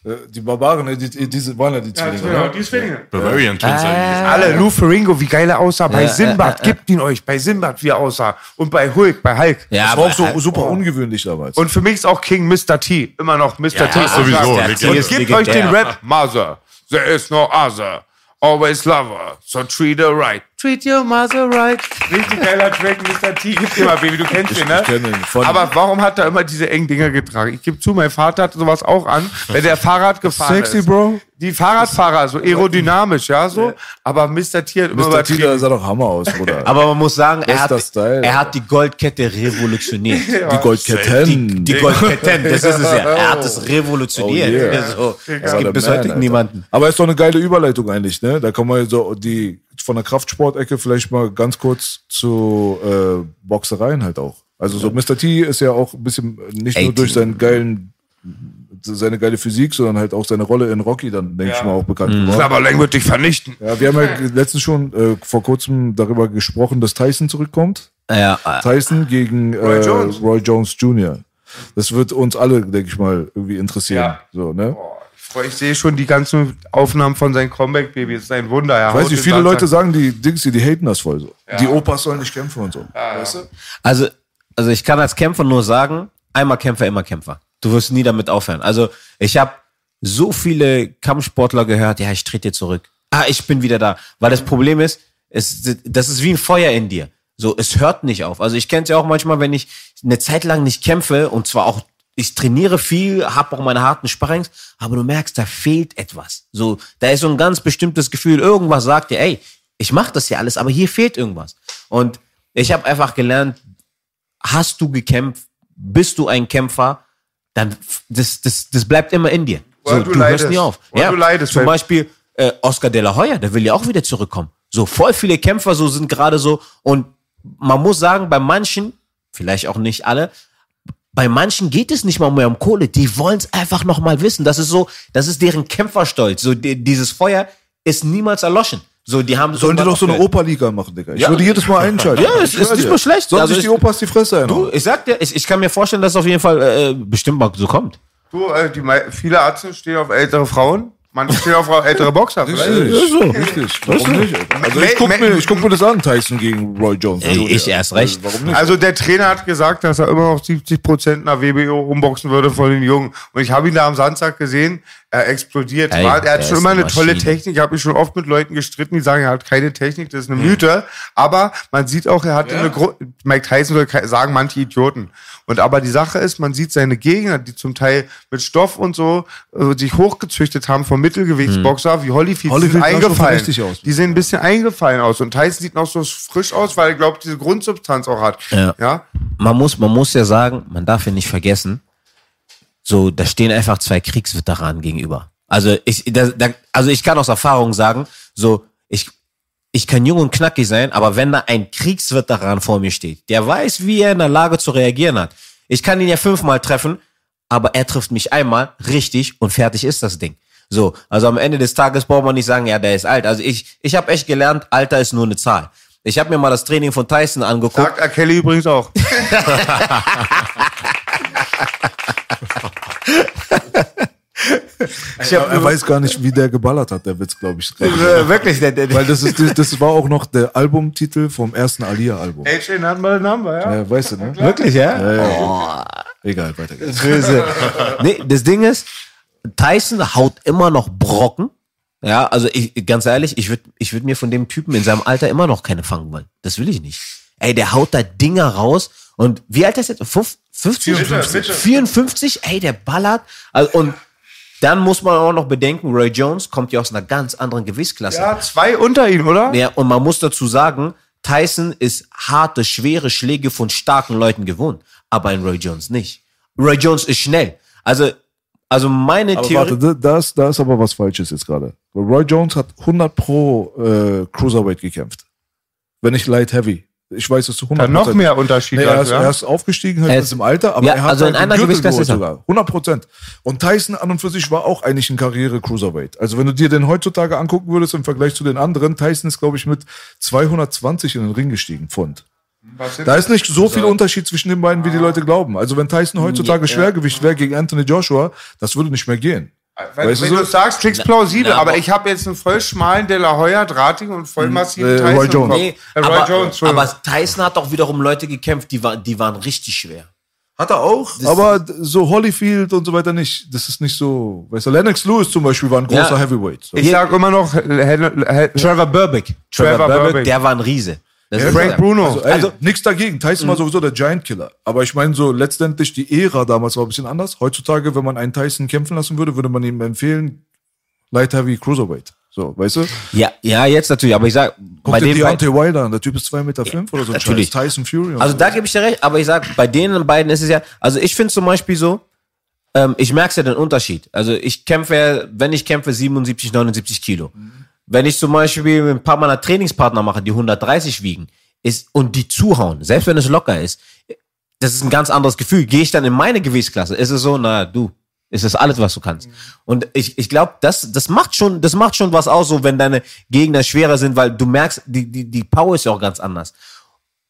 Äh, Die Barbaren, äh, die, die, diese waren ja die Zwillinge. ne? die Zwillinge. Bavarian Twins. Alle, Lou Ferringo, wie geil er aussah. Bei Simbad, gibt ihn euch. Bei Simbad, wie er aussah. Und bei Hulk, bei Hulk. Ja, Das war auch so super ungewöhnlich damals. Und für mich ist auch King Mr. T. Immer noch Mr. T. ja, sowieso. Und gebt euch den. Rap. Mother, there is no other. Always love her, so treat her right. Treat your mother right. Richtig geiler Track, Mr. T. Gib dir mal, Baby, du kennst den, ne? ich kenn ihn. Von- Aber warum hat er immer diese engen Dinger getragen? Ich gebe zu, mein Vater hatte sowas auch an, wenn der Fahrrad gefahren Sexy, ist. Bro. Die Fahrradfahrer, so aerodynamisch, ja, so. Aber Mr. T hat immer Mr. T, der übertrieben. sah doch Hammer aus, Bruder. Aber man muss sagen, er hat, Style. er hat die Goldkette revolutioniert. die Goldketten. Die Goldketten, das ist es ja. Er hat es revolutioniert. Oh, yeah. so, es gibt bis heute niemanden. Aber ist doch eine geile Überleitung eigentlich, ne? Da kann man so die von der Kraftsportecke vielleicht mal ganz kurz zu äh, Boxereien halt auch. Also so Mr. T ist ja auch ein bisschen nicht nur 18. durch seinen geilen seine geile Physik, sondern halt auch seine Rolle in Rocky dann, denke ich mal, auch bekannt geworden. Aber lang wird dich vernichten. Ja, wir haben ja letztens schon äh, vor kurzem darüber gesprochen, dass Tyson zurückkommt. Ja, Tyson gegen Roy äh, Jones. Roy Jones Jr. Das wird uns alle, denke ich mal, irgendwie interessieren. Ja. So, ne? Boah, Ich sehe schon die ganzen Aufnahmen von seinem Comeback-Baby. Das ist ein Wunder. Er Ich weiß den viele Leute sagen, die Dings, die, die haten das voll so. Die Opas sollen nicht kämpfen und so. Weißt du? also, also ich kann als Kämpfer nur sagen, einmal Kämpfer, immer Kämpfer. Du wirst nie damit aufhören. Also ich habe so viele Kampfsportler gehört, ja, ich trete zurück. Ah, ich bin wieder da. Weil das Problem ist, es, das ist wie ein Feuer in dir. So, es hört nicht auf. Also ich kenne es ja auch manchmal, wenn ich eine Zeit lang nicht kämpfe und zwar auch, ich trainiere viel, habe auch meine harten Sparrings, aber du merkst, da fehlt etwas. So, da ist so ein ganz bestimmtes Gefühl, irgendwas sagt dir, ey, ich mache das ja alles, aber hier fehlt irgendwas. Und ich habe einfach gelernt, hast du gekämpft, bist du ein Kämpfer, dann das, das, das bleibt immer in dir. So, du du hörst nie auf. Oder du leidest, zum Beispiel äh, Oscar de la Hoya, der will ja auch wieder zurückkommen. So voll viele Kämpfer so sind gerade so und man muss sagen, bei manchen, vielleicht auch nicht alle, bei manchen geht es nicht mal mehr um Kohle. Die wollen es einfach noch mal wissen. Das ist so, das ist deren Kämpferstolz. So die, dieses Feuer ist niemals erloschen. So die haben Sollen die doch so eine. Opa-Liga machen, Digga. Ich Ja. würde jedes Mal einschalten. Ja, es ist nicht mal schlecht. Sollen Also sich die Opas die Fresse einhauen. Du, ich sag dir, ich, ich kann mir vorstellen, dass es auf jeden Fall äh, bestimmt mal so kommt. Du, äh, die, viele Ärzte stehen auf ältere Frauen. Manche stehen auf ältere Boxer. Richtig, so, richtig. Warum nicht? Alter? Also ich guck, mir, ich guck mir das an, Tyson gegen Roy Jones. Ey, Also, ich ja, erst recht. Warum nicht? Also der Trainer hat gesagt, dass er immer noch 70 Prozent nach WBO umboxen würde von den Jungen. Und ich habe ihn da am Samstag gesehen, er explodiert. Ey, er hat schon immer eine eine tolle Maschine. Technik. Ich habe mich schon oft mit Leuten gestritten, die sagen, er hat keine Technik, das ist eine Mythe. Aber man sieht auch, er hat eine Gru Mike Tyson würde sagen, manche Idioten. Und aber die Sache ist, man sieht seine Gegner, die zum Teil mit Stoff und so äh, sich hochgezüchtet haben vom Mittelgewichtsboxer, wie Holyfield, Holyfield sind eingefallen. Die sehen ein bisschen eingefallen aus. Und Tyson sieht noch so frisch aus, weil er glaubt, diese Grundsubstanz auch hat. Ja. ja? man muss, man muss ja sagen, man darf ja nicht vergessen, so, da stehen einfach zwei Kriegsveteranen gegenüber. Also ich, da, da, also ich kann aus Erfahrung sagen, so, ich, ich kann jung und knackig sein, aber wenn da ein Kriegsveteran vor mir steht, der weiß, wie er in der Lage zu reagieren hat. Ich kann ihn ja fünfmal treffen, aber er trifft mich einmal richtig und fertig ist das Ding. So, also am Ende des Tages braucht man nicht sagen, ja, der ist alt. Also ich, ich habe echt gelernt, Alter ist nur eine Zahl. Ich habe mir mal das Training von Tyson angeguckt. Sagt R. Kelly übrigens auch. ich hab, er weiß gar nicht, wie der geballert hat, der Witz, glaube ich. Äh, wirklich, der, der, Weil das, ist, das war auch noch der Albumtitel vom ersten Alia-Album. AJ Number Number, ja. Ja, weißt du, ne? Wirklich, ja? Egal, weiter geht's. Böse. nee, das Ding ist, Tyson haut immer noch Brocken. Ja, also ich, ganz ehrlich, ich würde ich würd mir von dem Typen in seinem Alter immer noch keine fangen wollen. Das will ich nicht. Ey, der haut da Dinger raus. Und wie alt ist er jetzt? Fünf- 50? 54. 54? Ey, der ballert. Also, und dann muss man auch noch bedenken, Roy Jones kommt ja aus einer ganz anderen Gewichtsklasse. Ja, zwei unter ihm, oder? Ja, und man muss dazu sagen, Tyson ist harte, schwere Schläge von starken Leuten gewohnt, aber ein Roy Jones nicht. Roy Jones ist schnell. Also, also meine Aber Theorie. warte, da- ist, da ist aber was Falsches jetzt gerade. Roy Jones hat 100 pro äh, Cruiserweight gekämpft. Wenn nicht Light Heavy. Ich weiß es zu 100 Dann noch mehr Unterschied. Nee, er, ist, ja. er ist aufgestiegen halt Er jetzt ist- im Alter, aber Ja, er hat also in halt den einer Gewichtsklasse er. sogar. 100 Prozent. Und Tyson an und für sich war auch eigentlich ein Karriere-Cruiserweight. Also wenn du dir den heutzutage angucken würdest im Vergleich zu den anderen, Tyson ist glaube ich mit 220 in den Ring gestiegen, Pfund. Da ist nicht so viel Unterschied zwischen den beiden, wie die Leute glauben. Also wenn Tyson heutzutage Schwergewicht wäre gegen Anthony Joshua, das würde nicht mehr gehen. Wenn, Weißt du wenn so? du sagst, klingst plausibel, na, aber aber- ich habe jetzt einen voll schmalen De La Hoya, drahtigen und voll massiven äh, Tyson Roy Jones. Nee, Äh, Roy aber, Jones, Entschuldigung. aber Tyson hat auch wiederum Leute gekämpft, die, war, die waren richtig schwer. Hat er auch, aber d- so Holyfield und so weiter nicht. Das ist nicht so. Weißt du, Lennox Lewis zum Beispiel war ein großer Ja. Heavyweight. So. ich sag immer noch, Trevor Burbick. Trevor Burbick. Der war ein Riese. Ist Frank. Bruno. Also, ey, Also- nichts dagegen. Tyson war sowieso der Giant Killer. Aber ich meine, so letztendlich die Ära damals war ein bisschen anders. Heutzutage, wenn man einen Tyson kämpfen lassen würde, würde man ihm empfehlen, Light Heavy Cruiserweight. So, weißt du? Ja, ja, jetzt natürlich, aber ich sag, Guck bei dir Deontay Wilder an. Der Typ ist 2,5 Meter fünf oder so natürlich. Tyson Fury. Also so. da gebe ich dir recht, aber ich sag, bei denen beiden ist es ja, also ich finde zum Beispiel so, ähm, ich merke ja den Unterschied. Also ich kämpfe, ja, wenn ich kämpfe, 77, 79 Kilo. Wenn ich zum Beispiel mit ein paar meiner Trainingspartner mache, die 130 wiegen, ist, und die zuhauen, selbst wenn es locker ist, das ist ein ganz anderes Gefühl. Gehe ich dann in meine Gewichtsklasse, ist es so, na du, ist das alles, was du kannst. Und ich, ich glaube, das, das macht schon, das macht schon was aus, so wenn deine Gegner schwerer sind, weil du merkst, die, die, die Power ist ja auch ganz anders.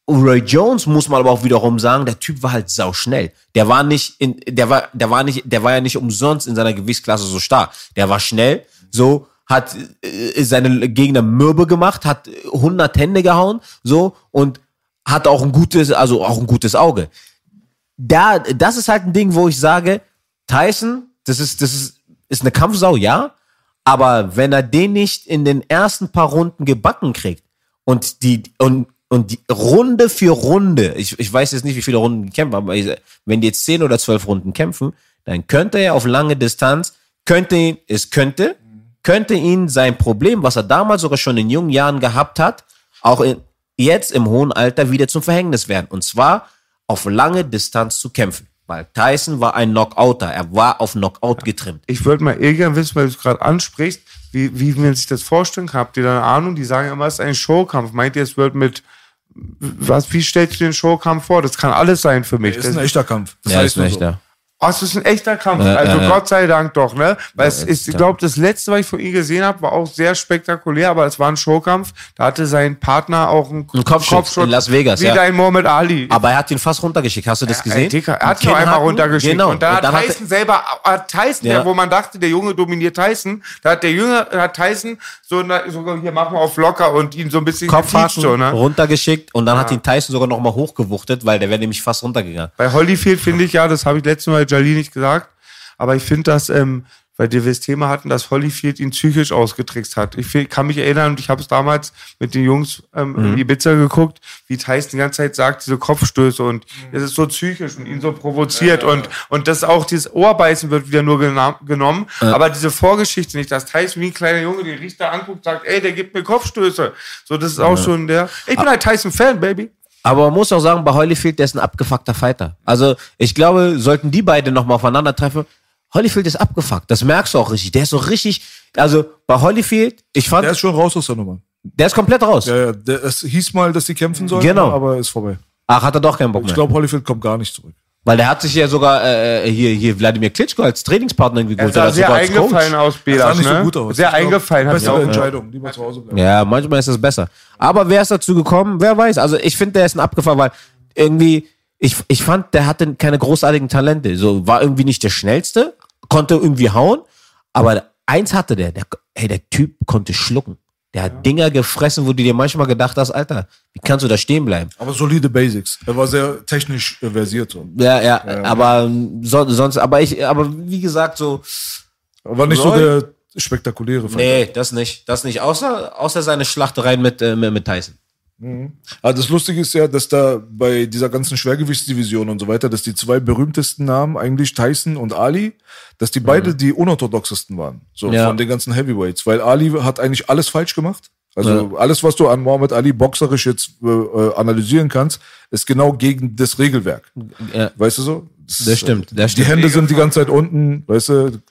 Roy Jones muss man aber auch wiederum sagen, der Typ war halt sauschnell. Der war nicht in, der war, der war nicht, der war ja nicht umsonst in seiner Gewichtsklasse so stark. Der war schnell, so, hat äh, seine Gegner mürbe gemacht, hat 100 Hände gehauen, so, und hat auch ein gutes, also auch ein gutes Auge. Da, das ist halt ein Ding, wo ich sage, Tyson, das ist, das ist, ist eine Kampfsau, ja, aber wenn er den nicht in den ersten paar Runden gebacken kriegt und die, und, und die Runde für Runde, ich, ich weiß jetzt nicht, wie viele Runden kämpfen, aber ich, wenn die jetzt zehn oder zwölf Runden kämpfen, dann könnte er auf lange Distanz, könnte es könnte, könnte ihn sein Problem, was er damals sogar schon in jungen Jahren gehabt hat, auch in, jetzt im hohen Alter wieder zum Verhängnis werden. Und zwar auf lange Distanz zu kämpfen. Weil Tyson war ein Knockouter. Er war auf Knockout getrimmt. Ich würde mal gerne wissen, weil du es gerade ansprichst, wie, wie man sich das vorstellen kann. Habt ihr da eine Ahnung? Die sagen immer, es ist ein Showkampf. Meint ihr, es wird mit, was, wie stellst du den Showkampf vor? Das kann alles sein für mich. ist ein Das, echter Kampf. Das Ja, heißt ist ein nur so. Oh, es ist ein echter Kampf. Ja, also ja. Gott sei Dank doch, ne? Weil es ist, ich glaube, das letzte, was ich von ihm gesehen habe, war auch sehr spektakulär, aber es war ein Showkampf. Da hatte sein Partner auch einen Ein Kopfschuss in Las Vegas, Wie ja. dein Mohammed Ali. Aber er hat ihn fast runtergeschickt. Hast du das gesehen? Dicker, er hat noch einmal runtergeschickt. Genau. Und da hat dann hat Tyson selber, hat Tyson, Ja. der, wo man dachte, der Junge dominiert Tyson, da hat der Jünger, hat Tyson so, na, sogar hier machen wir auf locker und ihn so ein bisschen Kopfhaken so, ne? runtergeschickt und dann hat ihn Tyson sogar noch mal hochgewuchtet, weil der wäre nämlich fast runtergegangen. Bei Holyfield finde ich ja, das habe ich letztes Mal Jali nicht gesagt, aber ich finde, dass, ähm, weil wir das Thema hatten, dass Holyfield ihn psychisch ausgetrickst hat. Ich kann mich erinnern, und ich habe es damals mit den Jungs ähm, in Ibiza geguckt, wie Tyson die ganze Zeit sagt, diese Kopfstöße und es ist so psychisch und ihn so provoziert und, und das auch dieses Ohrbeißen wird wieder nur genommen, aber diese Vorgeschichte nicht, dass Tyson wie ein kleiner Junge den Richter anguckt, sagt, ey, der gibt mir Kopfstöße. So, das ist auch schon der, ich bin ein Tyson-Fan, Baby. Aber man muss auch sagen, bei Holyfield, der ist ein abgefuckter Fighter. Also ich glaube, sollten die beiden noch mal aufeinandertreffen, Holyfield ist abgefuckt. Das merkst du auch richtig. Der ist so richtig, also bei Holyfield, ich fand, Der ist schon raus aus der Nummer. der ist komplett raus. Ja, ja, der, es hieß mal, dass die kämpfen sollten, Genau. aber ist vorbei. Ach, hat er doch keinen Bock Ich mehr. glaube, Holyfield kommt gar nicht zurück. Weil der hat sich ja sogar äh, hier, hier Wladimir Klitschko als Trainingspartner irgendwie Er geholt. sah oder sehr eingefallen aus, sah nicht ne? so gut aus. Sehr Ich glaub, eingefallen hat Bessere er auch. Entscheidung. Lieber zu Hause bleiben. Ja, manchmal ist es besser. Aber wer ist dazu gekommen? Wer weiß. Also ich finde, der ist ein Abgefahren, weil irgendwie, ich, ich fand, der hatte keine großartigen Talente. So, war irgendwie nicht der schnellste, konnte irgendwie hauen, aber eins hatte der, der hey, der Typ konnte schlucken. Der hat Dinger gefressen, wo du dir manchmal gedacht hast, Alter, wie kannst du da stehen bleiben? Aber solide Basics. Er war sehr technisch äh, versiert. So. Ja, ja, aber so, sonst, aber ich, aber wie gesagt, so, war nicht so der spektakuläre Fighter. nee, das nicht, das nicht, außer, außer seine Schlachtereien mit, äh, mit, mit Tyson. Aber das Lustige ist ja, dass da bei dieser ganzen Schwergewichtsdivision und so weiter, dass die zwei berühmtesten Namen eigentlich Tyson und Ali, dass die beide die unorthodoxesten waren. So Ja. von den ganzen Heavyweights. Weil Ali hat eigentlich alles falsch gemacht. Also alles, was du an Mohammed Ali boxerisch jetzt äh, äh, analysieren kannst, ist genau gegen das Regelwerk. Ja. Weißt du so? Das stimmt, das Die stimmt. Hände sind die ganze Zeit unten, weißt du?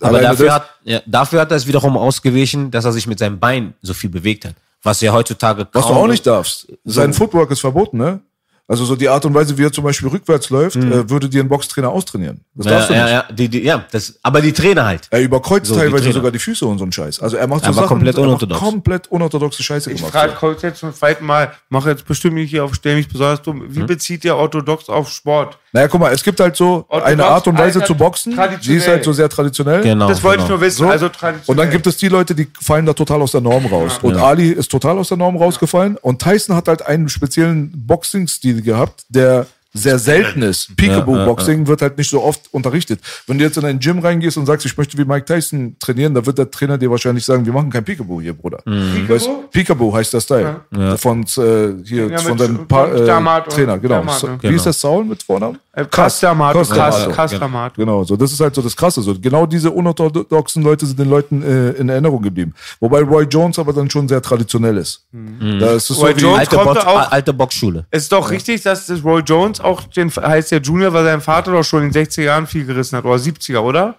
Aber dafür das- hat, ja, dafür hat er es wiederum ausgewichen, dass er sich mit seinem Bein so viel bewegt hat. Was ja heutzutage Was du kaum- auch nicht darfst. Sein Footwork ist verboten, ne? Also so die Art und Weise, wie er zum Beispiel rückwärts läuft, äh, würde dir ein Boxtrainer austrainieren. Das Mhm. Ja, darfst du ja, nicht. ja, die, die, ja das, aber die Trainer halt. Er überkreuzt So, die teilweise Trainer. sogar die Füße und so einen Scheiß. Also er macht so Er war Sachen, komplett er macht unorthodox. komplett unorthodoxe Scheiße Ich gemacht. frage Coach jetzt zum zweiten Mal, mache jetzt bestimmt nicht hier auf, stell mich besonders dumm. Wie bezieht ihr orthodox auf Sport? Naja, guck mal, es gibt halt so eine Art und Weise zu boxen, die ist halt so sehr traditionell. Genau. Das wollte ich genau. nur wissen. So. Also traditionell. Und dann gibt es die Leute, die fallen da total aus der Norm raus. Und Ali ist total aus der Norm rausgefallen. Und Tyson hat halt einen speziellen Boxing-Stil gehabt, der sehr selten ist. Peekaboo-Boxing wird halt nicht so oft unterrichtet. Wenn du jetzt in ein Gym reingehst und sagst, ich möchte wie Mike Tyson trainieren, dann wird der Trainer dir wahrscheinlich sagen, wir machen kein Peekaboo hier, Bruder. Weißt, Peekaboo heißt der Style. Von, äh, hier, Ja, von deinem pa äh, Trainer, genau. So, ne? Wie ist das Saul mit Vornamen? Äh, Kastamat, Kastamat. Kas- Kastamat. Genau, so das ist halt so das Krasse. So genau diese unorthodoxen Leute sind den Leuten äh, in Erinnerung geblieben. Wobei Roy Jones aber dann schon sehr traditionell ist. Da ist es so Roy wie, Jones- Alte, kommt Box, auch- alte Boxschule. Es ist doch richtig, dass das Roy Jones auch den heißt der Junior, weil sein Vater doch schon in den 60er Jahren viel gerissen hat. Oder 70er, oder?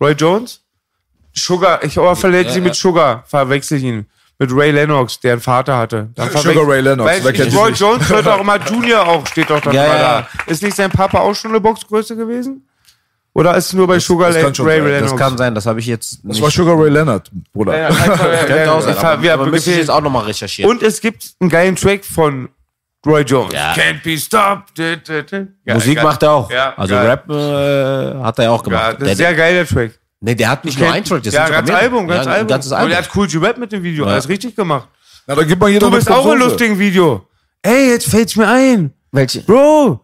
Roy Jones? Sugar, ich oh, verletze sie mit Sugar, verwechsel ich ihn. Mit Ray Lennox, der einen Vater hatte. Dann Sugar Ray Lennox, Weil wer ich- Roy nicht? Jones wird auch immer Junior auch, steht doch dann Ja, immer ja, da. Ist nicht sein Papa auch schon eine Boxgröße gewesen? Oder ist es nur bei Sugar das Ray sein. Lennox? Das kann sein, das habe ich jetzt Das war Sugar Ray Leonard, Bruder. Ja, ja, sein, ja, aber, ja, aber müsste ich jetzt auch nochmal recherchieren. Und es gibt einen geilen Track von Roy Jones. Ja. Can't be stopped. Musik geil. macht er auch. Ja, also geil. Rap äh, hat er auch gemacht. Ja, das der, ist sehr geil, der Track. Nee, der hat nicht nur einen Track, das ja, ganz. Album, ganz ja, ein Album. ganzes Und Album. er hat cool Duett mit dem Video, alles richtig gemacht. Na, da gibt man jeder Du bist auch Soße. lustigen Video. Ey, jetzt fällt's mir ein. Welche? Bro,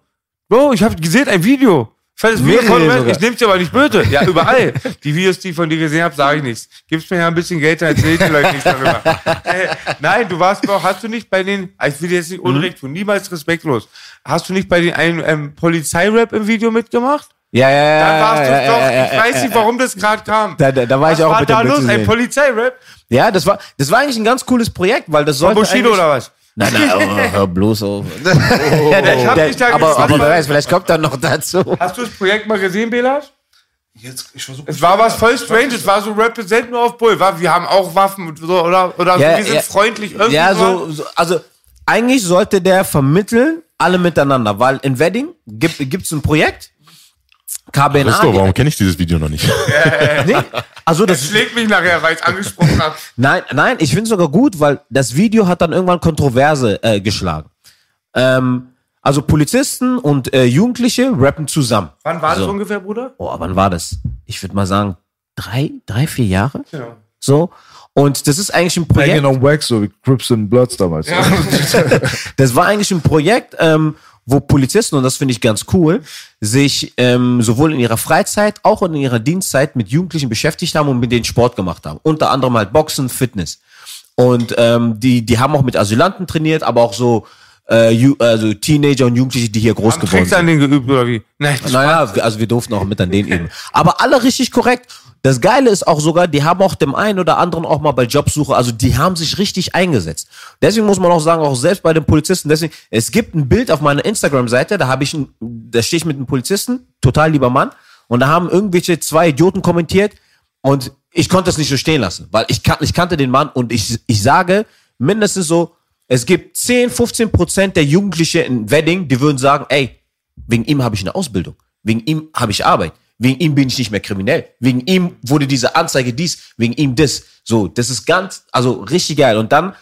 Bro, ich habe gesehen ein Video. Das Video. Ich nehm's dir aber nicht böse. Ja, überall. Die Videos, die ich von dir gesehen habe, sage ich nichts. Gibst mir ja ein bisschen Geld, dann erzähl ich Leuten nichts darüber. äh, nein, du warst doch, hast du nicht bei den, ich will jetzt nicht Unrecht tun, niemals respektlos. Hast du nicht bei den einen ähm, Polizeirap im Video mitgemacht? Ja, ja, ja. Dann warst du ja, doch, ja, ja, ich weiß nicht, warum das gerade kam. Da, da, da war Was ich auch war mit da dem los? Ein. Polizeirap? Ja, das war, das war eigentlich ein ganz cooles Projekt, weil das Von sollte Bushido eigentlich- oder was? Nein, nein, oh, hör bloß auf. Ja, der, ich hab Der- dich da aber, aber wer weiß, vielleicht kommt er noch dazu. Hast du das Projekt mal gesehen, Belas? Jetzt, ich versuch, Es war was voll strange, es war so Represent nur auf Bull. War, wir haben auch Waffen und so, oder, oder so, Ja, wir sind ja. freundlich irgendwie. Ja, so, so, also eigentlich sollte der vermitteln, alle miteinander, weil in Wedding gibt gibt's ein Projekt, KBNA. Christo, warum kenne ich dieses Video noch nicht? nee, also das, Schlägt mich nachher, weil ich angesprochen habe. Nein, nein, ich finde es sogar gut, weil das Video hat dann irgendwann Kontroverse äh, geschlagen. Ähm, also Polizisten und äh, Jugendliche rappen zusammen. Wann war das So. ungefähr, Bruder? Oh, wann war das? Ich würde mal sagen, drei, drei, vier Jahre? Genau. So. Und das ist eigentlich ein Hanging Projekt. on Wax, so wie Crips and Bloods damals. Das war eigentlich ein Projekt, ähm, wo Polizisten, und das finde ich ganz cool, sich ähm, sowohl in ihrer Freizeit, auch in ihrer Dienstzeit mit Jugendlichen beschäftigt haben und mit denen Sport gemacht haben. Unter anderem halt Boxen, Fitness. Und ähm, die, die haben auch mit Asylanten trainiert, aber auch so äh, also Teenager und Jugendliche, die hier groß Haben geworden sind. an den geübt oder wie? Nein, das Naja, also wir durften auch mit an denen üben. Aber alle richtig korrekt. Das Geile ist auch sogar, die haben auch dem einen oder anderen auch mal bei Jobsuche, also die haben sich richtig eingesetzt. Deswegen muss man auch sagen, auch selbst bei den Polizisten, deswegen, es gibt ein Bild auf meiner Instagram-Seite, da habe ich, ein, da stehe ich mit einem Polizisten, total lieber Mann, und da haben irgendwelche zwei Idioten kommentiert und ich konnte es nicht so stehen lassen, weil ich, kan ich kannte den Mann und ich, ich sage mindestens so, es gibt 10, 15 Prozent der Jugendlichen in Wedding, die würden sagen, ey, Wegen ihm habe ich eine Ausbildung. Wegen ihm habe ich Arbeit. Wegen ihm bin ich nicht mehr kriminell. Wegen ihm wurde diese Anzeige dies, wegen ihm das. So, das ist ganz, also richtig geil. Und dann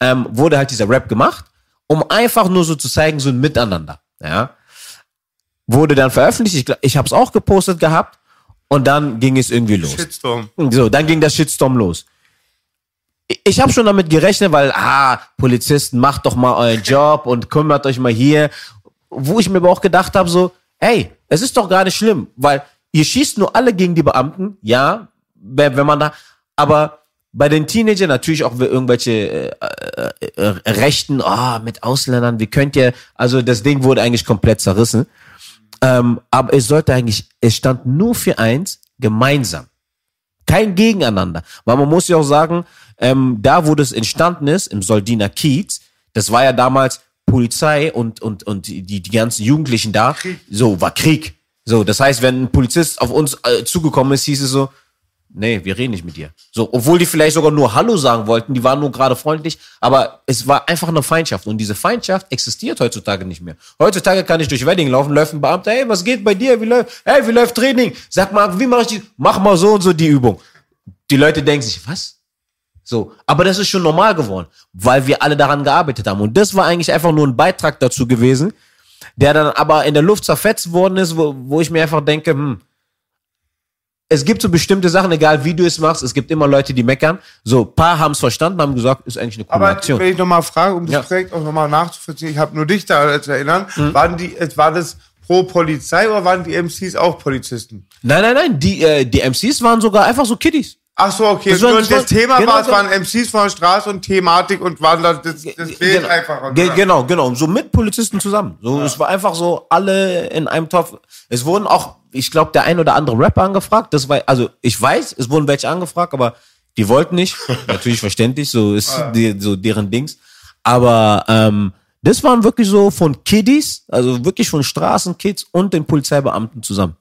ähm, wurde halt dieser Rap gemacht, um einfach nur so zu zeigen, so ein Miteinander. Ja. Wurde dann veröffentlicht. Ich, ich habe es auch gepostet gehabt. Und dann ging es irgendwie los. Shitstorm. So, dann ging der Shitstorm los. Ich- habe schon damit gerechnet, weil, ah, Polizisten, macht doch mal euren Job und kümmert euch mal hier. Wo ich mir aber auch gedacht habe, so, ey, es ist doch gar nicht schlimm, weil ihr schießt nur alle gegen die Beamten, ja, wenn man da, aber bei den Teenagern natürlich auch irgendwelche äh, äh, äh, Rechten, ah, mit Ausländern, wie könnt ihr, also das Ding wurde eigentlich komplett zerrissen. Ähm, aber es sollte eigentlich, es stand nur für eins, gemeinsam kein Gegeneinander. Weil man muss ja auch sagen, ähm, da wo das entstanden ist, im Soldiner Kiez, das war ja damals Polizei und, und, und die, die ganzen Jugendlichen da, so, war Krieg. So, das heißt, wenn ein Polizist auf uns äh, zugekommen ist, hieß es so, nee, wir reden nicht mit dir. So, obwohl die vielleicht sogar nur Hallo sagen wollten, die waren nur gerade freundlich, aber es war einfach eine Feindschaft und diese Feindschaft existiert heutzutage nicht mehr. Heutzutage kann ich durch Wedding laufen, läuft ein Beamter, hey, was geht bei dir? Wie läuft, hey, wie läuft Training? Sag mal, wie mache ich die? Mach mal so und so die Übung. Die Leute denken sich, was? So, aber das ist schon normal geworden, weil wir alle daran gearbeitet haben. Und das war eigentlich einfach nur ein Beitrag dazu gewesen, der dann aber in der Luft zerfetzt worden ist, wo, wo ich mir einfach denke, hm, es gibt so bestimmte Sachen, egal wie du es machst, es gibt immer Leute, die meckern. So, ein paar haben es verstanden, haben gesagt, ist eigentlich eine coole Aber Aktion. wenn ich nochmal frage, um das Ja. Projekt auch nochmal nachzuvollziehen, ich habe nur dich da zu erinnern, Mhm. waren die, war das pro Polizei oder waren die MCs auch Polizisten? Nein, nein, nein, die, äh, die MCs waren sogar einfach so Kiddies. Ach so, okay. Das war- das das, Thema genau, war, es genau. waren MCs von der Straße und Thematik und waren da, das, das Bild Genau. einfach. Ge genau, genau. So mit Polizisten zusammen. So, es war einfach so alle in einem Topf. Es wurden auch, ich glaube, der ein oder andere Rapper angefragt. Das war, also ich weiß, es wurden welche angefragt, aber die wollten nicht. Natürlich verständlich, so ist die, so deren Dings. Aber ähm, das waren wirklich so von Kiddies, also wirklich von Straßenkids und den Polizeibeamten zusammen.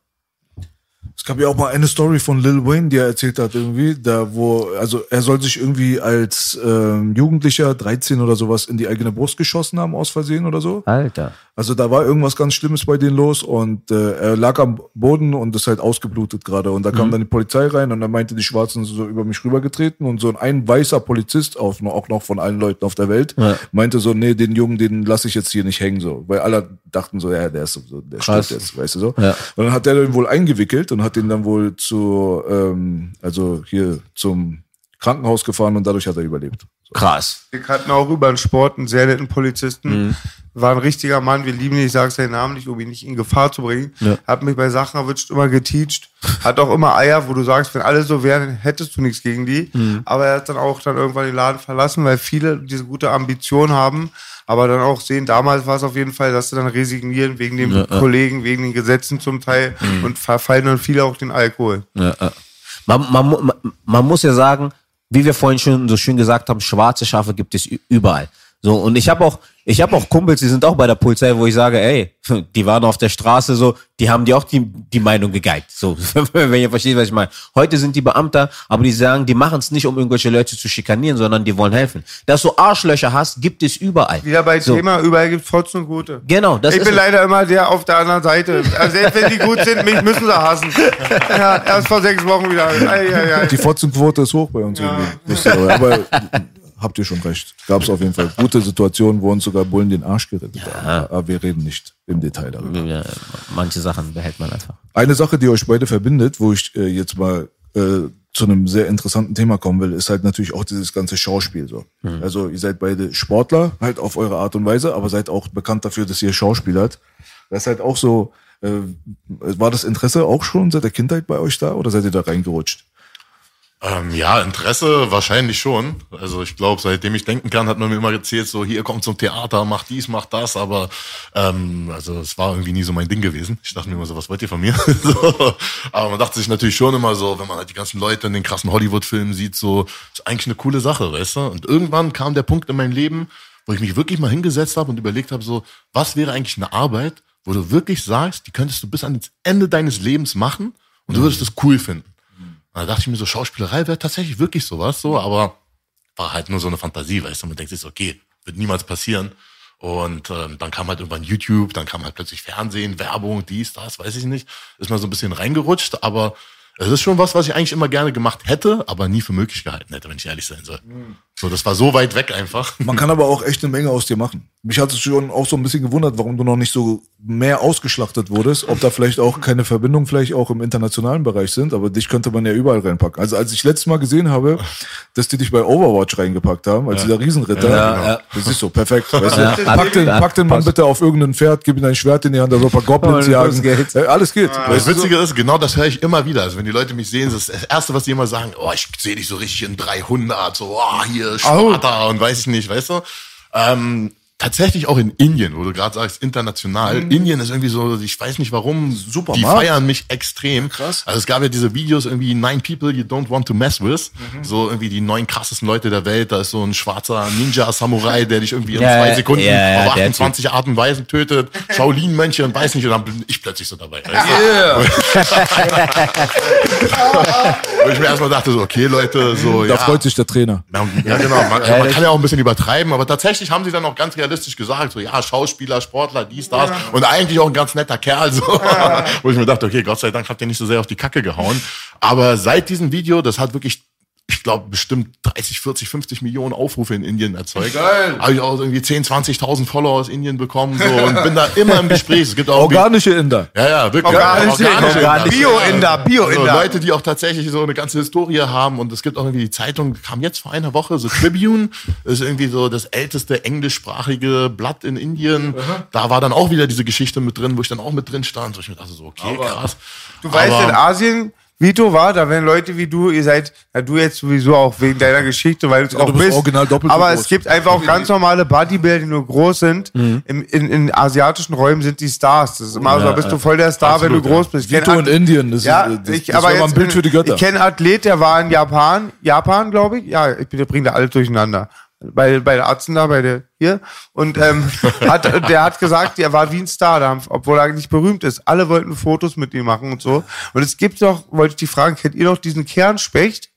Es gab ja auch mal eine Story von Lil Wayne, die er erzählt hat irgendwie, da wo, also er soll sich irgendwie als ähm, Jugendlicher, 13 oder sowas, in die eigene Brust geschossen haben, aus Versehen oder so. Alter. Also da war irgendwas ganz Schlimmes bei denen los und äh, er lag am Boden und ist halt ausgeblutet gerade. Und da kam dann die Polizei rein und dann meinte die Schwarzen so über mich rübergetreten und so ein weißer Polizist, auf, auch noch von allen Leuten auf der Welt, Ja. meinte so, nee, den Jungen, den lasse ich jetzt hier nicht hängen, so. Weil alle dachten so, ja, der ist so, der stirbt jetzt, weißt du so. Ja. Und dann hat der den wohl eingewickelt und hat den dann wohl zu, ähm, also hier zum Krankenhaus gefahren und dadurch hat er überlebt. So. Krass. Wir kannten auch über den Sport einen sehr netten Polizisten. War ein richtiger Mann, wir lieben ihn, ich sage seinen Namen nicht, um ihn nicht in Gefahr zu bringen. Ja. Hat mich bei Sachen erwischt, immer geteacht. Hat auch immer Eier, wo du sagst, wenn alle so wären, hättest du nichts gegen die. Aber er hat dann auch dann irgendwann den Laden verlassen, weil viele diese gute Ambition haben, aber dann auch sehen, damals war es auf jeden Fall, dass sie dann resignieren wegen den Ja, ja. Kollegen, wegen den Gesetzen zum Teil und verfallen dann viele auch den Alkohol. Ja, ja. Man, man, man muss ja sagen, wie wir vorhin schon so schön gesagt haben, schwarze Schafe gibt es überall. So, und ich habe auch, ich habe auch Kumpels, die sind auch bei der Polizei, wo ich sage, ey, die waren auf der Straße so, die haben dir auch die, die Meinung gegeigt. So, wenn ihr versteht, was ich meine. Heute sind die Beamter, aber die sagen, die machen es nicht, um irgendwelche Leute zu schikanieren, sondern die wollen helfen. Dass du Arschlöcher hast, gibt es überall. Wieder bei so. Thema, überall gibt es trotzdem Gute. Genau, das ich ist bin es. leider immer der auf der anderen Seite. Also selbst wenn die gut sind, mich müssen sie hassen. Ja, erst vor sechs Wochen wieder. Ei, ei, ei. Die Fotzenquote ist hoch bei uns irgendwie. Lustigerweise. Aber habt ihr schon recht. Gab es auf jeden Fall gute Situationen, wo uns sogar Bullen den Arsch gerettet haben. Aber wir reden nicht im Detail darüber. Ja, manche Sachen behält man einfach. Eine Sache, die euch beide verbindet, wo ich äh, jetzt mal äh, zu einem sehr interessanten Thema kommen will, ist halt natürlich auch dieses ganze Schauspiel so. Also ihr seid beide Sportler, halt auf eure Art und Weise, aber seid auch bekannt dafür, dass ihr Schauspielert. Das ist halt auch so, äh, war das Interesse auch schon seit der Kindheit bei euch da oder seid ihr da reingerutscht? Ähm, ja, Interesse wahrscheinlich schon. Also ich glaube, seitdem ich denken kann, hat man mir immer erzählt, so hier kommt zum Theater, mach dies, mach das, aber ähm, also es war irgendwie nie so mein Ding gewesen. Ich dachte mir immer so, was wollt ihr von mir? so. Aber man dachte sich natürlich schon immer so, wenn man halt die ganzen Leute in den krassen Hollywood-Filmen sieht, so ist eigentlich eine coole Sache, weißt du? Und irgendwann kam der Punkt in meinem Leben, wo ich mich wirklich mal hingesetzt habe und überlegt habe, so, was wäre eigentlich eine Arbeit, wo du wirklich sagst, die könntest du bis ans Ende deines Lebens machen und du würdest es cool finden. Und da dachte ich mir so, Schauspielerei wäre tatsächlich wirklich sowas, so, aber war halt nur so eine Fantasie, weißt du, man denkt sich so, okay, wird niemals passieren. Und ähm, dann kam halt irgendwann YouTube, dann kam halt plötzlich Fernsehen, Werbung, dies, das, weiß ich nicht. Ist mal so ein bisschen reingerutscht, aber es ist schon was, was ich eigentlich immer gerne gemacht hätte, aber nie für möglich gehalten hätte, wenn ich ehrlich sein soll. So, das war so weit weg einfach. Man kann aber auch echt eine Menge aus dir machen. Mich hat es schon auch so ein bisschen gewundert, warum du noch nicht so mehr ausgeschlachtet wurdest. Ob da vielleicht auch keine Verbindungen vielleicht auch im internationalen Bereich sind, aber dich könnte man ja überall reinpacken. Also als ich letztes Mal gesehen habe, dass die dich bei Overwatch reingepackt haben, als dieser Riesenritter, Ja, ja. das ist so perfekt. Weißt Ja. du? Pack den, Ja, pack den Mann bitte auf irgendein Pferd, gib ihm ein Schwert in die Hand, da soll ein paar Goblins Und jagen. Ja, alles geht. Das Weißt du, so? Witzige ist, genau das höre ich immer wieder. Also wenn die Leute mich sehen, das ist das Erste, was die immer sagen, oh, ich sehe dich so richtig in 300, so, oh, hier, Sparta und weiß ich nicht, weißt du? Ähm, tatsächlich auch in Indien, wo du gerade sagst, international. Indien ist irgendwie so, ich weiß nicht warum, Super die feiern mich extrem. Krass. Also es gab ja diese Videos irgendwie Nine People You Don't Want to Mess With. So irgendwie die neun krassesten Leute der Welt. Da ist so ein schwarzer Ninja-Samurai, der dich irgendwie in Ja, zwei Sekunden ja, ja, auf der 28 Arten und Weisen tötet. Shaolin-Mönche und weiß nicht, und dann bin ich plötzlich so dabei. Weißt du? Wo ich mir erstmal dachte, so, okay, Leute, so, Da ja. freut sich der Trainer. Ja, ja, genau. Man, also man kann ja auch ein bisschen übertreiben, aber tatsächlich haben sie dann auch ganz realistisch gesagt, so ja, Schauspieler, Sportler, dies, das und eigentlich auch ein ganz netter Kerl, so. Wo ich mir dachte, okay, Gott sei Dank habt ihr nicht so sehr auf die Kacke gehauen. Aber seit diesem Video, das hat wirklich ich glaube, bestimmt 30, 40, 50 Millionen Aufrufe in Indien erzeugt. Geil. Habe ich auch irgendwie 10, 20.000 Follower aus Indien bekommen so, und bin da immer im Gespräch. Es gibt auch Organische Inder. ja, ja, wirklich. Organische Inder. Bio-Inder, Bio-Inder. Also Leute, die auch tatsächlich so eine ganze Historie haben. Und es gibt auch irgendwie die Zeitung, kam jetzt vor einer Woche, so Tribune, ist irgendwie so das älteste englischsprachige Blatt in Indien. Da war dann auch wieder diese Geschichte mit drin, wo ich dann auch mit drin stand. So ich mir dachte so, okay, krass. Du weißt, Aber- in Asien, Vito war, da werden Leute wie du, ihr seid, ja du jetzt sowieso auch wegen deiner Geschichte, weil du es auch du bist original doppelt so aber groß. es gibt einfach auch ganz normale Bodybuilder, die nur groß sind. Mhm. Im, in, in asiatischen Räumen sind die Stars. Das ist immer so, da bist du voll der Star, Absolut, wenn du groß bist. Vito in Indien, das ja, ist, das, ich, das aber jetzt, ein Bild für die Götter. Ich kenne Athlet, der war in Japan, Japan, glaube ich. Ja, ich bringe da alles durcheinander. Bei, bei der Arzten da, bei der hier. Und ähm, hat, der hat gesagt, er war wie ein Star, da, obwohl er nicht berühmt ist. Alle wollten Fotos mit ihm machen und so. Und es gibt doch, wollte ich die fragen, kennt ihr noch diesen Kernspecht?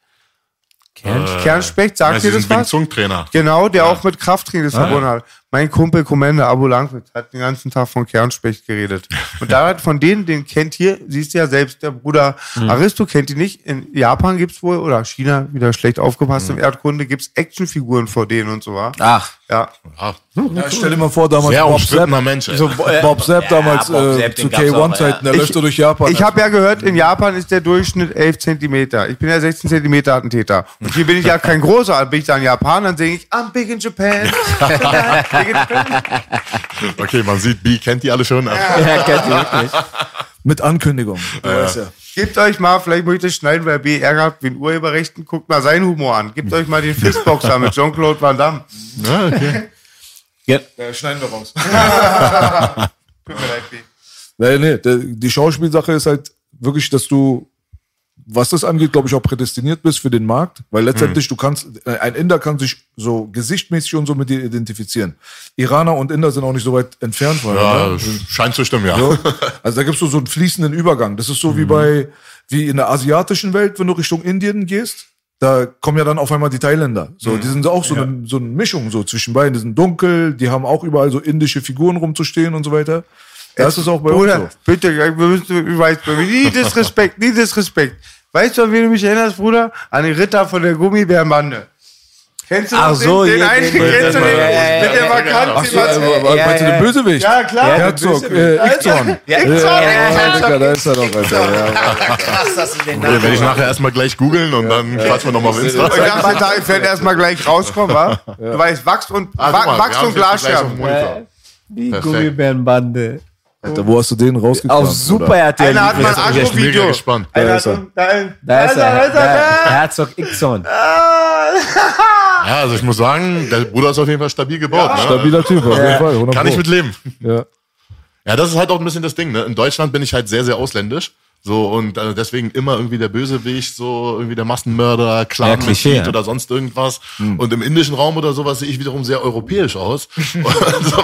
Kernspecht, sagt ja, ihr sie das was? Zungentrainer. Genau, der auch mit Krafttraining das verbunden hat. Mein Kumpel Commander Abu Langwitz hat den ganzen Tag von Kernspecht geredet. Und da hat von denen, den kennt hier, siehst du ja selbst, der Bruder Aristo kennt ihn nicht. In Japan gibt's wohl, oder China, wieder schlecht aufgepasst im Erdkunde, gibt's Actionfiguren vor denen und so, wa? Ach. Ja. Ja, Ja, stell dir mal vor, damals sehr Bob Sepp, Mensch. so Bob Sepp Ja, damals Bob äh, Sepp, zu den gab's auch, K1-Zeiten, der Ich- läuft so durch Japan. Ich habe ja gehört, in Japan ist der Durchschnitt 11 Zentimeter. Ich bin ja 16 Zentimeter Attentäter. Und hier bin ich ja kein großer. Bin ich da in Japan, dann singe ich I'm big in Japan. Okay, man sieht, B kennt die alle schon. Ja, kennt ihr wirklich. Mit Ankündigung. Ja. Gebt euch mal, vielleicht muss ich das schneiden, weil B ärgert wegen Urheberrechten. Guckt mal seinen Humor an. Gebt euch mal den Fistboxer mit Jean-Claude Van Damme. Ja, okay. Ja. schneiden wir raus. Tut mir leid, B. Nee, nee, die Schauspielsache ist halt wirklich, dass du was das angeht, glaube ich, auch prädestiniert bist für den Markt, weil letztendlich du kannst, äh, ein Inder kann sich so gesichtmäßig und so mit dir identifizieren. Iraner und Inder sind auch nicht so weit entfernt voneinander. Ja, scheint zu stimmen, ja. So. Also da gibt's so, so einen fließenden Übergang. Das ist so wie bei, wie in der asiatischen Welt, wenn du Richtung Indien gehst. Da kommen ja dann auf einmal die Thailänder. So, die sind auch so, eine, so eine Mischung so zwischen beiden. Die sind dunkel, die haben auch überall so indische Figuren rumzustehen und so weiter. Das ist auch bei Bruder, uns so. bitte, wir müssen, du weißt, bei mir, nie Disrespekt, nie Disrespekt. Weißt du, an wen du mich erinnerst, Bruder? An den Ritter von der Gummibärenbande. Kennst du Ach so, den, den ja, einen, den- kennst du den- Mit der ja, Vakanz, Ach so, was- äh, ja, meinst du den Bösewicht? Ja, klar. Ja, Herzog, äh, Ickzorn. Ja. Digga, da ist er doch, Alter. Ja. Krass, dass du den Okay, werde ich nachher erstmal gleich googeln und dann quatschen wir nochmal auf Insta. Und das Detail wird erstmal gleich rauskommen, wa? Du weißt, Wachs und, Ah, Wachs und. Die Perfekt. Gummibärenbande. Alter, wo hast du den rausgekommen? Auf Super RTL. Einer hat mal Jetzt ein bin ich echt mega Agro-Video. gespannt. Da ist er. da ist- Da ist er, da ist er, Herzog Ixon. Ja, also ich muss sagen, der Bruder ist auf jeden Fall stabil gebaut. ne? Stabiler Typ, auf jeden Fall. 100 Kann ich Pro. mit leben. Ja. Ja, das ist halt auch ein bisschen das Ding. Ne? In Deutschland bin ich halt sehr, sehr ausländisch. So, und äh, deswegen immer irgendwie der Bösewicht, so irgendwie der Massenmörder, Ja, Clan Klischee, ja. oder sonst irgendwas. Hm. Und im indischen Raum oder sowas sehe ich wiederum sehr europäisch aus. So,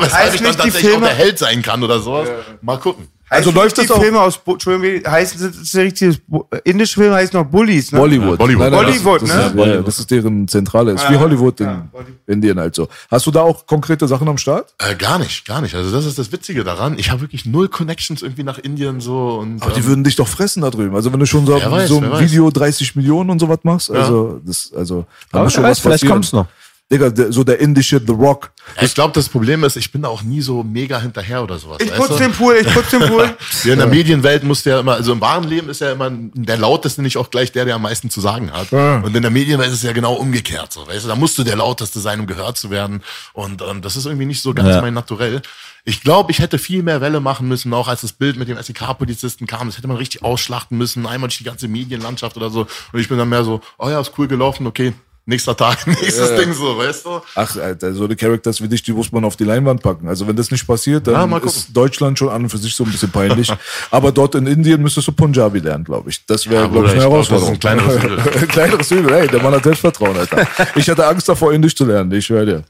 weshalb Heißt ich dann tatsächlich auch Filme- der Held sein kann oder sowas. Mal gucken. Also Heißt läuft das die auch- Filme aus, Entschuldigung, wie heißen das ist Bu- indische Film heißt noch Bullies, ne? Bollywood. Bollywood. Bollywood, das, ne? das, ist, ja, das ist deren Zentrale. Ist wie Hollywood in Indien halt so. Hast du da auch konkrete Sachen am Start? Äh, gar nicht, gar nicht. Also das ist das Witzige daran. Ich habe wirklich null Connections irgendwie nach Indien so und Aber die ähm, würden dich doch fressen da drüben. Also wenn du schon so, weiß, so ein weiß. Video 30 Millionen und sowas machst, also das, also da muss schon wer was weiß, vielleicht passieren. kommt's noch. Digga, so der indische The Rock. ich glaube, das Problem ist, ich bin da auch nie so mega hinterher oder sowas. Ich putze du? den Pool, ich putze den Pool. Ja, in der Medienwelt muss der immer, also im wahren Leben ist ja immer der lauteste nicht auch gleich der, der am meisten zu sagen hat. Und in der Medienwelt ist es ja genau umgekehrt. So, weißt du, da musst du der lauteste sein, um gehört zu werden. Und ähm, das ist irgendwie nicht so ganz Ja. mein Naturell. Ich glaube, ich hätte viel mehr Welle machen müssen, auch als das Bild mit dem SEK-Polizisten kam. Das hätte man richtig ausschlachten müssen, einmal durch die ganze Medienlandschaft oder so. Und ich bin dann mehr so, oh ja, ist cool gelaufen, okay. Nächster Tag, nächstes Ding so, weißt du? Ach, Alter, so eine Characters wie dich, die muss man auf die Leinwand packen. Also wenn das nicht passiert, Ja, dann gucken. ist Deutschland schon an und für sich so ein bisschen peinlich. Aber dort in Indien müsstest du Punjabi lernen, glaube ich. Das wäre, Ja, glaube ich, eine glaub, das Herausforderung. ist ein kleineres Übel. ein kleineres Übel. Ey, der Mann hat Selbstvertrauen, Alter. Ich hatte Angst davor, Indisch zu lernen, ich schwöre dir.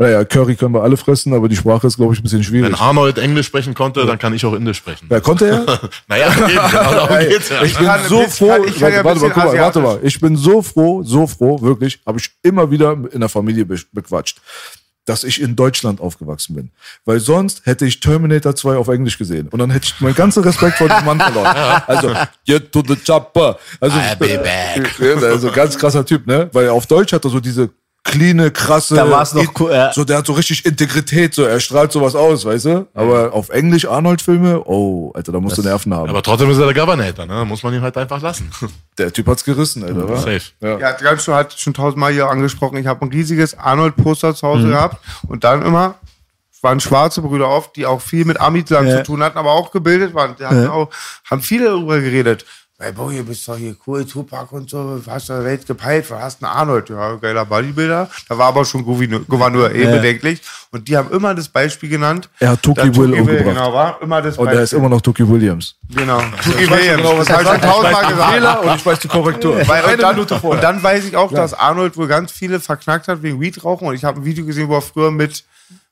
Naja, Curry können wir alle fressen, aber die Sprache ist, glaube ich, ein bisschen schwierig. Wenn Arnold Englisch sprechen konnte, dann kann ich auch Indisch sprechen. Ja, konnte er? Naja, eben, genau darum geht's ja. ich bin so froh. kann- ich kann ja warte, warte, ein mal, guck mal, warte mal. Ich bin so froh, so froh, wirklich, habe ich immer wieder in der Familie be bequatscht, dass ich in Deutschland aufgewachsen bin. Weil sonst hätte ich Terminator 2 auf Englisch gesehen. Und dann hätte ich meinen ganzen Respekt vor diesem Mann verloren. Also, get to the chopper. Also, I'll be back. Ja, also ganz krasser Typ, ne? Weil auf Deutsch hat er so diese cleane, krasse. Da war's noch cool, ja. So, der hat so richtig Integrität, so, er strahlt sowas aus, weißt du? Aber auf Englisch Arnold-Filme, oh, Alter, da musst du Nerven haben. Aber trotzdem ist er der Governator, ne? Muss man ihn halt einfach lassen. Der Typ hat's gerissen, Alter, wa? Safe. Ja. Ja, ganz schon, hat schon tausendmal hier angesprochen. Ich habe ein riesiges Arnold-Poster zu Mhm. Hause gehabt und dann immer waren schwarze Brüder oft, die auch viel mit Amisland Ja. zu tun hatten, aber auch gebildet waren. Die hatten auch, haben viele darüber geredet. Hey, Bo, hier bist doch hier cool, Tupac und so, hast du der Welt gepeilt, was hast du einen Arnold? Ja, geiler Bodybuilder. Da war aber schon Gouverneur, eh bedenklich. Und die haben immer das Beispiel genannt. Er hat Tuki Will umgebracht. Genau, war immer das Und Beispiel. er ist immer noch Tuki Williams. Genau. Tuki Williams. das habe ich schon tausendmal gesagt. Fehler und ich weiß die Korrektur. Weil, und, dann, und dann weiß ich auch, dass Arnold wohl ganz viele verknackt hat wegen Weedrauchen. Und ich habe ein Video gesehen, wo er früher mit,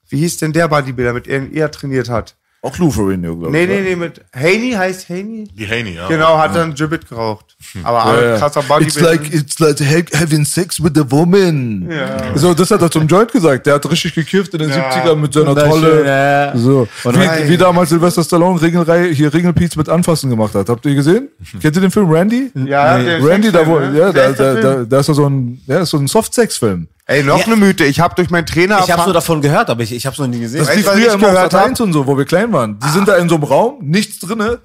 wie hieß denn der Bodybuilder, mit dem er trainiert hat. Auch Lou Ferrigno, glaube Nee, ich. nee, wa? nee, mit Haney heißt Haney. Die Haney, ja. Genau, hat dann Gibbet geraucht. Aber Arnold, Ja, ja. krasser It's Bodybuilder. like, it's like ha- having sex with a woman. So, das hat er zum Joint gesagt. Der hat richtig gekifft in den 70ern mit seiner Tolle. ja, ja. So. Wie, wie damals Sylvester Stallone Ringelreihe, hier Ringelpiez mit Anfassen gemacht hat. Habt ihr gesehen? Kennt ihr den Film Randy? ja, der Randy, da, wo, ne? ja, da, da, da, da ist so ein, ja, ist so ein Soft-Sex-Film. Ey, noch eine Mythe. Ich habe durch meinen Trainer Ich habe nur davon gehört, aber ich, ich habe es noch nie gesehen. Das du, was früher immer auf gehört hab? 1 und so, wo wir klein waren. Die sind da in so einem Raum, nichts drinne,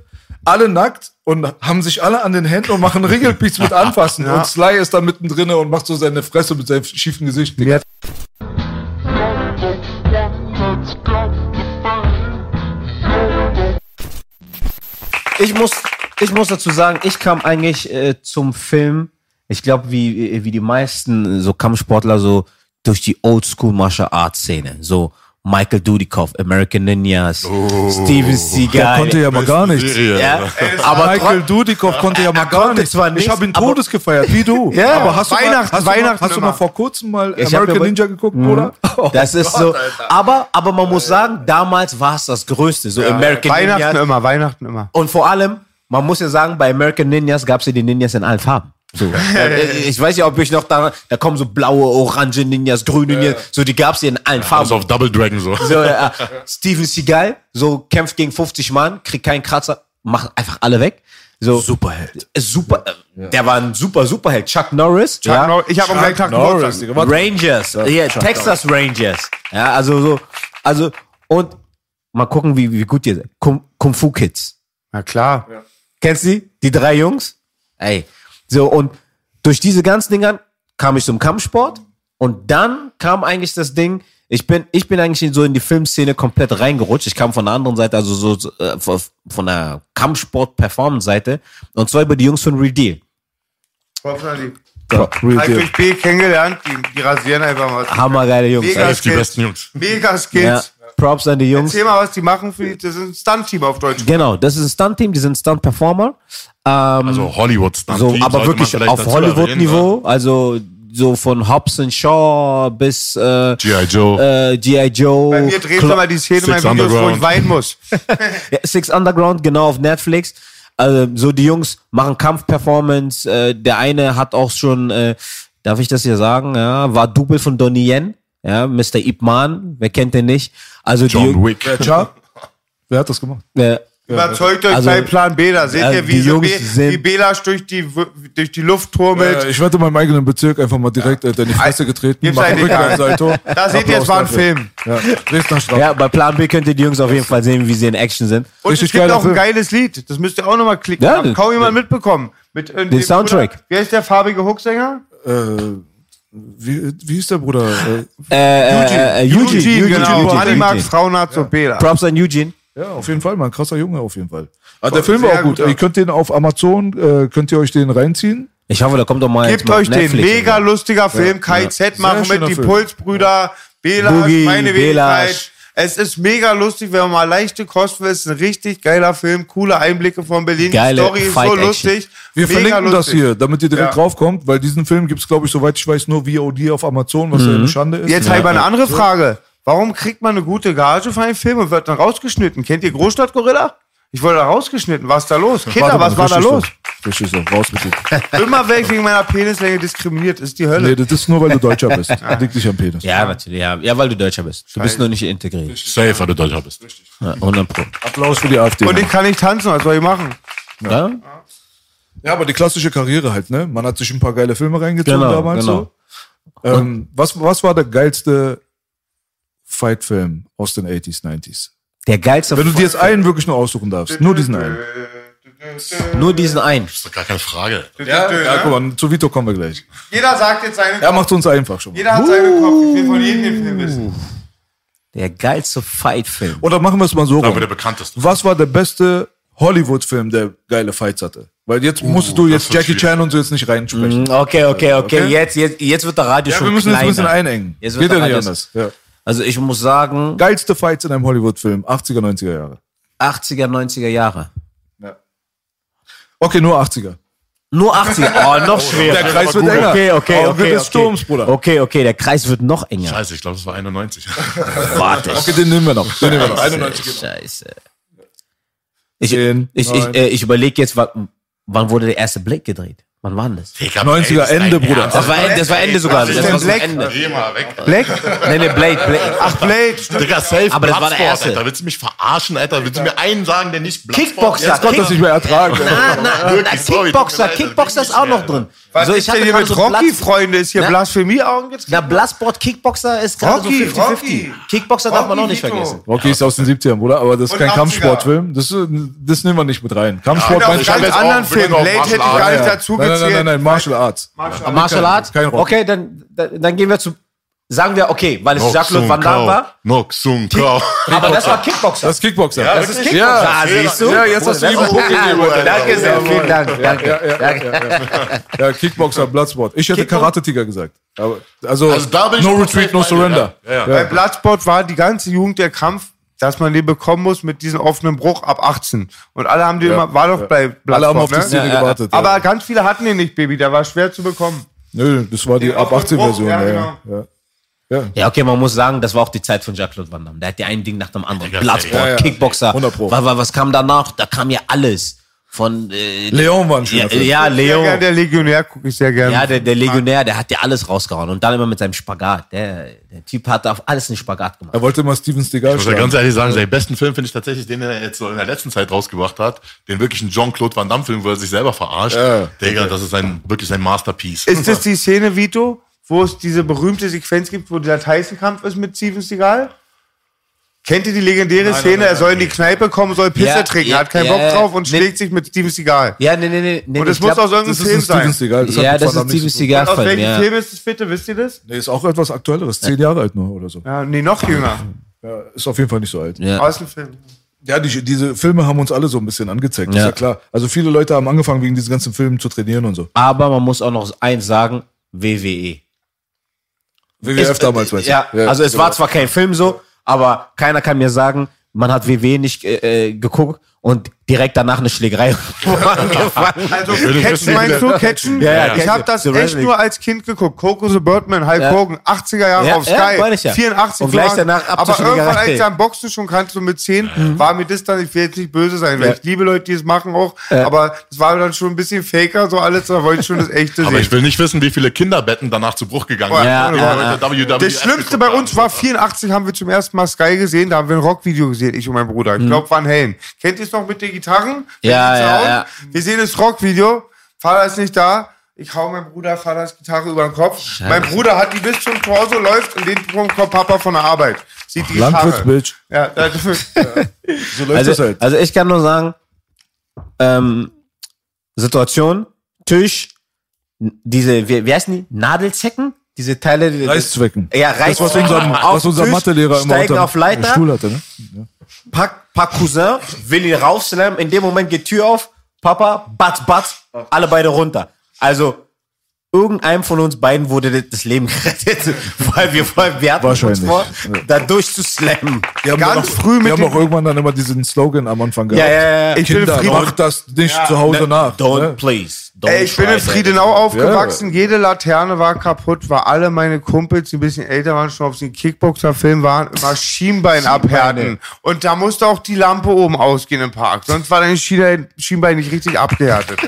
alle nackt und haben sich alle an den Händen und machen Ringelpiez mit Anfassen. Ja. Und Sly ist da mittendrin und macht so seine Fresse mit seinem schiefen Gesicht. Mir Ich muss, ich muss dazu sagen, ich kam eigentlich äh, zum Film, ich glaube, wie, wie die meisten so Kampfsportler, so durch die Oldschool Martial Arts Szene. So Michael Dudikoff, American Ninjas, Steven Seagal. Der konnte ja mal gar nichts. Ja, Aber Michael Dudikoff konnte ja mal gar nichts. ich habe ihn Todes gefeiert, wie du. Ja, aber hast du mal, Weihnachten, hast du mal, hast du mal vor kurzem mal Ich American ja- Ninja geguckt, Bruder? Das ist so. Aber, aber man muss sagen, damals war es das Größte. So American Weihnachten Ninjas. immer, Weihnachten immer. Und vor allem, man muss ja sagen, bei American Ninjas gab es ja die Ninjas in allen Farben. So. Ich weiß ja, ob ich noch da, da kommen so blaue, orange Ninjas, grüne Ninjas, so die gab es ja in allen Farben. Also auf Double Dragon so. So, äh, Steven Seagal, so kämpft gegen 50 Mann, kriegt keinen Kratzer, macht einfach alle weg. So, Superheld. äh, super, äh, der war ein super Superheld. Chuck Norris, ja, Chuck Nor- Ich habe am gleichen Tag Norris, warte. Rangers, ja, Texas Rangers. Ja, also so, also, und mal gucken, wie, wie gut ihr seid. Kung, Kung Fu Kids. Na klar. Kennst du die? Die drei Jungs? Ey. So, und durch diese ganzen Dingern kam ich zum Kampfsport und dann kam eigentlich das Ding, ich bin, ich bin eigentlich so in die Filmszene komplett reingerutscht. Ich kam von der anderen Seite, also so, so äh, von- der Kampfsport-Performance-Seite und zwar über die Jungs von Real Deal. Hoffentlich. Ja, real deal. B kennengelernt, die, die rasieren einfach was. Hammergeile Jungs. Mega ey. Die besten Jungs. Mega Skills. Ja, Props an die Jungs. Erzähl mal, was die machen für das ist ein Stunt-Team auf Deutsch. Genau, das ist ein Stunt-Team, die sind Stunt-Performer. Ähm, Also Hollywood Stunt so, aber wirklich auf Hollywood-Niveau, also so von Hobson Shaw bis äh, ne? G.I. Joe. äh, G.I. Joe. Bei mir drehst Cla- du mal die Szene in Six meinen Videos, wo ich Underground. weinen muss. Ja, Six Underground, genau auf Netflix. Also, so die Jungs machen Kampfperformance. Äh, der eine hat auch schon, äh, darf ich das hier sagen, ja, war Double von Donnie Yen, ja, Mr. Ip Man, wer kennt den nicht? Also die, John Wick. Wer, Cha? Wer hat das gemacht? äh, Überzeugt euch Also, bei Plan B, da seht äh, ihr, wie, die so Jungs Be wie Belasch durch die, durch die Luft turmelt. Äh, ich werde in meinem eigenen Bezirk einfach mal direkt äh, in die Fresse getreten. Gibt's Mach einen. Rückwärtssalto. Da seht ihr, es war ein. Film. Ja, Dresdner Straße. ja, bei Plan B könnt ihr die Jungs auf jeden Fall sehen, wie sie in Action sind. Und Richtig es gibt auch ein geiles Lied. Das müsst ihr auch nochmal klicken. Ja, Hat kaum jemand mitbekommen. Mit, dem Soundtrack. Bruder- Wer ist der farbige Hooksänger? Äh, wie, wie hieß der Bruder? Äh, Äh, äh, äh, Eugene, Eugene, genau. Eugene, Manni mag Eugene. Frauenarzt und Bela. Props an Eugene. ja, auf jeden Fall, mal ein krasser Junge auf jeden Fall. Aber der Film war auch gut. gut, ja. Ihr könnt den auf Amazon, äh, könnt ihr euch den reinziehen. Ich hoffe, da kommt doch mal Gebt mal euch den Netflix mega oder lustiger Film, KZ machen Sehr mit die Film. Pulsbrüder, Boogie, meine Belasch. Wenigkeit. Es ist mega lustig, wenn man mal leichte Kost will. Es ist ein richtig geiler Film, coole Einblicke von Berlin. Geile die Story ist so lustig. Wir mega verlinken das lustig. hier, damit ihr direkt Ja. draufkommt, weil diesen Film gibt's glaube ich, soweit ich weiß, nur VOD auf Amazon, was ja eine Schande ist. Jetzt habe ich mal eine andere Frage. Warum kriegt man eine gute Gage für einen Film und wird dann rausgeschnitten? Kennt ihr Großstadtgorilla? Ich wurde da rausgeschnitten. Was ist da los? Kinder, was war da richtig los? So. Richtig so, raus mit dir. Immer weg wegen meiner Penislänge diskriminiert. Ist die Hölle. Nee, das ist nur, weil du Deutscher bist. Liegt nicht am Penis. Ja, natürlich. Ja, ja, weil du Deutscher bist. Du bist nur nicht integriert. Safe, weil du Deutscher bist. Ja, 100 Pro. Applaus für die AfD. Und ich kann nicht tanzen. Was soll ich machen? Ja? Ja, aber die klassische Karriere halt, ne? Man hat sich ein paar geile Filme reingezogen Genau, damals genau. so. Ähm, was, was war der geilste Fight-Film aus den 80s, 90s? Der geilste. Wenn du dir jetzt einen wirklich nur aussuchen darfst, nur diesen einen. nur diesen einen. Das ist doch gar keine Frage. Ja, ja guck mal, zu Vito kommen wir gleich. Jeder sagt jetzt seinen Er macht uns einfach schon. mal. Jeder hat seinen Kopf. Ich will von jedem den Film wissen. Der geilste Fight-Film. Oder machen wir es mal so Aber rum. der bekannteste. Was war der beste Hollywood-Film, der geile Fights hatte? Weil jetzt musst du das jetzt Jackie Chan und so jetzt nicht reinsprechen. Okay, okay, okay. Okay. Jetzt, jetzt, jetzt wird der Radio Ja, schon wir müssen jetzt ein kleiner. bisschen einengen. Jetzt wird Geht ja der nicht anders. Ja. Also ich muss sagen, Geilste Fights in einem Hollywood-Film, 80er, 90er Jahre. 80er, 90er Jahre. Okay, nur 80er. Nur 80er. Oh, noch schwerer. Der Kreis wird enger. Okay, okay, Auge okay. des okay. Sturms, Bruder. Okay, okay, der Kreis wird noch enger. Scheiße, ich glaube, das war 91. Warte. Okay, den nehmen wir noch. Den nehmen wir noch. 91 geht noch. Scheiße. Ich, Zehn, ich, ich, äh, ich überlege jetzt, wann, wann wurde der erste Blake gedreht? Wann war denn das? 90er Ende, Bruder. Das war, das war Ende sogar. Das ist war Black? Ende. Geh mal weg. Black? Nee, nee, Blade, Blade. Ach, Blade. Digga, safe Aber das war der Bloodsport, erste. Alter. Willst du mich verarschen, Alter? Willst du mir einen sagen, der nicht Bloodsport Kickboxer. Jetzt konnte das nicht mehr ertragen. Na, na, na, Kickboxer, leid, Kickboxer ist auch noch drin. Was So, ist denn hier mit so Rocky, Platz- Freunde? Ist hier Na? Blasphemie-Augen jetzt? Na, Bloodsport, Kickboxer ist gerade so Rocky, 50-50. Rocky. Kickboxer darf man Rocky auch nicht Vito. vergessen. Rocky ist aus den 70ern, Bruder, aber das ist Und kein 80er. Kampfsportfilm. Das, das nehmen wir nicht mit rein. Ja, Kampfsport auf meinst ich du? auch- anderen Film. Blade hätte ich gar nicht dazu Nein, nein, nein, gezählt. nein, nein, Martial Arts. Martial Arts? kein Rocky. Okay, dann, dann gehen wir zu sagen wir, okay, weil es Noch Jacques-Claude Van Damme war. Noch Sung Kao. Aber das war Kickboxer. Das ist Kickboxer. Ja, das ist? Kickboxer. Ja, Ah, siehst du? Ja, jetzt hast du ihm Punkt gegeben. Danke sehr, vielen Dank. Danke. Danke. Ja, Kickboxer, Bloodsport. Ich hätte Karate-Tiger gesagt. Aber, also, Also da bin ich no retreat, no surrender. ja. Ja, ja. Bei Bloodsport war die ganze Jugend der Kampf, dass man den bekommen muss mit diesem offenen Bruch ab 18. Und alle haben den immer, war doch bei Bloodsport, Alle haben auf die ne? Szene Ja, ja. gewartet. Aber ja. ganz viele hatten den nicht, Baby. Der war schwer zu bekommen. Nö, das war die ab offenen 18 Version. Ja, Ja, ja. Ja. Ja, okay, man muss sagen, das war auch die Zeit von Jacques-Claude Van Damme. Der hat ja ein Ding nach dem anderen. Ja, Bloodsport, ja, ja. Kickboxer. 100 Pro. Was, was, kam danach? Da kam ja alles. Von, äh, Leon war ein schöner ja, ja, Sehr Leo. gern, der Legionär gucke ich sehr gerne. Ja, der, der Legionär, der hat ja alles rausgehauen. Und dann immer mit seinem Spagat. Der, der Typ hat auf alles einen Spagat gemacht. Er wollte mal Steven Seagal Ich muss ja ganz ehrlich sagen, seinen besten Film finde ich tatsächlich den, den er jetzt so in der letzten Zeit rausgebracht hat. Den wirklichen Jean-Claude Van Damme Film, wo er sich selber verarscht. Ja. Digga, das ist ein, wirklich sein Masterpiece. Ist das die Szene, Vito, wo es diese berühmte Sequenz gibt, wo der Tyson-Kampf ist mit Steven Seagal? Kennt ihr die legendäre Szene? er soll in die Kneipe kommen, soll Pisse Ja, trinken, ja, hat keinen ja, Bock drauf und Nee. schlägt sich mit Steven Seagal. Ja, nee, nee, nee. Und ich muss glaub- aus irgendeinem Das ist Film sein. Seagal. Das Ja, das ist Steven. Seagal Aus Film, welchem ja. Film ist das bitte? Wisst ihr das? Nee, ist auch etwas Aktuelleres. Zehn Jahre alt nur oder so. Ja, nee, noch jünger. Ja, ist auf jeden Fall nicht so alt. Ja. Aus dem Film. Ja, die, diese Filme haben uns alle so ein bisschen angezeigt, ist Ja. ja klar. Also viele Leute haben angefangen, wegen diesen ganzen Filmen zu trainieren und so. Aber man muss auch noch eins sagen, WWE. WWF Es- damals, weißt du? ja, also es war zwar kein Film so, aber keiner kann mir sagen, man hat WWE nicht äh, äh, geguckt und direkt danach eine Schlägerei angefangen. Also Catchen meinst du? Catchen? Ja, ja, ich habe das echt Wrestling. nur als Kind geguckt. Coco the Birdman, Hulk Ja. Hogan, 80er Jahre Ja, auf ja, Sky, meine ich ja. 84. Und gleich danach ab Aber irgendwann, als ich am Boxen schon kannte, so mit 10, war mir das dann, ich will jetzt nicht böse sein, weil Ja. ich liebe Leute, die es machen auch, aber es war dann schon ein bisschen faker, so alles, da wollte ich schon das echte Aber sehen. ich will nicht wissen, wie viele Kinderbetten danach zu Bruch gegangen sind. Ja, ja, Das Schlimmste bei uns war 84, haben wir zum ersten Mal Sky gesehen, da haben wir ein Rockvideo gesehen, ich und mein Bruder. Ich glaube, Van Halen. Kennt ihr es noch mit den Gitarren? Ja, ja, ja. Wir sehen das Rockvideo, Vater ist nicht da, ich hau meinem Bruder Vaters Gitarre über den Kopf. Mein Bruder hat die bis zum Torso, läuft und den Punkt kommt Papa von der Arbeit. Sieht die Gitarre. Landwirtsbitch. Ja, da, So läuft das Also, halt. also ich kann nur sagen, ähm, Situation, Tisch, diese, wie, wie heißen die? Nadelzecken? Diese Teile. die- Reißzwecken. Ja, Das, Reißzwecken. was unser, was unser Mathelehrer immer steigen unter auf Leiter, Stuhl hatte, ne? Pack, pack Cousin, will ihn raufslammen, in dem Moment geht Tür auf, Papa, batz, batz, alle beide runter. Also, irgendeinem von uns beiden wurde das Leben gerettet, weil wir, weil wir hatten uns vor, da durchzuslammen. Die haben Ganz auch, früh mit Die haben auch irgendwann dann immer diesen Slogan am Anfang gehabt. Ja, ja, ja. Ich will Kinder, Frieden- macht das nicht zu Hause nach. Don't, ne? please. Ey, ich bin in. Friedenau aufgewachsen, jede Laterne war kaputt, weil alle meine Kumpels, die ein bisschen älter waren, schon auf den Kickboxer-Film waren, immer Schienbein abhärten. Und da musste auch die Lampe oben ausgehen im Park, sonst war dein Schienbein, nicht richtig abgehärtet.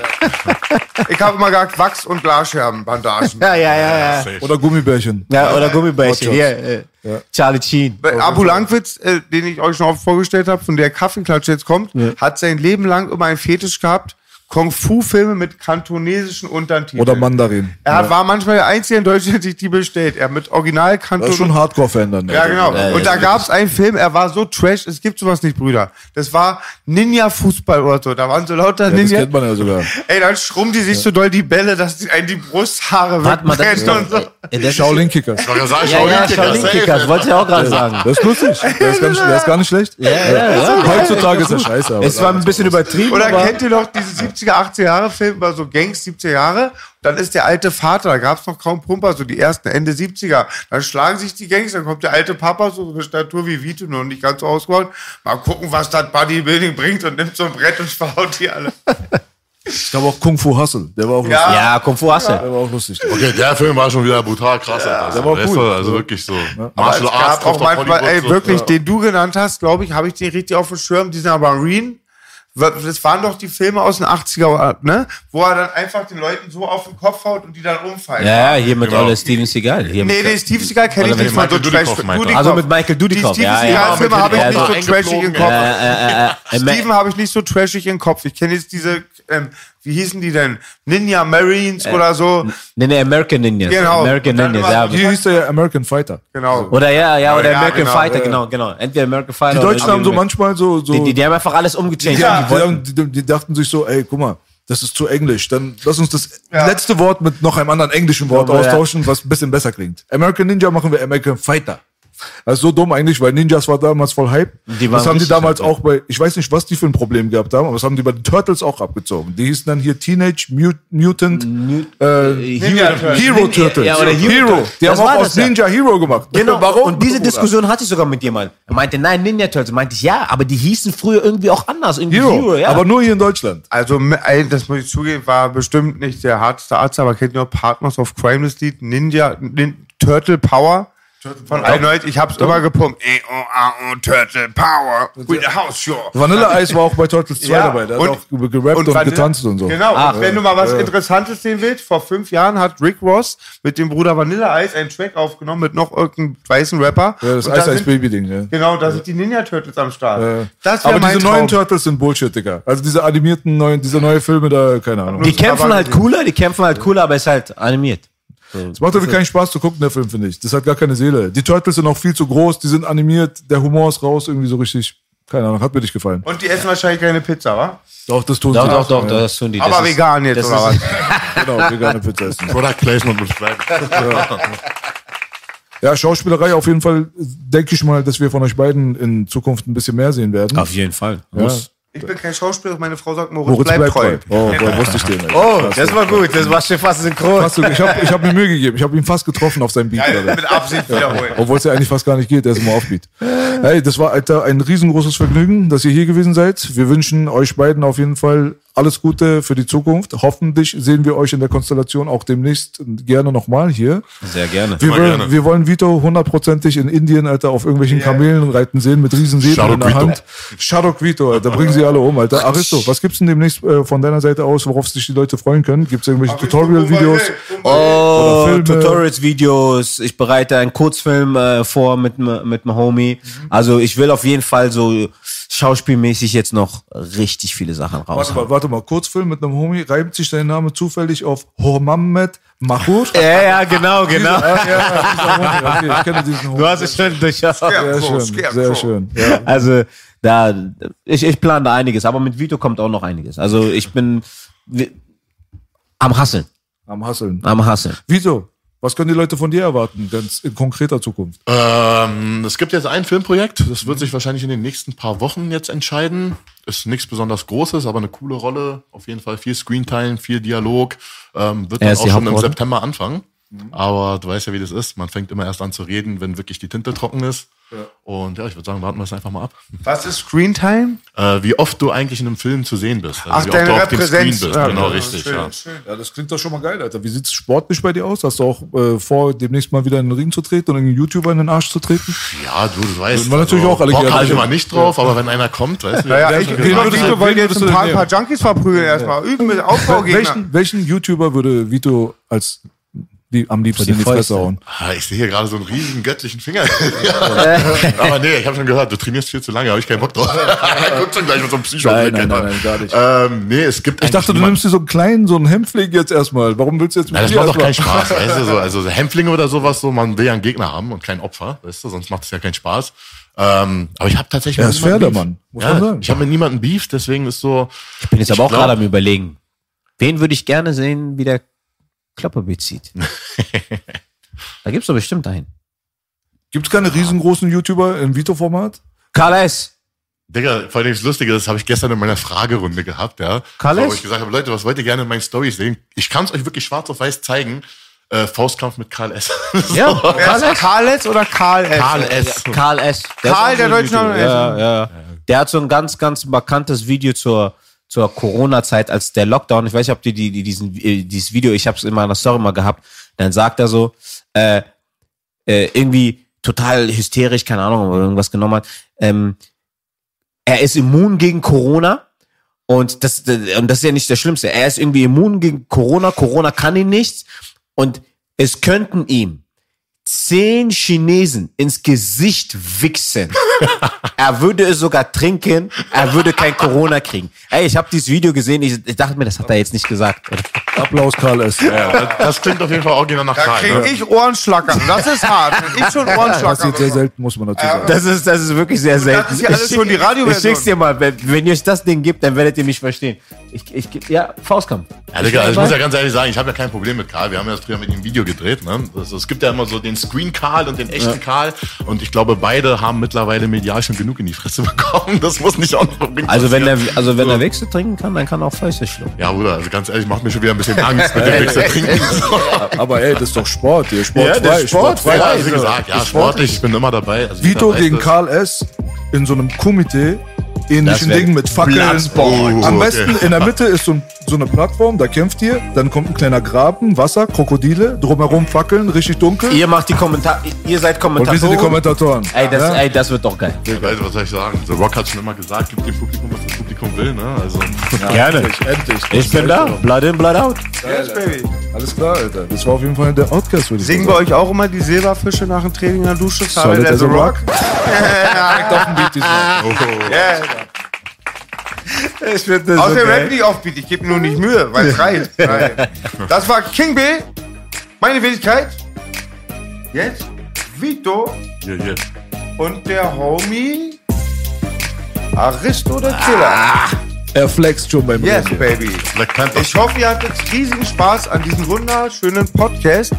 ich habe immer gesagt, Wachs- und Glasscherben-Bandagen. Ja, ja, ja, ja. Oder Gummibärchen. Ja, oder Gummibärchen. Hier, äh, Charlie Sheen. Abu Langwitz, äh, den ich euch schon oft vorgestellt habe, von der Kaffeeklatsch jetzt kommt, hat sein Leben lang immer einen Fetisch gehabt, Kung-Fu-Filme mit kantonesischen Untertiteln. Oder Mandarin. Er hat, war manchmal der Einzige in Deutschland, der sich die bestellt. Er mit original Das Kanton. ist schon Hardcore-Fan dann. Ja, genau. Ja, und da gab es einen Film, er war so trash, es gibt sowas nicht, Brüder. Das war Ninja-Fußball oder so. Da waren so lauter Ja, das Ninja. kennt man ja sogar. Ey, dann schrubben die sich so doll die Bälle, dass die einen die Brusthaare Warte mal, das ist wegbrennen und so. das ist- Shaolin-Kicker. Ich wollte sagen, Ja, ja, Shaolin-Kicker, Shaolin safe. Kickers, wollte ich auch gerade sagen. Das ist lustig. Der ist, ganz, der ist gar nicht schlecht. Ja, ja, ja. Heutzutage ist er scheiße. Aber Es war ein bisschen übertrieben, Oder kennt ihr noch diese 70er, 80er Jahre Film über so Gangs 70er Jahre? Dann ist der alte Vater, da gab es noch kaum Pumper, so die ersten Ende 70er. Dann schlagen sich die Gangs, dann kommt der alte Papa, so eine Statur wie Vito, noch nicht ganz so ausgebaut. Mal gucken, was das Bodybuilding bringt und nimmt so ein Brett und verhaut die alle. ich glaube auch Kung Fu Hustle. Der war auch lustig. Ja. ja, Kung Fu Hasse. Der war auch lustig. Okay, der Film war schon wieder brutal krass. Alter. Also, der war cool. Also wirklich so. Aber es Martial Arts auch manchmal, ey, wirklich, den du genannt hast, glaube ich, habe ich den richtig auf dem Schirm, dieser Marine. Das waren doch die Filme aus den 80er, ne? Wo er dann einfach den Leuten so auf den Kopf haut und die dann umfallen. Ja, ja, hier mit Genau. Ole Steven Seagal. Hier Nee, nee, Steve Seagal kenne ich nicht mal so. Dudikoff. Also mit Michael Dudikoff, Die Steve ja, ja. Seagal-Filme Ja, habe ich nicht so trashig im Kopf. äh, äh, äh, Steven habe ich nicht so trashig im Kopf. Ich kenne jetzt diese, ähm, wie hießen die denn? Ninja Marines oder so. nee, nee, American Ninjas. Genau. American Ninjas, ja. Hier hieß der American Fighter. Genau. Oder ja, ja, oder Ja, American genau, Fighter, ja. genau, genau. Entweder American Fighter Die Deutschen oder haben so manchmal so. so die, die, die haben einfach alles umgechanged. die, die wollten, die, die, die dachten sich so, ey, guck mal, Das ist zu englisch. Dann lass uns das letzte Wort mit noch einem anderen englischen Wort Ja, aber ja. austauschen, was ein bisschen besser klingt. American Ninja machen wir American Fighter. Das ist so dumm eigentlich, weil Ninjas war damals voll Hype. Die waren das haben die damals auch bei, ich weiß nicht, was die für ein Problem gehabt haben, aber das haben die bei den Turtles auch abgezogen. Die hießen dann hier Teenage Mut Mutant äh, Ninja. Hero Turtles. Ja, oder Hero. Die Das haben war auch das aus ja. Ninja Hero gemacht. Genau. Warum? Und diese? Diskussion hatte ich sogar mit jemandem. Er meinte, nein, Ninja Turtles. Meinte ich, ja, aber die hießen früher irgendwie auch anders. Irgendwie Hero. Hero, ja. Aber nur hier in Deutschland. Also, das muss ich zugeben, war bestimmt nicht der harteste Arzt, aber kennt ihr noch Partners of Crime, das Lied? Ninja, Nin, Turtle Power? Von Einheit, ich hab's immer gepumpt. E-O-A-O, Turtle Power, with a house show. Vanilla Ice war auch bei Turtles 2 Ja, dabei. Der und- hat auch gerappt und, Vanilla- getanzt und so. Genau, Ach, und wenn du mal was Interessantes sehen willst, vor fünf Jahren hat Rick Ross mit dem Bruder Vanilla Ice einen Track aufgenommen mit noch irgendeinem weißen Rapper. Ja, das Und da Ice Ice sind- Baby Ding, ja. Genau, da sind die Ninja Turtles am Start. Äh, Das aber mein diese neuen Traum. Turtles sind Bullshit, Digga. Also diese animierten neuen, diese neue Filme da, keine Ahnung. die kämpfen aber- halt cooler, die kämpfen halt cooler, aber ist halt animiert. Es macht irgendwie keinen Spaß zu gucken, der Film, finde ich. Das hat gar keine Seele. Die Turtles sind auch viel zu groß, die sind animiert, der Humor ist raus, irgendwie so richtig. Keine Ahnung, hat mir nicht gefallen. Und die essen wahrscheinlich keine Pizza, wa? Doch, das tun Doch, sie. doch, doch, Ja, das tun die. Aber das ist- vegan jetzt, das oder ist- was? Genau, vegane Pizza essen. Product Placement muss bleiben. Ja, Schauspielerei auf jeden Fall, denke ich mal, dass wir von euch beiden in Zukunft ein bisschen mehr sehen werden. Auf jeden Fall. ja. Muss. Ich bin kein Schauspieler, meine Frau sagt, Moritz, Moritz bleib treu. Oh, boah, wusste ich den. ey. Oh, das war gut. Das war schon fast synchron. Fast, so- ich habe ich hab mir Mühe gegeben. Ich habe ihn fast getroffen auf seinem Beat. Ja, mit Absicht wiederholen. Obwohl es ja eigentlich fast gar nicht geht, der ist immer offbeat. Hey, das war, Alter, ein riesengroßes Vergnügen, dass ihr hier gewesen seid. Wir wünschen euch beiden auf jeden Fall alles Gute für die Zukunft. Hoffentlich sehen wir euch in der Konstellation auch demnächst gerne nochmal hier. Sehr gerne. Wir wollen, gerne. wir wollen Vito hundertprozentig in Indien, Alter, auf irgendwelchen Kamelen reiten sehen mit riesen Säbeln in der Vito. Hand. Shadok Vito, Alter, bringen sie alle um, Alter. Aristo, was gibt's denn demnächst äh, von deiner Seite aus, worauf sich die Leute freuen können? Gibt's irgendwelche Tutorial-Videos? Oh. Tutorials-Videos. Ich bereite einen Kurzfilm äh, vor mit, mit einem Homie. Also ich will auf jeden Fall so schauspielmäßig jetzt noch richtig viele Sachen Warte raus. mal, warte mal, Kurzfilm mit einem Homie, reimt sich dein Name zufällig auf Hormamed Mahur? Ja, ja, genau, genau. Ja, ja, dieser Homie, okay, ich kenne diesen Homie. Du hast es schon durchaus. Sehr schön, sehr schön. Ja. Also da, ich, ich plane da einiges, aber mit Vito kommt auch noch einiges. Also ich bin wir- am Hasseln, Am Hasseln. am Hasseln. Vito, was können die Leute von dir erwarten, ganz in konkreter Zukunft? Ähm, es gibt jetzt ein Filmprojekt, das wird sich wahrscheinlich in den nächsten paar Wochen jetzt entscheiden. Ist nichts besonders Großes, aber eine coole Rolle. Auf jeden Fall viel Screentime, viel Dialog. Ähm, wird dann auch schon im? September anfangen. Aber du weißt ja, wie das ist. Man fängt immer erst an zu reden, wenn wirklich die Tinte trocken ist. Und ja, ich würde sagen, warten wir es einfach mal ab. Was ist Screentime? Äh, wie oft du eigentlich in einem Film zu sehen bist. Also Ach, wie deine oft du auf dem. Screen bist. Ja, genau, ja, richtig. schön, Ja. schön. Ja, das klingt doch schon mal geil, Alter. Wie sieht's sportlich bei dir aus? Hast du auch äh, vor, demnächst mal wieder in den Ring zu treten und einen YouTuber in den Arsch zu treten? ja, du, du weißt. Sind wir natürlich auch alle Bock gerne ich immer nicht drauf, aber wenn einer kommt, weißt du. Naja, ich, ich würde du- so, wen jetzt ein paar, paar Junkies verprügeln erstmal. Üben mit Aufbaugegner. Welchen, welchen YouTuber würde Vito als die, am liebsten die in die Fresse hauen? Ah, Ich sehe hier gerade so einen riesigen göttlichen Finger. ja. Aber nee, ich habe schon gehört, du trainierst viel zu lange, habe ich keinen Bock drauf. Guck schon gleich mit so einem psycho Nein, nein, nein, nein, gar nicht. Ähm, nee, es gibt Ich dachte, du nimmst dir so einen kleinen, so einen Hämpfling jetzt erstmal. Warum willst du jetzt mit Ja, das macht doch keinen Spaß, weißt du, so, also Hämpflinge oder sowas, so, man will ja einen Gegner haben und kein Opfer, weißt du, sonst macht es ja keinen Spaß. Ähm, aber ich habe tatsächlich Er ist niemandem fair, der Beef. Mann, muss man Ja, sagen. ich habe mit niemandem Beef, deswegen ist so, Ich bin jetzt aber auch glaub- gerade am überlegen. Wen würde ich gerne sehen, wie der Klopper bezieht? da gibt's doch bestimmt einen. Gibt's keine riesengroßen YouTuber im Vito-Format? Karl S. Digga, vor allem das Lustige, das habe ich gestern in meiner Fragerunde gehabt, ja. Karl S? wo ich gesagt habe, Leute, was wollt ihr gerne in meinen Storys sehen? Ich kann es euch wirklich schwarz auf weiß zeigen. Äh, Faustkampf mit Karl S. Ja, Wer ist Karl S. oder Karl S? Karl S. Karl S. Der Karl, der deutsche Name. Ja, ja. Der hat so ein ganz, ganz markantes Video zur, zur Corona-Zeit, als der Lockdown, ich weiß nicht, ob die, die, die diesen, äh, dieses Video, ich habe es in meiner Story mal gehabt, dann sagt er so, äh, äh, irgendwie total hysterisch, keine Ahnung, ob er irgendwas genommen hat, ähm, er ist immun gegen Corona und das, und das ist ja nicht das Schlimmste. Er ist irgendwie immun gegen Corona, Corona kann ihn nichts und es könnten ihm zehn Chinesen ins Gesicht wichsen, er würde es sogar trinken, er würde kein Corona kriegen. Ey, ich habe dieses Video gesehen, ich, ich dachte mir, das hat er jetzt nicht gesagt. Applaus, Karl S. Ja, das, das klingt auf jeden Fall original nach Da Karl. krieg Ne? ich Ohrenschlackern. Das ist hart. Ich schon Passiert sehr Ohrenschlackern. selten, muss man dazu sagen. Das ist, das ist wirklich sehr selten. ist ja alles Ich schon die Radioversion. Ich schick's dir mal, wenn, wenn ihr euch das Ding gibt, dann werdet ihr mich verstehen. Ich, ich, ja, Faustkampf. Ja, Digga, also ich muss ja ganz ehrlich sagen, ich habe ja kein Problem mit Karl. Wir haben ja früher mit ihm Video gedreht. Ne? Also, es gibt ja immer so den Screen Karl und den echten Karl. Und ich glaube, beide haben mittlerweile medial schon genug in die Fresse bekommen. Das muss nicht auch noch unbedingt Also wenn er, passieren. also wenn er Wechsel trinken kann, dann kann er auch Fäuste schlucken. Ja, Bruder, also ganz ehrlich, macht mir schon wieder ein bisschen Angst mit dem Wechsel trinken. Aber ey, das ist doch Sport. Hier. Sportfrei, der ist sportfrei. Ja, sportfrei. wie gesagt, ja, sportlich, ich bin immer dabei. Also Vito gegen das. Karl S. in so einem Komitee. Ähnlichen wär Ding mit Fackeln. Oh, Am okay. besten in der Mitte ist so, ein, so eine Plattform, da kämpft ihr, dann kommt ein kleiner Graben, Wasser, Krokodile, drumherum Fackeln, richtig dunkel. Ihr macht die Kommentare, ihr seid Und wir sind die Kommentatoren. Kommentatoren. Ey, das, Ja? ey, das wird doch geil. Ich weiß, was soll ich sagen? The Rock hat schon immer gesagt, gib dem Publikum, was das Publikum will. Ne? Also, Gerne. Endlich, endlich. Ich bin da. Blood in, blood out. Yes, baby. Alles klar, Alter. Das war auf jeden Fall der Outcast, würde ich Singen bei euch auch immer die Silberfische nach dem Training in der Dusche? Solid as a rock. Ja. Auf dem Beat diesmal. Yeah. Ich finde das Außerdem rap nicht aufbeat, ich gebe mir nur nicht Mühe, weil es reicht. Nein. Das war King B, meine Wenigkeit. Jetzt Vito hier, hier. und der Homie Aristo der Killer. Er flext schon beim Yes, Reden. baby. Ich hoffe, ihr hattet riesigen Spaß an diesem wunderschönen Podcast.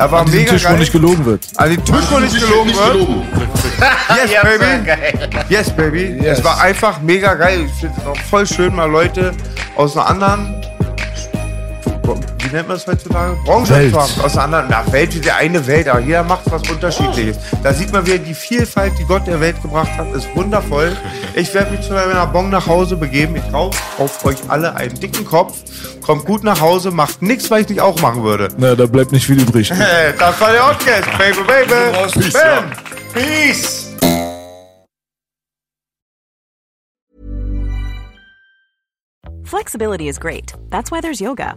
Er war An mega Tisch, wo geil. nicht gelogen wird. an den Tisch, wo nicht gelogen wird. Yes, baby. Yes, baby. Yes. Es war einfach mega geil. Ich finde es auch voll schön, mal Leute aus einer anderen, wie nennt man das heutzutage? Branche Welt. zu haben. Aus einer anderen, na, Welt ist ja eine Welt, aber jeder macht was Unterschiedliches. Da sieht man wieder die Vielfalt, die Gott der Welt gebracht hat, ist wundervoll. Ich werde mich zu meiner Bon nach Hause begeben. Ich rauche auf euch alle einen dicken Kopf. Kommt gut nach Hause, macht nichts, was ich nicht auch machen würde. Na, da bleibt nicht viel übrig. Das war der Podcast, baby, baby. Peace, Bam. ja. Peace. Flexibility is great. That's why there's yoga.